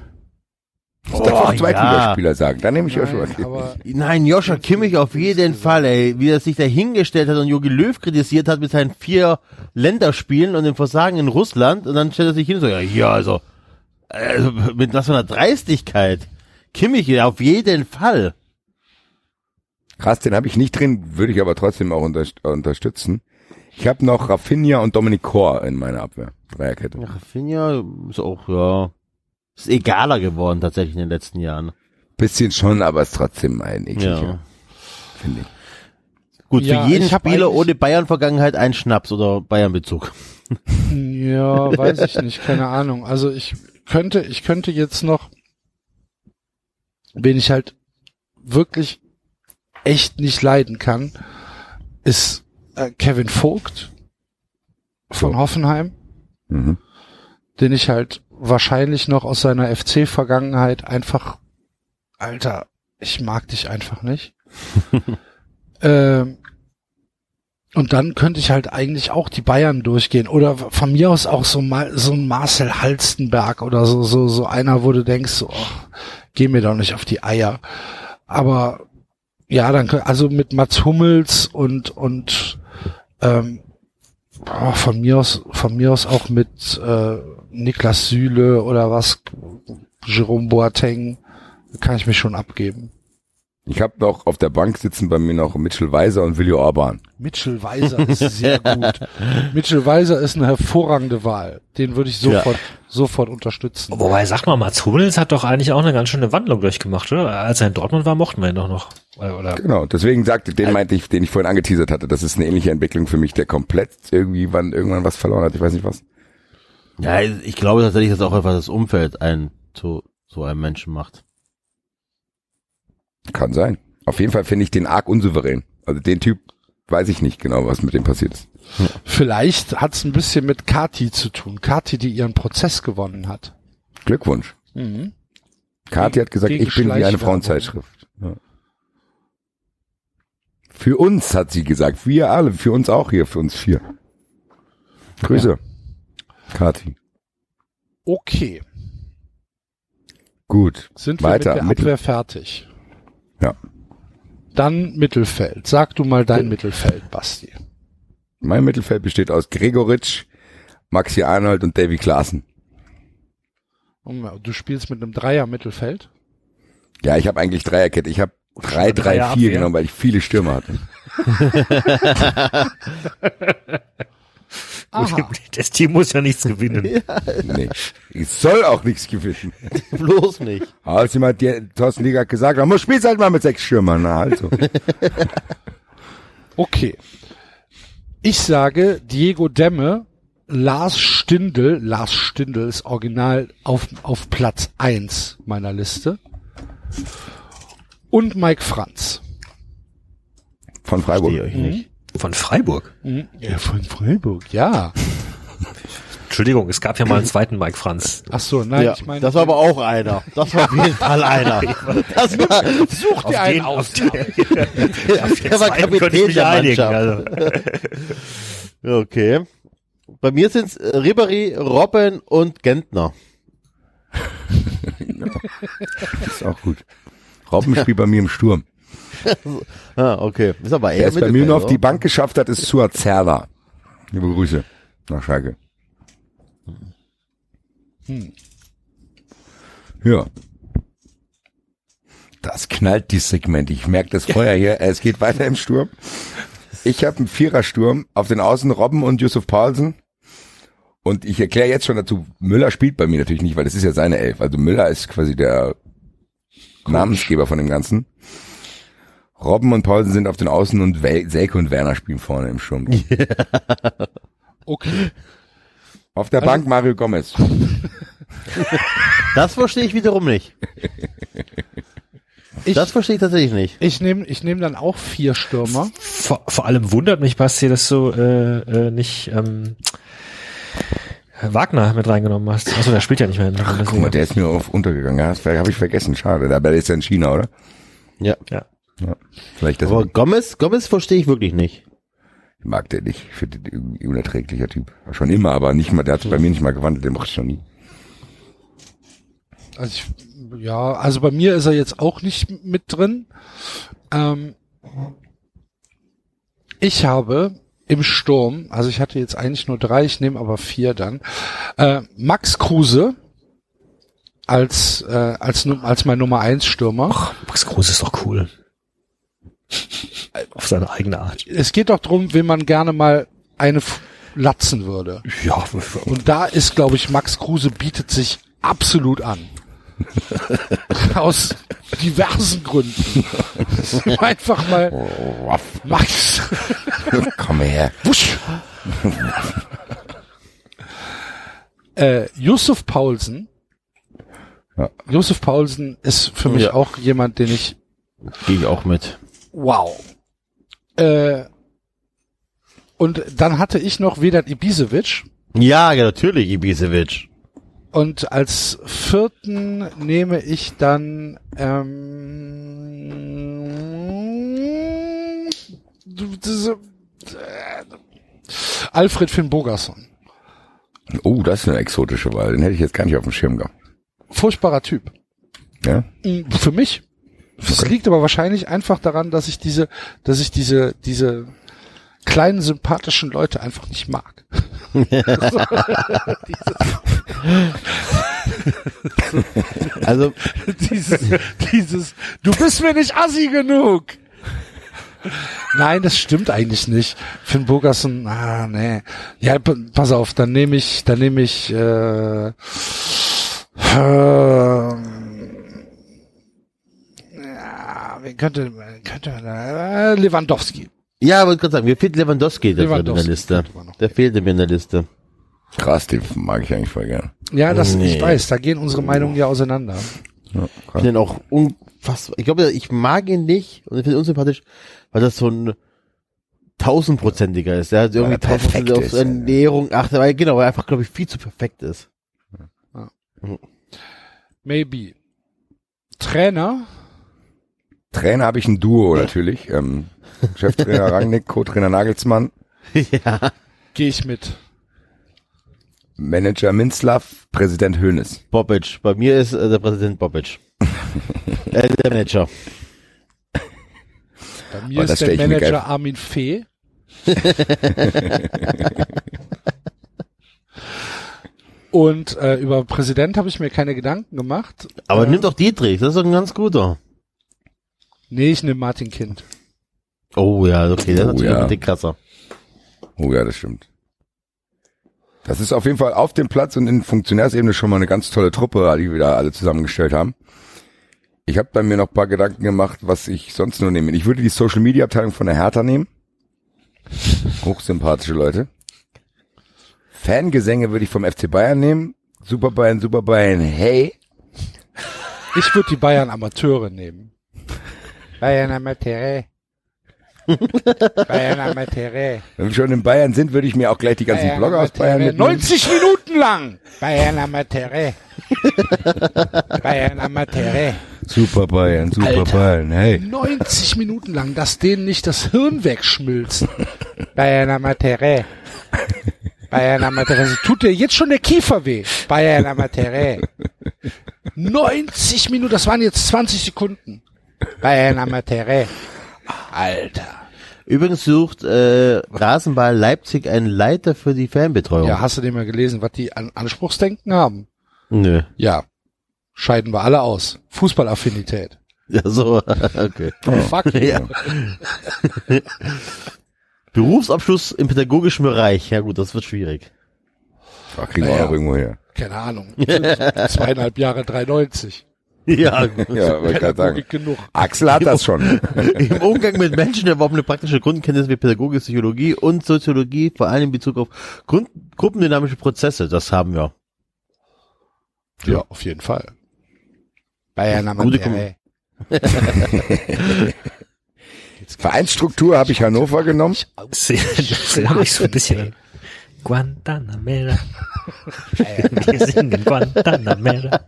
Ich darf auch ja. Zweitligaspieler sagen. Dann nehme ich Joshua Nein, Kimmich. Nein, Joscha Kimmich auf jeden Fall, ey. Wie er sich da hingestellt hat und Jogi Löw kritisiert hat mit seinen vier Länderspielen und dem Versagen in Russland und dann stellt er sich hin und sagt, ja, hier, also, also mit was für einer Dreistigkeit. Kimmich, ja, auf jeden Fall. Krass, den habe ich nicht drin, würde ich aber trotzdem auch unter, unterstützen. Ich habe noch Rafinha und Dominic Kor in meiner Abwehr. Dreierkette. Ja, Rafinha ist auch, ja, ist egaler geworden tatsächlich in den letzten Jahren. Bisschen schon, aber ist trotzdem ein ekliger, Ja. finde ich. Gut, Ja, für jeden Spieler ohne Bayern-Vergangenheit ein Schnaps oder Bayern-Bezug. Ja, weiß ich nicht, keine Ahnung. Also ich könnte, ich könnte jetzt noch, wen ich halt wirklich echt nicht leiden kann, ist äh, Kevin Vogt von So. Hoffenheim, Mhm. den ich halt wahrscheinlich noch aus seiner FC-Vergangenheit einfach, Alter, ich mag dich einfach nicht. *laughs* ähm, und dann könnte ich halt eigentlich auch die Bayern durchgehen. Oder von mir aus auch so mal so ein Marcel Halstenberg oder so, so, so einer, wo du denkst, so, ach, geh mir doch nicht auf die Eier. Aber ja, dann also mit Mats Hummels und und ähm, oh, von mir aus, von mir aus auch mit äh, Niklas Süle oder was, Jerome Boateng, kann ich mich schon abgeben. Ich habe noch auf der Bank sitzen bei mir noch Mitchell Weiser und Willi Orban. Mitchell Weiser ist sehr *laughs* gut. Mitchell Weiser ist eine hervorragende Wahl. Den würde ich sofort, sofort unterstützen. Wobei, sag mal, Mats Hummels hat doch eigentlich auch eine ganz schöne Wandlung durchgemacht, oder? Als er in Dortmund war, mochten wir ihn doch noch. Oder, oder? Genau, deswegen sagte, den meinte ich, den ich vorhin angeteasert hatte. Das ist eine ähnliche Entwicklung für mich, der komplett irgendwie wann irgendwann was verloren hat. Ich weiß nicht was. Ja, ich glaube tatsächlich, dass auch einfach das Umfeld einen zu so einem Menschen macht. Kann sein. Auf jeden Fall finde ich den arg unsouverän. Also den Typ weiß ich nicht genau, was mit dem passiert ist. Vielleicht hat es ein bisschen mit Kati zu tun. Kati, die ihren Prozess gewonnen hat. Glückwunsch. Mhm. Kathi hat gesagt, Gegen ich bin wie eine. Frauenzeitschrift. Ja. Für uns hat sie gesagt, wir alle, für uns auch hier, für uns vier. Grüße. Kathi. Okay, Gut. sind wir Weiter. mit der Mittel- Abwehr fertig. Ja. Dann Mittelfeld. Sag du mal dein Mittelfeld, Basti. Mein Mittelfeld besteht aus Gregoritsch, Maxi Arnold und Davy Klaassen. Du spielst mit einem Dreier Mittelfeld. Ja, ich habe eigentlich Dreierkette. Ich habe drei, eine drei, vier Dreierabwehr? genommen, weil ich viele Stürmer hatte. *laughs* *laughs* Aha. Das Team muss ja nichts gewinnen. *laughs* Nee. Ich soll auch nichts gewinnen. *laughs* Bloß nicht. Als jemand, der Thorsten Liga hat gesagt, man muss spielst halt mal mit sechs Stürmern. Na, also. *laughs* Okay. Ich sage Diego Demme, Lars Stindl, Lars Stindl ist original auf, auf Platz eins meiner Liste. Und Mike Franz. Von Freiburg. Verstehe euch nicht. Von Freiburg. Ja, von Freiburg, ja. *laughs* Entschuldigung, es gab ja mal einen zweiten Mike Franz. Ach so, nein, Ja, ich meine. das war aber auch einer. Das war auf jeden Fall einer. *laughs* Das war, Such dir einen aus. *laughs* der war Kapitän der. Mannschaft. Also. Okay. Bei mir sind's äh, Ribéry, Robben und Gentner. Ist auch gut. Robben spielt bei mir im Sturm. *laughs* Ah, okay. Ist aber eher es bei mir nur auf die Bank geschafft hat, ist Suat Zerla. Liebe Grüße nach Schalke. Hm. Ja. Das knallt dieses Segment. Ich merke das Feuer hier. Es geht weiter im Sturm. Ich habe einen Vierersturm auf den Außen Robben und Yusuf Paulsen. Und ich erkläre jetzt schon dazu, Müller spielt bei mir natürlich nicht, weil das ist ja seine Elf. Also Müller ist quasi der Namensgeber von dem Ganzen. Robben und Paulsen sind auf den Außen und Wel Selke und Werner spielen vorne im Sturm. *laughs* Okay. Auf der Bank Mario Gomez. Das verstehe ich wiederum nicht. Ich, Das verstehe ich tatsächlich nicht. ich nehme ich nehm dann auch vier Stürmer. Vor, vor allem wundert mich, Basti, dass du äh, äh, nicht ähm, Wagner mit reingenommen hast. Achso, der spielt ja nicht mehr in der Guck mal, der ist mir auf untergegangen. Ja, das habe ich vergessen. Schade. Der der ist ja in China, oder? Ja. Ja. Ja. Vielleicht das. Aber Gomez, Gomez verstehe ich wirklich nicht. mag der nicht. Ich finde den irgendwie unerträglicher Typ. Schon immer, aber nicht mal, der hat bei mir nicht mal gewandelt, den mochte ich schon nie. Also ich, ja, also bei mir ist er jetzt auch nicht mit drin. Ähm, ich habe im Sturm, also ich hatte jetzt eigentlich nur drei, ich nehme aber vier dann, äh, Max Kruse als, äh, als, als mein Nummer eins Stürmer. Max Kruse ist doch cool. Auf seine eigene Art. Es geht doch drum, wen man gerne mal eine latzen würde. Ja, Und da ist, glaube ich, Max Kruse bietet sich absolut an. *laughs* Aus diversen Gründen. *laughs* Einfach mal Max. *laughs* Komm her. Wusch. äh, Yusuf Paulsen. Ja. Yusuf Paulsen ist für mich Ja. auch jemand, den ich Gehe ich auch mit. Wow. Äh, und dann hatte ich noch Vedat Ibisevic. Ja, ja, natürlich, Ibisevic. Und als vierten nehme ich dann ähm, diese, äh, Alfred Finn Bogerson. Oh, das ist eine exotische Wahl. Den hätte ich jetzt gar nicht auf dem Schirm gehabt. Furchtbarer Typ. Ja? Mm, Für mich. Es liegt aber wahrscheinlich einfach daran, dass ich diese, dass ich diese, diese kleinen sympathischen Leute einfach nicht mag. *laughs* *laughs* Also, dieses, dieses, du bist mir nicht assi genug. Nein, das stimmt eigentlich nicht. Finn Bogerson, ah, nee. Ja, pass auf, dann nehme ich, dann nehme ich, äh, ähm, ja, wen könnte, könnte, äh, Lewandowski. ja, wollte gerade sagen, mir fehlt Lewandowski, der Lewandowski in der Liste. man. Der fehlte mir in der Liste. Krass, den mag ich eigentlich voll gern. Ja, das, Nee. ich weiß, da gehen unsere Meinungen ja auseinander. Ja, Ich finde ihn auch unfassbar. Ich glaube, ich mag ihn nicht und ich finde ihn unsympathisch, weil das so ein tausendprozentiger ist. Er hat irgendwie tausend auf ist, Ernährung achtet, weil genau, weil er einfach, glaube ich, viel zu perfekt ist. Maybe. Trainer? Trainer habe ich ein Duo natürlich. Ähm, Cheftrainer *laughs* Rangnick, Co-Trainer Nagelsmann, ja. Gehe ich mit. Manager Minzlaff, Präsident Hoeneß. Bobic. Bei mir ist äh, der Präsident Bobic. *laughs* äh, der Manager. Bei mir Oh, ist der Manager Armin Fee. *laughs* Und äh, über Präsident habe ich mir keine Gedanken gemacht. Aber äh, nimm doch Dietrich, das ist doch ein ganz guter. Nee, ich nehme Martin Kind. Oh ja, okay, das ist Oh, natürlich ja. ein krasser. Oh ja, das stimmt. Das ist auf jeden Fall auf dem Platz und in Funktionärsebene schon mal eine ganz tolle Truppe, die wir da alle zusammengestellt haben. Ich habe bei mir noch ein paar Gedanken gemacht, was ich sonst nur nehme. Ich würde die Social Media Abteilung von der Hertha nehmen. Hochsympathische Leute. Fangesänge würde ich vom FC Bayern nehmen. Super Bayern, Super Bayern, hey. Ich würde die Bayern Amateure nehmen. Bayern Amateure. Bayern Amateure. *laughs* Wenn wir schon in Bayern sind, würde ich mir auch gleich die ganzen Bayern Blogger aus Bayern mitnehmen. 90 Minuten lang. *laughs* Bayern Amateure. Bayern Amateure. Super Bayern, Super Alter. Bayern, hey. 90 Minuten lang, dass denen nicht das Hirn wegschmilzt. *laughs* Bayern Amateure. Bayern Amateure. Also tut dir jetzt schon der Kiefer weh. Bayern Amateure. 90 Minuten, das waren jetzt 20 Sekunden. Bayern Amateure. Alter. Übrigens sucht äh, Rasenball Leipzig einen Leiter für die Fanbetreuung. Ja, hast du den mal gelesen, was die an Anspruchsdenken haben? Nö. Ja. Scheiden wir alle aus. Fußballaffinität. Ja, so, *laughs* okay. Fuck. *laughs* Ja. *laughs* Berufsabschluss im pädagogischen Bereich. Ja gut, das wird schwierig. Ach, kriegen wir Naja. auch irgendwo her. Keine Ahnung. Zweieinhalb Jahre 390. *laughs* Ja, Ja, wollte ich sagen. Genug. Axel hat das schon. *laughs* Im Umgang mit Menschen erworben eine praktische Grundkenntnis wie Pädagogik, Psychologie und Soziologie, vor allem in Bezug auf Grund gruppendynamische Prozesse. Das haben wir. Ja, auf jeden Fall. Bayern Gute Amateure. Vereinsstruktur habe ich Hannover genommen. *laughs* Das erinnert mich so ein bisschen an Guantanamera. Wir singen Guantanamera.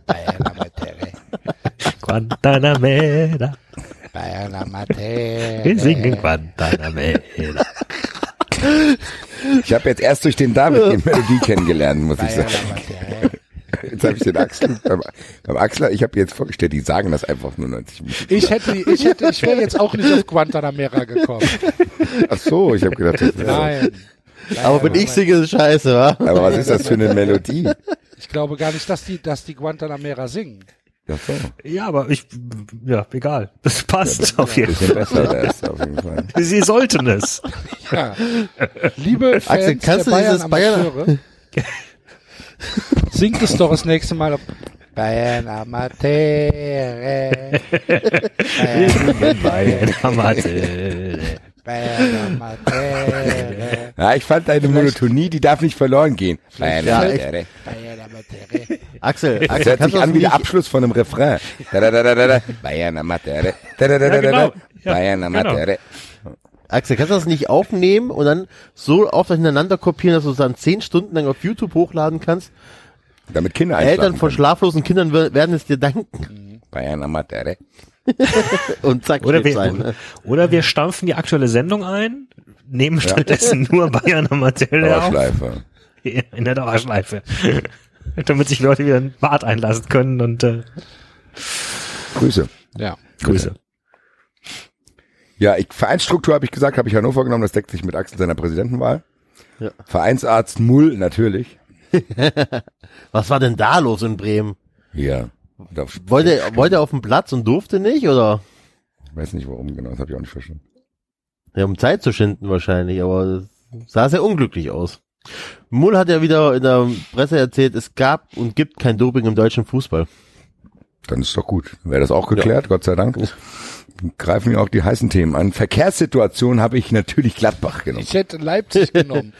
*laughs* Guantanamera. Wir singen Guantanamera. Ich habe jetzt erst durch den David die Melodie kennengelernt, muss ich sagen. Jetzt habe ich den Axel, beim, beim Axel, ich habe jetzt vorgestellt, die sagen das einfach nur 90 Minuten. Ich hätte, ich hätte, ich wäre jetzt auch nicht auf Guantanamera gekommen. Ach so, ich habe gedacht, das wäre, Nein. Aber wenn ich singe, ist scheiße, wa? aber was ist das für eine Melodie? Ich glaube gar nicht, dass die, dass die Guantanamera singen. Ja, so. Ja, aber ich, ja, egal. *laughs* Das passt auf jeden Fall. besser wär's auf jeden Fall. Sie sollten es. *laughs* Ja. Liebe Fans Axel, kannst der du Bayern dieses Bayern- Amateure, *laughs* singt es doch das nächste Mal auf Bayern Amateure. Bayern, Bayern Amateure. Ja, ich fand deine Monotonie, die darf nicht verloren gehen. Ja. Axel, Das Axel hört sich an das wie der nicht, Abschluss von einem Refrain. Bayern Amateure. Bayern. Amateure. Axel, kannst du das nicht aufnehmen und dann so oft hintereinander kopieren, dass du es dann zehn Stunden lang auf YouTube hochladen kannst? Damit Kinder Eltern von schlaflosen Kindern wer- werden es dir danken. Bayern Amateure. *laughs* Und zack, Oder wir, ein. oder wir stampfen die aktuelle Sendung ein, nehmen stattdessen nur Bayern Amateure auf. Dauerschleife. In der Dauerschleife. *laughs* Damit sich Leute wieder ein Bad einlassen können und äh, Grüße. Ja. Grüße. Ja, ich, Vereinsstruktur habe ich gesagt, habe ich Hannover genommen, das deckt sich mit Axel seiner Präsidentenwahl. Ja. Vereinsarzt Mull, natürlich. *laughs* Was war denn da los in Bremen? Ja. Auf- Wollte, wollte er auf den Platz und durfte nicht, oder? Ich weiß nicht warum, genau, das habe ich auch nicht verstanden. Ja, um Zeit zu schinden wahrscheinlich, aber sah sehr unglücklich aus. Mull hat ja wieder in der Presse erzählt, es gab und gibt kein Doping im deutschen Fußball. Dann ist doch gut. Wäre das auch geklärt, Gott sei Dank. Greifen wir auch die heißen Themen an. Verkehrssituation habe ich natürlich Gladbach genommen. Ich hätte Leipzig genommen.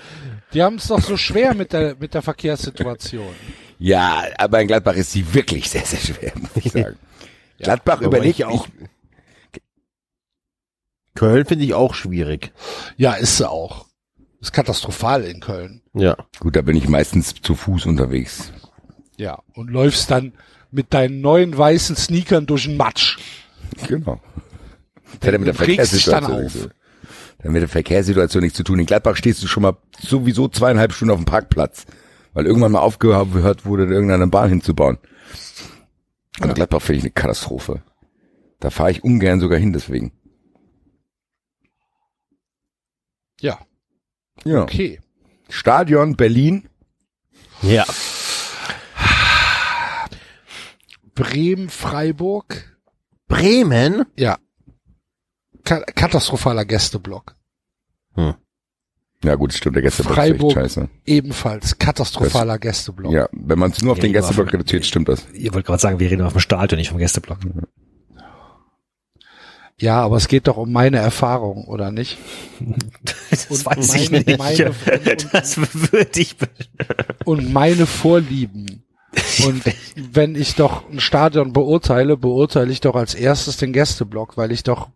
Die haben es doch so schwer mit der, mit der Verkehrssituation. Ja, aber in Gladbach ist sie wirklich sehr, sehr schwer, muss ich *laughs* sagen. Gladbach überlegt ich auch. Köln finde ich auch schwierig. Ja, ist sie auch. Ist katastrophal in Köln. Ja. Gut, da bin ich meistens zu Fuß unterwegs. Ja. Und läufst dann mit deinen neuen weißen Sneakern durch den Matsch. Genau. Das hat ja mit der Verkehrssituation auf. nichts zu- das hat mit der Verkehrssituation nichts zu tun. In Gladbach stehst du schon mal sowieso zweieinhalb Stunden auf dem Parkplatz, weil irgendwann mal aufgehört wurde, irgendeine Bahn hinzubauen. Und Gladbach finde ich eine Katastrophe. Da fahre ich ungern sogar hin, deswegen. Ja. Ja. Okay. Stadion Berlin. Ja. Bremen, Freiburg. Bremen? Ja. Ka katastrophaler Gästeblock. Ja gut, stimmt, der Gästeblock Freiburg ist echt scheiße. ebenfalls katastrophaler Gästeblock. Ja, wenn man es nur auf Ja, den Gästeblock reduziert, stimmt das. Ihr wollt gerade sagen, wir reden auf dem Stadion, nicht vom Gästeblock. Ja, aber es geht doch um meine Erfahrung, oder nicht? *laughs* Das Und weiß ich meine- nicht. meine- und- das würde ich. Und meine Vorlieben. Und wenn ich doch ein Stadion beurteile, beurteile ich doch als erstes den Gästeblock, weil ich doch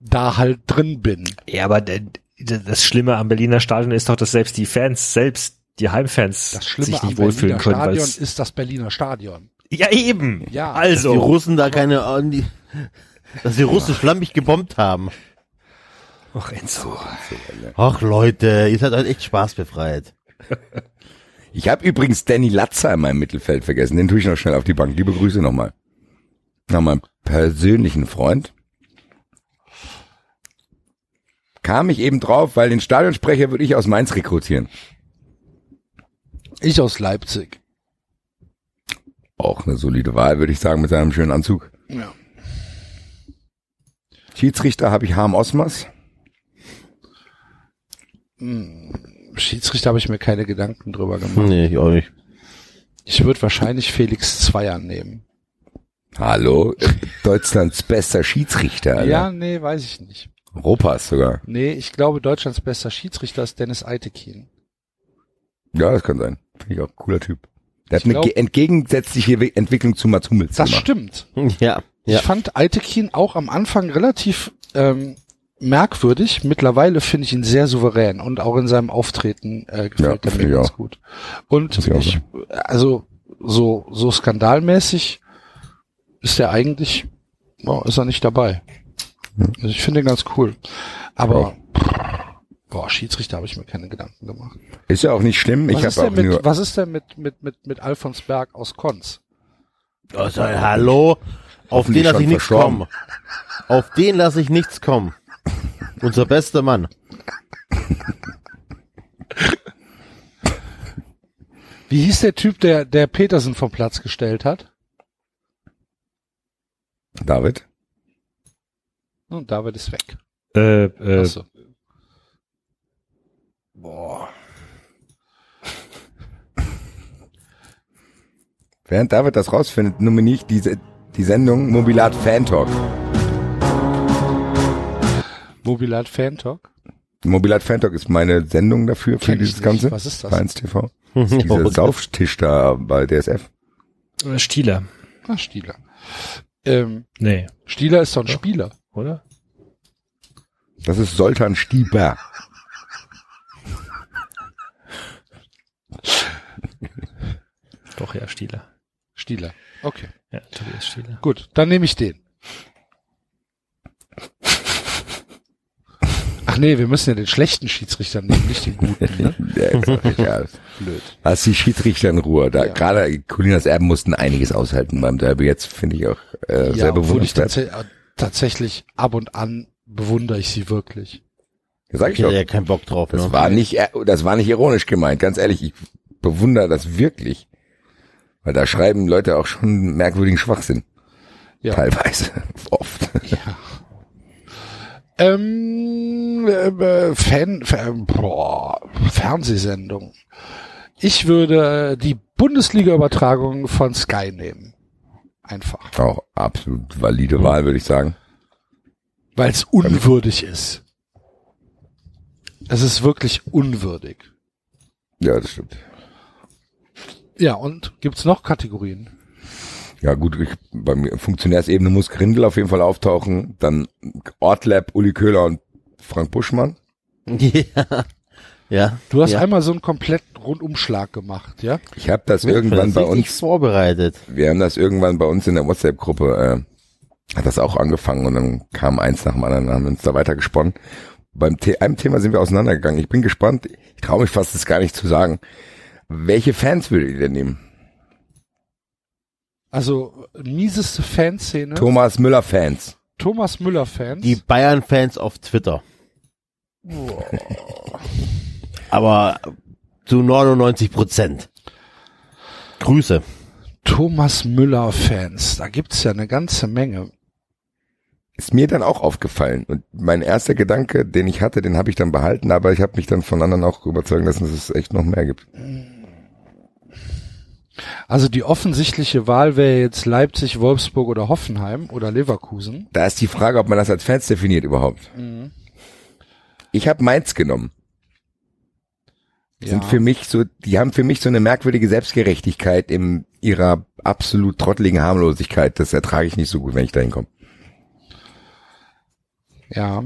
da halt drin bin. Ja, aber d- d- das Schlimme am Berliner Stadion ist doch, dass selbst die Fans, selbst die Heimfans Das Schlimme sich am nicht wohlfühlen Berliner können. Stadion weil's- ist das Berliner Stadion. Ja, eben. Ja. Dass also. die Russen da keine, die, dass die Russen schlammig gebombt haben. Ach, Enzo. Ach Leute, ihr seid halt echt spaßbefreit. Ich habe übrigens Danny Latzer in meinem Mittelfeld vergessen. Den tue ich noch schnell auf die Bank. Liebe Grüße nochmal. Nach meinem persönlichen Freund. Kam ich eben drauf, weil den Stadionsprecher würde ich aus Mainz rekrutieren. Ich aus Leipzig. Auch eine solide Wahl, würde ich sagen, mit seinem schönen Anzug. Ja. Schiedsrichter habe ich Harm Osmers. Schiedsrichter habe ich mir keine Gedanken drüber gemacht. Nee, ich auch nicht. Ich würde wahrscheinlich Felix Zweier nehmen. Hallo, Deutschlands bester Schiedsrichter. Alter. Ja, nee, weiß ich nicht. Europas sogar. Nee, ich glaube, Deutschlands bester Schiedsrichter ist Dennis Eitekin. Ja, das kann sein. Finde ich auch ein cooler Typ. Der Ich hat eine glaub- ge- entgegensätzliche Entwicklung zu Mats Hummels Das gemacht. stimmt. Ja. Ich Ja. fand Eitekin auch am Anfang relativ ähm, merkwürdig. Mittlerweile finde ich ihn sehr souverän und auch in seinem Auftreten äh, gefällt Ja, er mir ich ganz auch. gut. Und ich ich, also so so skandalmäßig ist er eigentlich, boah, ist er nicht dabei. Also ich finde ihn ganz cool. Aber boah, Schiedsrichter habe ich mir keine Gedanken gemacht. Ist ja auch nicht schlimm. Was, ich ist, habe denn auch nur. mit, was ist denn mit mit mit mit Alfons Berg aus Konz? Also, hallo, auf den lasse ich nichts kommen. Auf den lasse ich nichts kommen. Unser bester Mann. Wie hieß der Typ, der der Petersen vom Platz gestellt hat? David. Und David ist weg. Äh, äh, Achso. Während David das rausfindet, nominiere ich diese, die Sendung Mobilat Fan Talk. Mobilat Fan Talk. Mobilat Fan Talk ist meine Sendung dafür, für Kenn ich dieses. Ganze. Was ist das? Vereins TV. *laughs* Das ist dieser Sauftisch da bei DSF. Stieler. Ah, Stieler. Ähm, Nee, Stieler ist doch ein Spieler. Oder? Das ist Soltan Stieber. Doch, ja, Stieler. Stieler. Okay. Ja, Tobias Stieler. Gut, dann nehme ich den. Ach nee, wir müssen ja den schlechten Schiedsrichter nehmen, nicht den guten. Ne? *laughs* Egal. Blöd. Lass die Schiedsrichter in Ruhe. Da Ja. gerade Colinas Erben mussten einiges aushalten beim Derby. Jetzt finde ich auch äh, Ja, sehr bewundernswert. Tats tatsächlich ab und an bewundere ich sie wirklich. Sag ich Ich hätte doch. ja keinen Bock drauf. Das ne? war nicht, äh, das war nicht ironisch gemeint. Ganz ehrlich, ich bewundere das wirklich. Weil da schreiben Leute auch schon merkwürdigen Schwachsinn. Ja. Teilweise. *laughs* Oft. Ähm, äh, Fan, Fan boah, Fernsehsendung. Ich würde die Bundesliga-Übertragung von Sky nehmen. Einfach. Auch absolut valide Wahl, würde ich sagen. Weil es unwürdig ist. Es ist wirklich unwürdig. Ja, das stimmt. Ja, und gibt's noch Kategorien? Ja gut, ich, bei mir Funktionärsebene muss Grindel auf jeden Fall auftauchen. Dann Ortlab, Uli Köhler und Frank Buschmann. *laughs* *laughs* ja. Ja. Du hast ja. einmal so einen kompletten Rundumschlag gemacht, ja? Ich habe das Ja, irgendwann bei uns, vorbereitet. wir haben das irgendwann bei uns in der WhatsApp-Gruppe, äh, hat das auch angefangen und dann kam eins nach dem anderen, haben wir uns da weiter gesponnen. Beim The einem Thema sind wir auseinandergegangen. Ich bin gespannt, ich traue mich fast das gar nicht zu sagen. Welche Fans würdet ihr denn nehmen? Also mieseste Fanszene. Thomas Müller-Fans. Thomas Müller-Fans. Die Bayern-Fans auf Twitter. Aber zu 99 Prozent. Grüße. Thomas Müller-Fans. Da gibt's ja eine ganze Menge. Ist mir dann auch aufgefallen. Und mein erster Gedanke, den ich hatte, den habe ich dann behalten, aber ich habe mich dann von anderen auch überzeugen lassen, dass es echt noch mehr gibt. Also die offensichtliche Wahl wäre jetzt Leipzig, Wolfsburg oder Hoffenheim oder Leverkusen. Da ist die Frage, ob man das als Fans definiert überhaupt. Ich habe Mainz genommen. Sind für mich so, die haben für mich so eine merkwürdige Selbstgerechtigkeit in ihrer absolut trotteligen Harmlosigkeit. Das ertrage ich nicht so gut, wenn ich da hinkomme. Ja.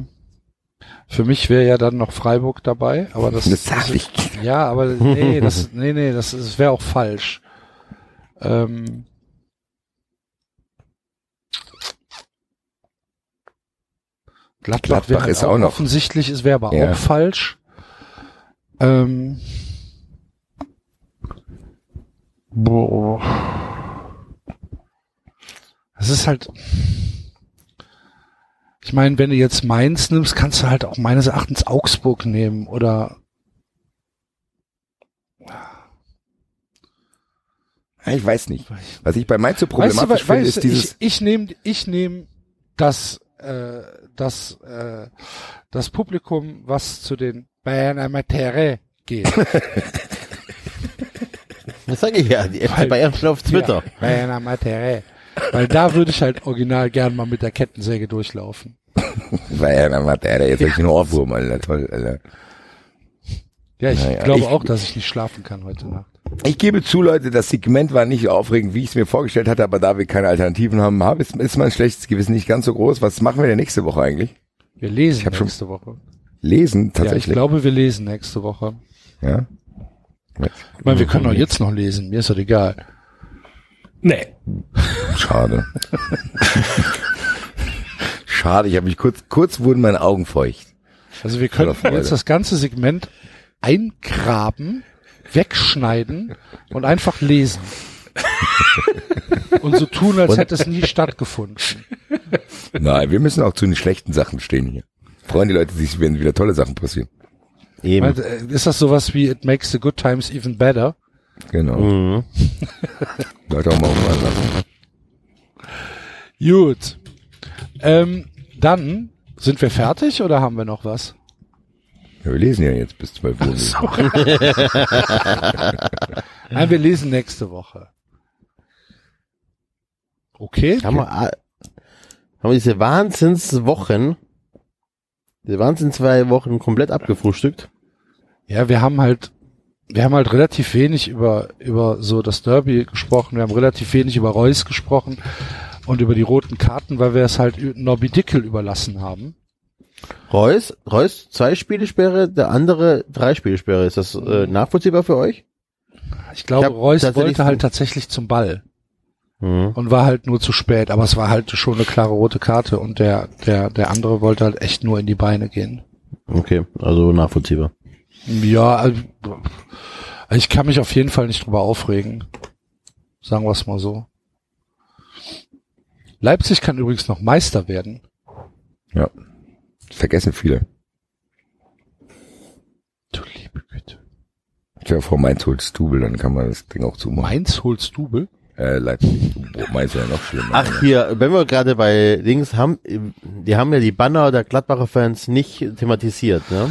Für mich wäre ja dann noch Freiburg dabei, aber das, Das sag ich. ja, aber *laughs* nee, das nee, nee, das, das wäre auch falsch. Ähm, Gladbach, Gladbach wäre halt ist auch noch. offensichtlich, es wäre aber Ja. auch falsch. Ähm, boah. Es ist halt, ich meine, wenn du jetzt Mainz nimmst, kannst du halt auch meines Erachtens Augsburg nehmen oder Ich weiß nicht. Was ich bei Mainz so Weißt du, problematisch finde, weißt ist dieses, ich, ich nehme ich nehm das, äh, das, äh, das Publikum, was zu den Bayern Amateure geht. *laughs* Das sage ich ja. Die FC Bayern auf Twitter. Ja, Bayern Amateure. Weil da würde ich halt original gern mal mit der Kettensäge durchlaufen. er hat er jetzt hab ich einen Ohrwurm, Alter, toll, Alter. Ja, ich Naja, glaube ich- auch, dass ich nicht schlafen kann heute Nacht. Ich gebe zu, Leute, das Segment war nicht so aufregend, wie ich es mir vorgestellt hatte, aber da wir keine Alternativen haben, habe- ist, ist mein schlechtes Gewissen nicht ganz so groß. Was machen wir denn nächste Woche eigentlich? Wir lesen Ich hab schon- nächste Woche. Lesen, Ja, ich tatsächlich. glaube, wir lesen nächste Woche. Ja. Ich meine, wir können auch jetzt noch lesen. Mir ist das egal. Nee. Schade. Schade, ich habe mich kurz, kurz wurden meine Augen feucht. Also wir Freude. jetzt das ganze Segment eingraben, wegschneiden und einfach lesen. und so tun, als hätte es nie stattgefunden. Nein, wir müssen auch zu den schlechten Sachen stehen hier. Freuen die Leute sich, wenn wieder tolle Sachen passieren. Eben. Äh, Ist das sowas wie It makes the good times even better? Genau. Mhm. *laughs* Leute auch mal aufhören lassen. Gut. Ähm, dann sind wir fertig oder haben wir noch was? Ja, wir lesen ja jetzt bis 12 Uhr. *laughs* Nein, wir lesen nächste Woche. Okay. Haben wir, a- haben wir diese Wahnsinnswochen, diese Wahnsinns zwei Wochen komplett abgefrühstückt. Ja, wir haben halt, wir haben halt relativ wenig über, über so das Derby gesprochen. Wir haben relativ wenig über Reus gesprochen und über die roten Karten, weil wir es halt Nobby Dickel überlassen haben. Reus, Reus zwei Spielesperre, der andere drei Spielesperre. Ist das äh, nachvollziehbar für euch? Ich glaube, Ich Reus wollte halt tatsächlich zum Ball Mhm. und war halt nur zu spät, aber es war halt schon eine klare rote Karte und der, der, der andere wollte halt echt nur in die Beine gehen. Okay, also nachvollziehbar. Ja, also, ich kann mich auf jeden Fall nicht drüber aufregen. Sagen wir es mal so. Leipzig kann übrigens noch Meister werden. Ja. vergessen viele. Du liebe Güte. Stell dir vor, Mainz holt Stubel, dann kann man das Ding auch zumachen. Mainz holst Double? Äh, Leipzig. Mainz wäre noch schlimmer. Ach hier, wenn wir gerade bei Dings haben, die haben ja die Banner der Gladbacher Fans nicht thematisiert, ne?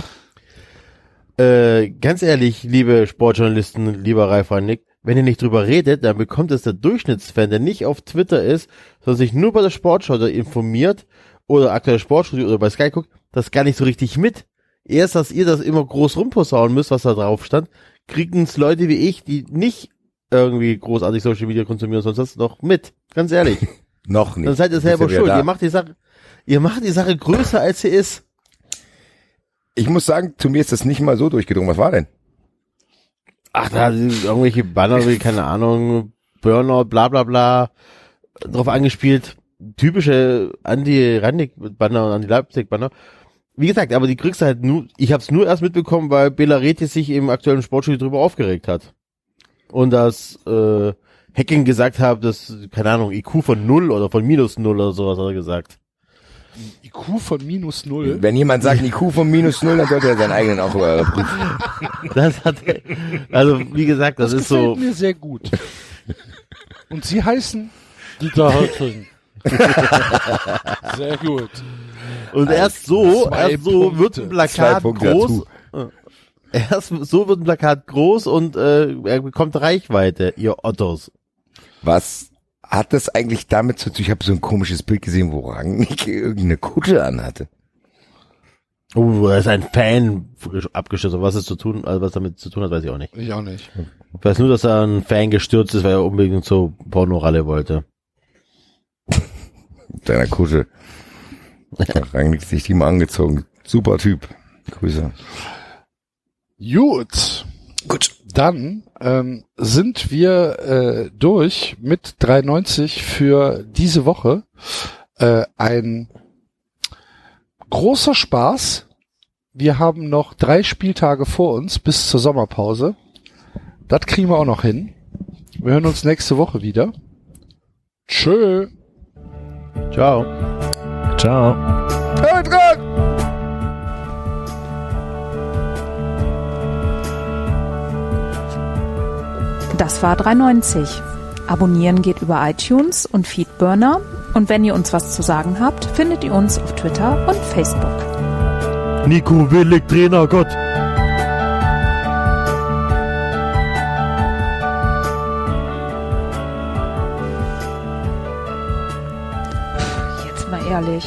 Äh, ganz ehrlich, liebe Sportjournalisten, lieber Ralf Nick, wenn ihr nicht drüber redet, dann bekommt es der Durchschnittsfan, der nicht auf Twitter ist, sondern sich nur bei der Sportschau informiert oder aktuelle Sportstudio oder bei Sky guckt, das gar nicht so richtig mit. Erst, dass ihr das immer groß rumposaunen müsst, was da drauf stand, kriegen es Leute wie ich, die nicht irgendwie großartig Social Media konsumieren, sonst das noch mit. Ganz ehrlich. *laughs* noch nicht. Dann seid ihr selber schuld. da. Ihr macht die Sache, ihr macht die Sache größer als sie ist. Ich muss sagen, zu mir ist das nicht mal so durchgedrungen. Was war denn? Ach, da sind irgendwelche Banner, wie, keine Ahnung, Burnout, bla bla bla, drauf angespielt. Typische Anti-Randig-Banner und Anti-Leipzig-Banner. Wie gesagt, aber die kriegst du halt nur, ich hab's nur erst mitbekommen, weil Bela Reti sich im aktuellen Sportstudio drüber aufgeregt hat. Und dass äh, Hacking gesagt hat, dass, keine Ahnung, IQ von null oder von minus null oder sowas hat er gesagt. IQ von minus null. Wenn jemand sagt, IQ von minus null, dann sollte er seinen eigenen auch überprüfen. *laughs* Das hat er, also wie gesagt, das, Das ist gefällt so, mir sehr gut. Und sie heißen Dieter Hölting. *laughs* sehr gut. und erst so, erst so Punkte. wird ein Plakat groß, dazu. Erst so wird ein Plakat groß und äh, er bekommt Reichweite, ihr Ottos. Was hat das eigentlich damit zu tun? Ich habe so ein komisches Bild gesehen, wo Rangnick *laughs* irgendeine Kutte anhatte. Oh, er ist ein Fan abgestürzt. Aber Was es zu tun, also was damit zu tun hat, weiß ich auch nicht. Ich auch nicht. Ich weiß nur, dass er ein Fan gestürzt ist, weil er unbedingt so Pornoralle wollte. Kutte. Hat Rangnick sich die mal angezogen. Super Typ. Grüße. Gut. Gut. Dann ähm, sind wir äh, durch mit 390 für diese Woche. Äh, ein großer Spaß. Wir haben noch drei Spieltage vor uns bis zur Sommerpause. Das kriegen wir auch noch hin. Wir hören uns nächste Woche wieder. Tschö. Ciao. Ciao. Hört Das war 390. Abonnieren geht über iTunes und Feedburner. Und wenn ihr uns was zu sagen habt, findet ihr uns auf Twitter und Facebook. Nico Willig, Trainer Gott. Jetzt mal ehrlich,